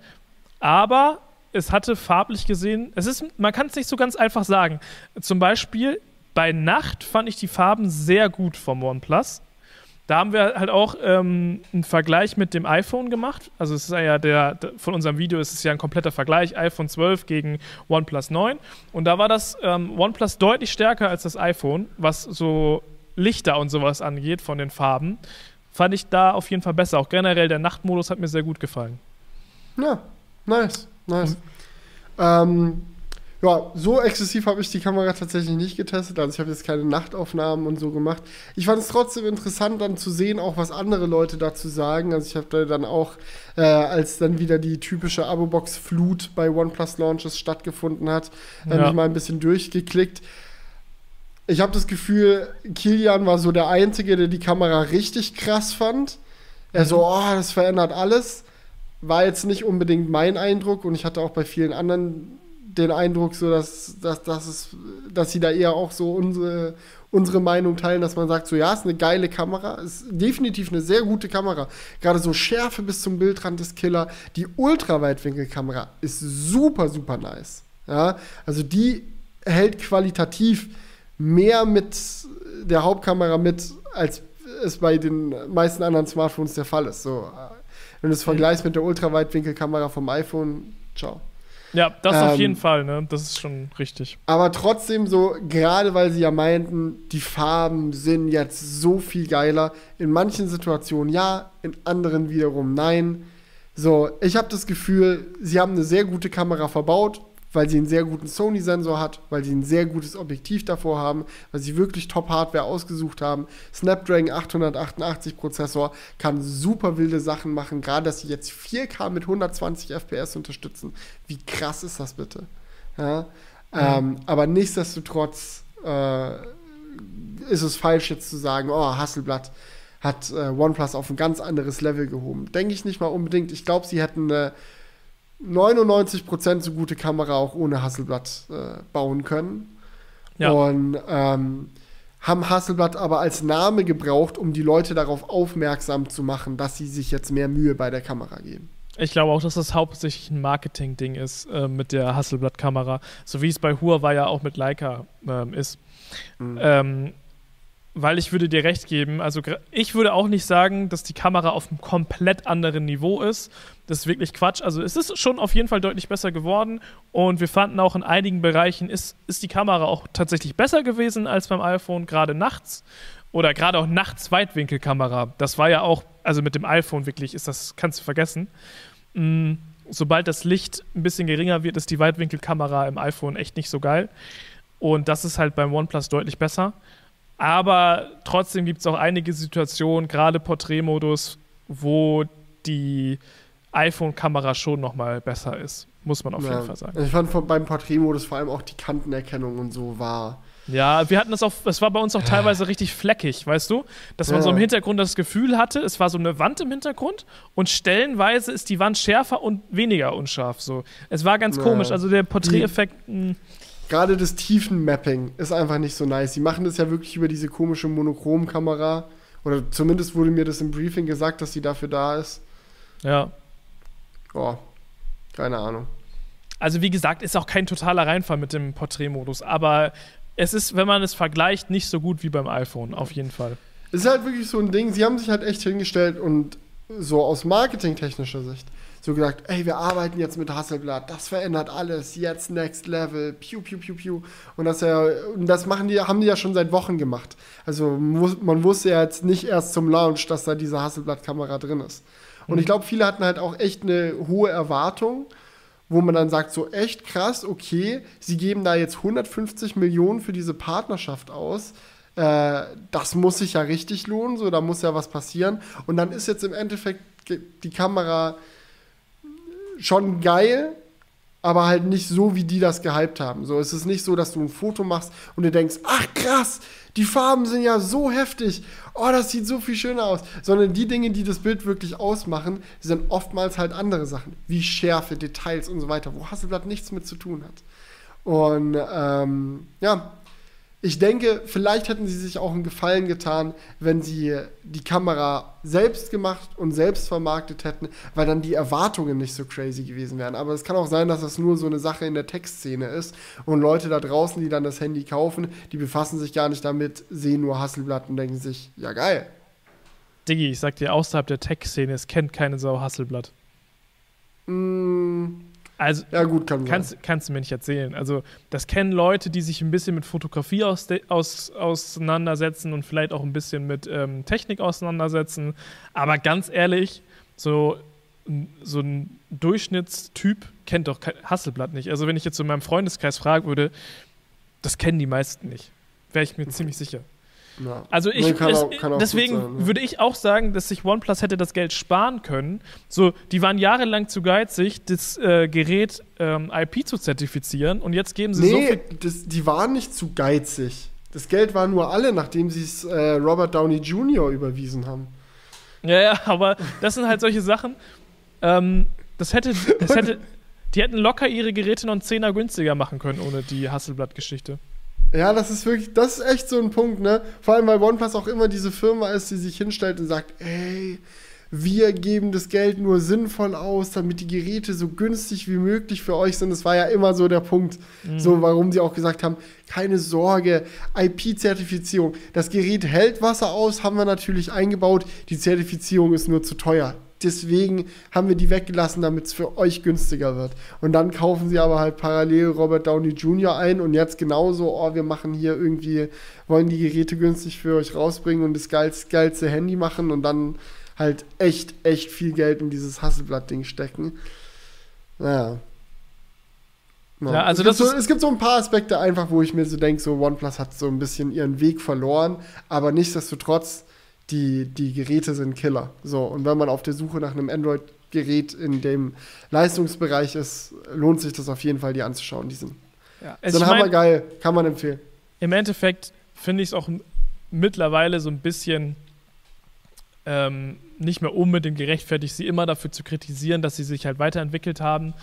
Aber es hatte farblich gesehen, es ist, man kann es nicht so ganz einfach sagen. Zum Beispiel bei Nacht fand ich die Farben sehr gut vom OnePlus. Da haben wir halt auch ähm, einen Vergleich mit dem iPhone gemacht. Also es ist ja der, von unserem Video ist es ja ein kompletter Vergleich, iPhone 12 gegen OnePlus 9. Und da war das ähm, OnePlus deutlich stärker als das iPhone, was so Lichter und sowas angeht von den Farben. Fand ich da auf jeden Fall besser. Auch generell der Nachtmodus hat mir sehr gut gefallen. Ja, nice, nice. Mhm. Ähm, ja, so exzessiv habe ich die Kamera tatsächlich nicht getestet. Also ich habe jetzt keine Nachtaufnahmen und so gemacht. Ich fand es trotzdem interessant, dann zu sehen, auch was andere Leute dazu sagen. Also ich habe da dann auch, äh, als dann wieder die typische Abo-Box-Flut bei OnePlus Launches stattgefunden hat, äh, ja. mich mal ein bisschen durchgeklickt. Ich habe das Gefühl, Kilian war so der Einzige, der die Kamera richtig krass fand. Er so, oh, das verändert alles. War jetzt nicht unbedingt mein Eindruck und ich hatte auch bei vielen anderen den Eindruck, so dass, dass, dass, es, dass sie da eher auch so unsere, unsere Meinung teilen, dass man sagt, so ja, ist eine geile Kamera, ist definitiv eine sehr gute Kamera. Gerade so Schärfe bis zum Bildrand ist Killer. Die Ultraweitwinkelkamera ist super, super nice. Ja, also die hält qualitativ mehr mit der Hauptkamera mit, als es bei den meisten anderen Smartphones der Fall ist. So, wenn du es vergleichst mit der Ultraweitwinkelkamera vom iPhone, ciao. Ja, das ähm, auf jeden Fall, ne? Das ist schon richtig. Aber trotzdem so, gerade weil sie ja meinten, die Farben sind jetzt so viel geiler. In manchen Situationen ja, in anderen wiederum nein. So, ich habe das Gefühl, sie haben eine sehr gute Kamera verbaut weil sie einen sehr guten Sony-Sensor hat, weil sie ein sehr gutes Objektiv davor haben, weil sie wirklich Top-Hardware ausgesucht haben. Snapdragon 888 Prozessor kann super wilde Sachen machen, gerade dass sie jetzt 4K mit 120 FPS unterstützen. Wie krass ist das bitte? Ja? Mhm. Ähm, aber nichtsdestotrotz äh, ist es falsch jetzt zu sagen, oh, Hasselblatt hat äh, OnePlus auf ein ganz anderes Level gehoben. Denke ich nicht mal unbedingt. Ich glaube, sie hätten eine 99% so gute Kamera auch ohne Hasselblatt äh, bauen können. Ja. Und ähm, haben Hasselblatt aber als Name gebraucht, um die Leute darauf aufmerksam zu machen, dass sie sich jetzt mehr Mühe bei der Kamera geben. Ich glaube auch, dass das hauptsächlich ein Marketing-Ding ist äh, mit der Hasselblatt-Kamera, so wie es bei Huawei ja auch mit Leica äh, ist. Mhm. Ähm, weil ich würde dir recht geben, also ich würde auch nicht sagen, dass die Kamera auf einem komplett anderen Niveau ist. Das ist wirklich Quatsch. Also es ist schon auf jeden Fall deutlich besser geworden und wir fanden auch in einigen Bereichen ist, ist die Kamera auch tatsächlich besser gewesen als beim iPhone, gerade nachts oder gerade auch nachts Weitwinkelkamera. Das war ja auch, also mit dem iPhone wirklich ist das, kannst du vergessen. Mhm. Sobald das Licht ein bisschen geringer wird, ist die Weitwinkelkamera im iPhone echt nicht so geil. Und das ist halt beim OnePlus deutlich besser. Aber trotzdem gibt es auch einige Situationen, gerade Porträtmodus, wo die iPhone-Kamera schon noch mal besser ist. Muss man auf ja. jeden Fall sagen. Ich fand beim Porträtmodus vor allem auch die Kantenerkennung und so war. Ja, wir hatten das auch, es war bei uns auch teilweise richtig fleckig, weißt du? Dass man ja. so im Hintergrund das Gefühl hatte, es war so eine Wand im Hintergrund und stellenweise ist die Wand schärfer und weniger unscharf. So. Es war ganz ja. komisch, also der Porträteffekt. Gerade das Tiefenmapping ist einfach nicht so nice. Sie machen das ja wirklich über diese komische Monochromkamera. Oder zumindest wurde mir das im Briefing gesagt, dass sie dafür da ist. Ja. Oh, keine Ahnung. Also wie gesagt, ist auch kein totaler Reinfall mit dem Porträtmodus, aber es ist, wenn man es vergleicht, nicht so gut wie beim iPhone, auf jeden Fall. Es ist halt wirklich so ein Ding, sie haben sich halt echt hingestellt und so aus marketingtechnischer Sicht so gesagt, ey, wir arbeiten jetzt mit Hasselblatt, das verändert alles, jetzt Next Level, piu, piu, piu, piu. Und das, ja, und das machen die, haben die ja schon seit Wochen gemacht. Also man wusste ja jetzt nicht erst zum Launch, dass da diese Hasselblatt-Kamera drin ist. Und ich glaube, viele hatten halt auch echt eine hohe Erwartung, wo man dann sagt, so echt krass, okay, sie geben da jetzt 150 Millionen für diese Partnerschaft aus. Äh, das muss sich ja richtig lohnen, so, da muss ja was passieren. Und dann ist jetzt im Endeffekt die Kamera schon geil, aber halt nicht so, wie die das gehypt haben. So, es ist nicht so, dass du ein Foto machst und du denkst, ach krass, die Farben sind ja so heftig, oh, das sieht so viel schöner aus. Sondern die Dinge, die das Bild wirklich ausmachen, sind oftmals halt andere Sachen, wie Schärfe, Details und so weiter, wo Hasselblatt nichts mit zu tun hat. Und ähm, ja, ich denke, vielleicht hätten sie sich auch einen Gefallen getan, wenn sie die Kamera selbst gemacht und selbst vermarktet hätten, weil dann die Erwartungen nicht so crazy gewesen wären. Aber es kann auch sein, dass das nur so eine Sache in der Textszene ist und Leute da draußen, die dann das Handy kaufen, die befassen sich gar nicht damit, sehen nur Hasselblatt und denken sich, ja geil. Diggi, ich sag dir, außerhalb der Tech-Szene, es kennt keine Sau Hasselblatt. Mm, Also, ja gut, kann kannst, sein. kannst du mir nicht erzählen. Also, das kennen Leute, die sich ein bisschen mit Fotografie aus, aus, auseinandersetzen und vielleicht auch ein bisschen mit ähm, Technik auseinandersetzen. Aber ganz ehrlich, so, so ein Durchschnittstyp kennt doch Hasselblatt nicht. Also, wenn ich jetzt in meinem Freundeskreis fragen würde, das kennen die meisten nicht. Wäre ich mir ziemlich sicher. Ja. Also ich, Nee, kann es, auch- kann auch deswegen sein, ja. würde ich auch sagen, dass sich OnePlus hätte das Geld sparen können. So, die waren jahrelang zu geizig, das äh, Gerät ähm, IP zu zertifizieren und jetzt geben sie so Nee, viel. das, die waren nicht zu geizig. Das Geld war nur alle, nachdem sie es äh, Robert Downey Jr. überwiesen haben. Ja, ja, aber das sind halt solche Sachen. Ähm, das hätte, das hätte, die hätten locker ihre Geräte noch einen Zehner günstiger machen können ohne die Hasselblatt-Geschichte. Ja, das ist wirklich, das ist echt so ein Punkt, ne? Vor allem, weil OnePlus auch immer diese Firma ist, die sich hinstellt und sagt, ey, wir geben das Geld nur sinnvoll aus, damit die Geräte so günstig wie möglich für euch sind. Das war ja immer so der Punkt, so warum sie auch gesagt haben, keine Sorge, IP-Zertifizierung. Das Gerät hält Wasser aus, haben wir natürlich eingebaut. Die Zertifizierung ist nur zu teuer. Deswegen haben wir die weggelassen, damit es für euch günstiger wird. Und dann kaufen sie aber halt parallel Robert Downey Jr. ein und jetzt genauso, oh, wir machen hier irgendwie, wollen die Geräte günstig für euch rausbringen und das geilste, geilste Handy machen und dann halt echt, echt viel Geld in dieses Hasselblatt-Ding stecken. Naja. Ja, also es, gibt das so, es gibt so ein paar Aspekte einfach, wo ich mir so denke, so OnePlus hat so ein bisschen ihren Weg verloren, aber nichtsdestotrotz, die, die Geräte sind Killer. So, und wenn man auf der Suche nach einem Android-Gerät in dem Leistungsbereich ist, lohnt sich das auf jeden Fall, die anzuschauen. Die sind, Ja. sind Also mein, hammergeil, kann man empfehlen. im Endeffekt finde ich es auch mittlerweile so ein bisschen ähm, nicht mehr unbedingt gerechtfertigt, sie immer dafür zu kritisieren, dass sie sich halt weiterentwickelt haben.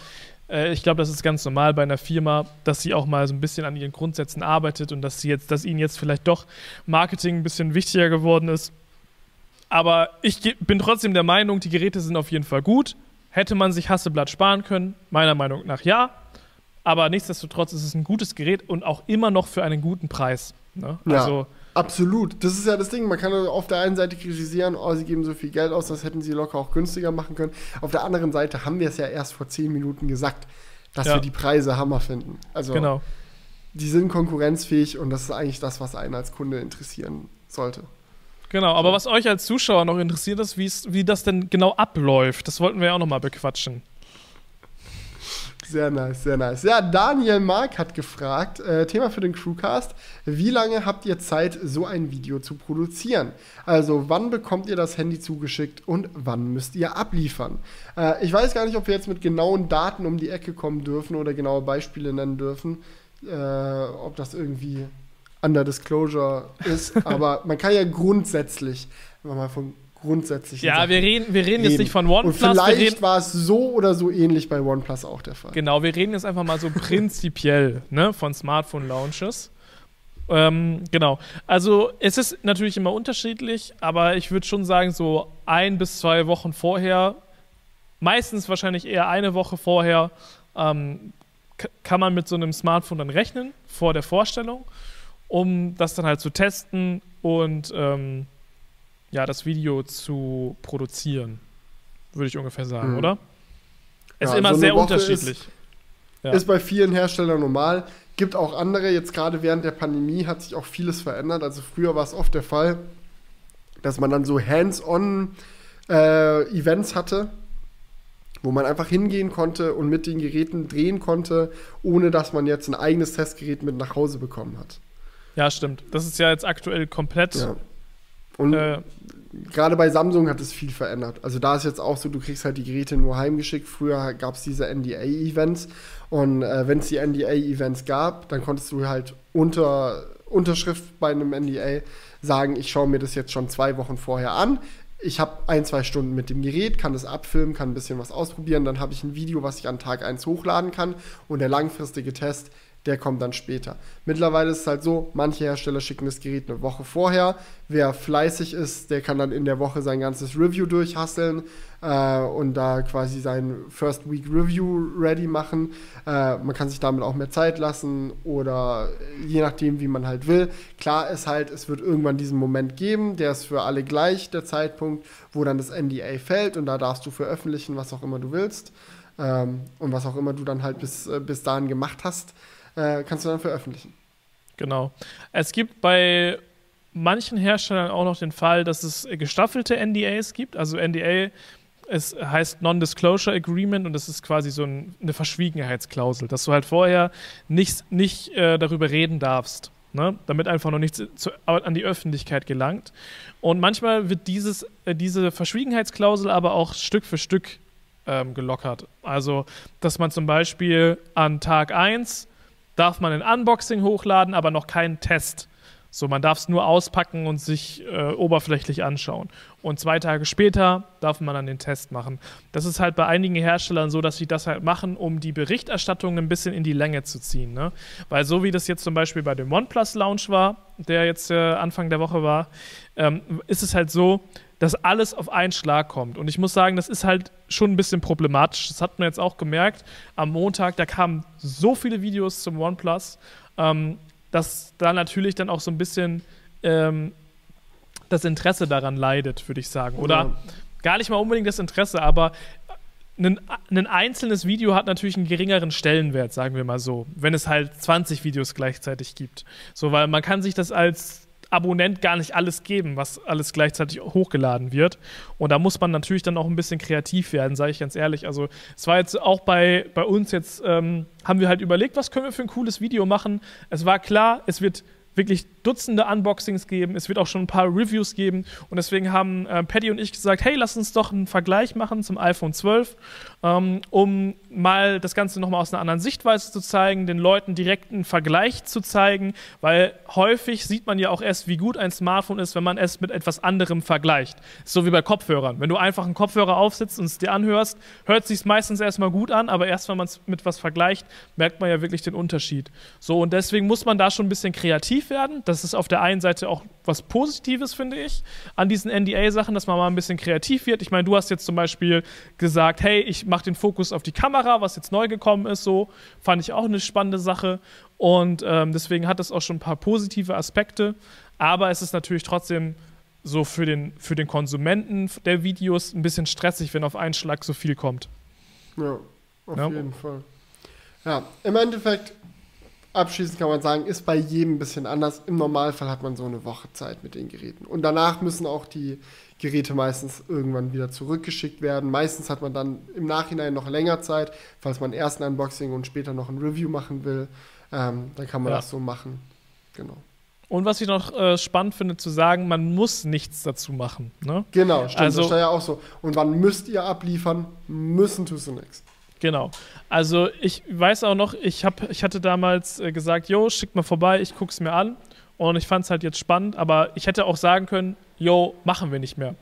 Äh, ich glaube, das ist ganz normal bei einer Firma, dass sie auch mal so ein bisschen an ihren Grundsätzen arbeitet und dass sie jetzt, dass ihnen jetzt vielleicht doch Marketing ein bisschen wichtiger geworden ist. Aber ich bin trotzdem der Meinung, die Geräte sind auf jeden Fall gut. Hätte man sich Hasseblatt sparen können? Meiner Meinung nach ja. Aber nichtsdestotrotz ist es ein gutes Gerät und auch immer noch für einen guten Preis. Ne? Ja. Also, Absolut. Das ist ja das Ding. Man kann auf der einen Seite kritisieren, oh, sie geben so viel Geld aus, das hätten sie locker auch günstiger machen können. Auf der anderen Seite haben wir es ja erst vor zehn Minuten gesagt, dass Ja. wir die Preise Hammer finden. Also genau. die sind konkurrenzfähig und das ist eigentlich das, was einen als Kunde interessieren sollte. Genau, aber was euch als Zuschauer noch interessiert ist, wie das denn genau abläuft, das wollten wir ja auch nochmal bequatschen. Sehr nice, sehr nice. Ja, Daniel Mark hat gefragt, äh, Thema für den Crewcast, wie lange habt ihr Zeit, so ein Video zu produzieren? Also wann bekommt ihr das Handy zugeschickt und wann müsst ihr abliefern? Äh, ich weiß gar nicht, ob wir jetzt mit genauen Daten um die Ecke kommen dürfen oder genaue Beispiele nennen dürfen, äh, ob das irgendwie under Disclosure ist, aber man kann ja grundsätzlich, wenn man mal von grundsätzlichen Ja, Sachen wir reden, wir reden jetzt reden. nicht von und OnePlus, wir vielleicht war es so oder so ähnlich bei OnePlus auch der Fall. genau, wir reden jetzt einfach mal so prinzipiell ne, von Smartphone-Launches. Ähm, genau. Also es ist natürlich immer unterschiedlich, aber ich würde schon sagen, so ein bis zwei Wochen vorher, meistens wahrscheinlich eher eine Woche vorher, ähm, kann man mit so einem Smartphone dann rechnen, vor der Vorstellung, um das dann halt zu testen und ähm, ja, das Video zu produzieren, würde ich ungefähr sagen, Mhm. oder? Es Ja, ist immer so sehr Woche ist- unterschiedlich. Ja. Ist bei vielen Herstellern normal. Gibt auch andere, jetzt gerade während der Pandemie hat sich auch vieles verändert. Also früher war es oft der Fall, dass man dann so hands-on äh, Events hatte, wo man einfach hingehen konnte und mit den Geräten drehen konnte, ohne dass man jetzt ein eigenes Testgerät mit nach Hause bekommen hat. Ja, stimmt. Das ist ja jetzt aktuell komplett. Ja. Und äh, gerade bei Samsung hat es viel verändert. Also da ist jetzt auch so, du kriegst halt die Geräte nur heimgeschickt. Früher gab es diese NDA-Events und äh, wenn es die NDA-Events gab, dann konntest du halt unter Unterschrift bei einem NDA sagen, ich schaue mir das jetzt schon zwei Wochen vorher an. Ich habe ein, zwei Stunden mit dem Gerät, kann das abfilmen, kann ein bisschen was ausprobieren, dann habe ich ein Video, was ich an Tag 1 hochladen kann und der langfristige Test der kommt dann später. Mittlerweile ist es halt so, manche Hersteller schicken das Gerät eine Woche vorher. Wer fleißig ist, der kann dann in der Woche sein ganzes Review durchhasseln äh, und da quasi sein First Week Review ready machen. Äh, man kann sich damit auch mehr Zeit lassen oder je nachdem, wie man halt will. Klar ist halt, es wird irgendwann diesen Moment geben, der ist für alle gleich, der Zeitpunkt, wo dann das NDA fällt und da darfst du veröffentlichen, was auch immer du willst. Ähm, und was auch immer du dann halt bis, äh, bis dahin gemacht hast äh, kannst du dann veröffentlichen. Genau. Es gibt bei manchen Herstellern auch noch den Fall, dass es gestaffelte NDAs gibt. Also NDA es heißt Non-Disclosure Agreement und das ist quasi so ein, eine Verschwiegenheitsklausel, dass du halt vorher nicht, nicht äh, darüber reden darfst, ne? damit einfach noch nichts zu, an die Öffentlichkeit gelangt. Und manchmal wird dieses, äh, diese Verschwiegenheitsklausel aber auch Stück für Stück ähm, gelockert. Also, dass man zum Beispiel an Tag 1 darf man ein Unboxing hochladen, aber noch keinen Test. So, man darf es nur auspacken und sich äh, oberflächlich anschauen. Und zwei Tage später darf man dann den Test machen. Das ist halt bei einigen Herstellern so, dass sie das halt machen, um die Berichterstattung ein bisschen in die Länge zu ziehen. Ne? Weil so wie das jetzt zum Beispiel bei dem OnePlus Launch war, der jetzt äh, Anfang der Woche war, ähm, ist es halt so, dass alles auf einen Schlag kommt. Und ich muss sagen, das ist halt schon ein bisschen problematisch. Das hat man jetzt auch gemerkt. Am Montag, da kamen so viele Videos zum OnePlus, ähm, dass da natürlich dann auch so ein bisschen ähm, das Interesse daran leidet, würde ich sagen. Oder ja. gar nicht mal unbedingt das Interesse, aber ein, ein, einzelnes Video hat natürlich einen geringeren Stellenwert, sagen wir mal so, wenn es halt 20 Videos gleichzeitig gibt. So, weil man kann sich das als Abonnent gar nicht alles geben, was alles gleichzeitig hochgeladen wird. Und da muss man natürlich dann auch ein bisschen kreativ werden, sage ich ganz ehrlich. Also es war jetzt auch bei, bei uns jetzt, ähm, haben wir halt überlegt, was können wir für ein cooles Video machen. Es war klar, es wird wirklich Dutzende Unboxings geben. Es wird auch schon ein paar Reviews geben. Und deswegen haben äh, Paddy und ich gesagt, hey, lass uns doch einen Vergleich machen zum iPhone 12, ähm, um mal das Ganze nochmal aus einer anderen Sichtweise zu zeigen, den Leuten direkt einen Vergleich zu zeigen, weil häufig sieht man ja auch erst, wie gut ein Smartphone ist, wenn man es mit etwas anderem vergleicht. So wie bei Kopfhörern. Wenn du einfach einen Kopfhörer aufsetzt und es dir anhörst, hört es sich meistens erstmal gut an, aber erst wenn man es mit was vergleicht, merkt man ja wirklich den Unterschied. So, und deswegen muss man da schon ein bisschen kreativ werden. Das ist auf der einen Seite auch was Positives, finde ich, an diesen NDA-Sachen, dass man mal ein bisschen kreativ wird. Ich meine, du hast jetzt zum Beispiel gesagt, hey, ich mache den Fokus auf die Kamera, was jetzt neu gekommen ist, so fand ich auch eine spannende Sache. Und ähm, deswegen hat es auch schon ein paar positive Aspekte. Aber es ist natürlich trotzdem so für den, für den Konsumenten der Videos ein bisschen stressig, wenn auf einen Schlag so viel kommt. Ja, auf ja. jeden Fall. Ja, im Endeffekt abschließend kann man sagen, ist bei jedem ein bisschen anders. Im Normalfall hat man so eine Woche Zeit mit den Geräten. Und danach müssen auch die Geräte meistens irgendwann wieder zurückgeschickt werden. Meistens hat man dann im Nachhinein noch länger Zeit, falls man erst ein Unboxing und später noch ein Review machen will. Ähm, dann kann man ja. das so machen. Genau. Und was ich noch äh, spannend finde zu sagen, man muss nichts dazu machen. Ne? Genau, stimmt. Also, das ist ja auch so. Und wann müsst ihr abliefern? Müssen tust du nichts. Genau. Also ich weiß auch noch, ich, hab, ich hatte damals äh, gesagt, jo, schick mal vorbei, ich guck's mir an. Und ich fand es halt jetzt spannend, aber ich hätte auch sagen können, jo, machen wir nicht mehr.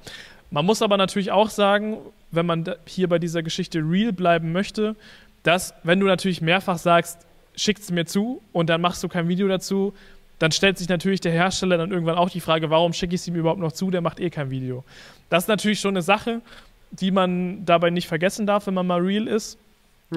Man muss aber natürlich auch sagen, wenn man hier bei dieser Geschichte real bleiben möchte, dass, wenn du natürlich mehrfach sagst, schickt es mir zu und dann machst du kein Video dazu, dann stellt sich natürlich der Hersteller dann irgendwann auch die Frage, warum schicke ich es ihm überhaupt noch zu, der macht eh kein Video. Das ist natürlich schon eine Sache, die man dabei nicht vergessen darf, wenn man mal real ist.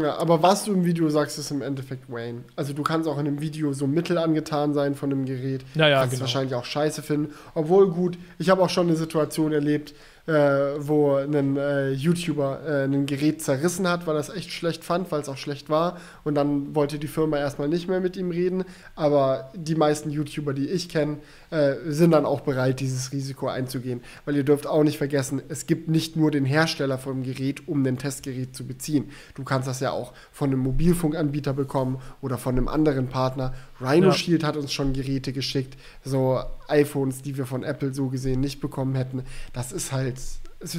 Ja, aber was du im Video sagst, ist im Endeffekt Wayne. Also du kannst auch in einem Video so mittel angetan sein von einem Gerät. Ja, ja, kannst genau. wahrscheinlich auch scheiße finden. Obwohl gut, ich habe auch schon eine Situation erlebt, äh, wo ein äh, YouTuber äh, ein Gerät zerrissen hat, weil er es echt schlecht fand, weil es auch schlecht war. Und dann wollte die Firma erstmal nicht mehr mit ihm reden. Aber die meisten YouTuber, die ich kenne, äh, sind dann auch bereit, dieses Risiko einzugehen. Weil ihr dürft auch nicht vergessen, es gibt nicht nur den Hersteller vom Gerät, um ein Testgerät zu beziehen. Du kannst das ja auch von einem Mobilfunkanbieter bekommen oder von einem anderen Partner. Rhino ja. Shield hat uns schon Geräte geschickt, so iPhones, die wir von Apple so gesehen nicht bekommen hätten. Das ist halt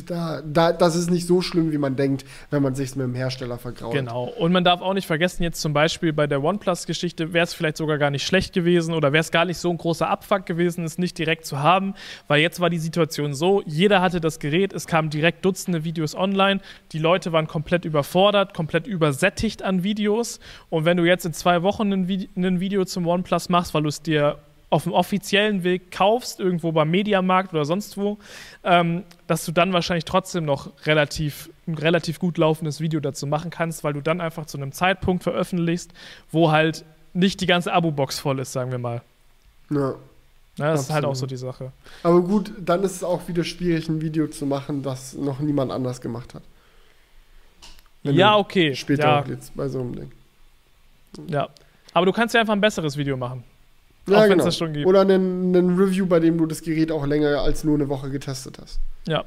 da, da, das ist nicht so schlimm, wie man denkt, wenn man sich mit dem Hersteller vergraut. Genau. Und man darf auch nicht vergessen, jetzt zum Beispiel bei der OnePlus-Geschichte wäre es vielleicht sogar gar nicht schlecht gewesen oder wäre es gar nicht so ein großer Abfuck gewesen, es nicht direkt zu haben, weil jetzt war die Situation so, jeder hatte das Gerät, es kamen direkt Dutzende Videos online, die Leute waren komplett überfordert, komplett übersättigt an Videos und wenn du jetzt in zwei Wochen ein, Video zum OnePlus machst, weil du es dir auf dem offiziellen Weg kaufst, irgendwo beim Mediamarkt oder sonst wo, ähm, dass du dann wahrscheinlich trotzdem noch relativ, ein relativ gut laufendes Video dazu machen kannst, weil du dann einfach zu einem Zeitpunkt veröffentlichst, wo halt nicht die ganze Abo-Box voll ist, sagen wir mal. Ja. Ja, das Absolut. ist halt auch so die Sache. Aber gut, dann ist es auch wieder schwierig, ein Video zu machen, das noch niemand anders gemacht hat. Wenn ja, okay. Später ja. jetzt bei so einem Ding. Ja. Aber du kannst ja einfach ein besseres Video machen. Ja, auch genau. das schon gibt. Oder einen, einen Review, bei dem du das Gerät auch länger als nur eine Woche getestet hast. Ja,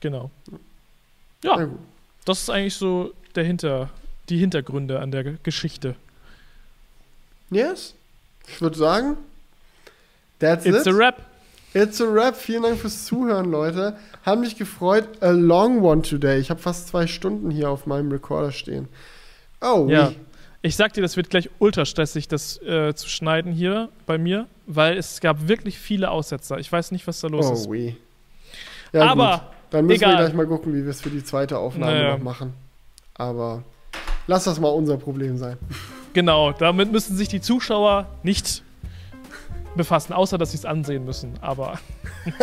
genau. Ja, das ist eigentlich so der Hinter, die Hintergründe an der Geschichte. Yes. Ich würde sagen, that's It's it. a rap. It's a rap. Vielen Dank fürs Zuhören, Leute. Haben mich gefreut. A long one today. Ich habe fast zwei Stunden hier auf meinem Recorder stehen. Oh, ja. Oui. Ich sag dir, das wird gleich ultra stressig, das äh, zu schneiden hier bei mir, weil es gab wirklich viele Aussetzer. Ich weiß nicht, was da los oh, ist. Oui. Ja, Aber gut. dann müssen egal. wir gleich mal gucken, wie wir es für die zweite Aufnahme naja. noch machen. Aber lass das mal unser Problem sein. Genau, damit müssen sich die Zuschauer nicht befassen, außer dass sie es ansehen müssen. Aber.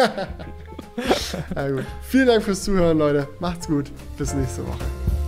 ja, gut. Vielen Dank fürs Zuhören, Leute. Macht's gut. Bis nächste Woche.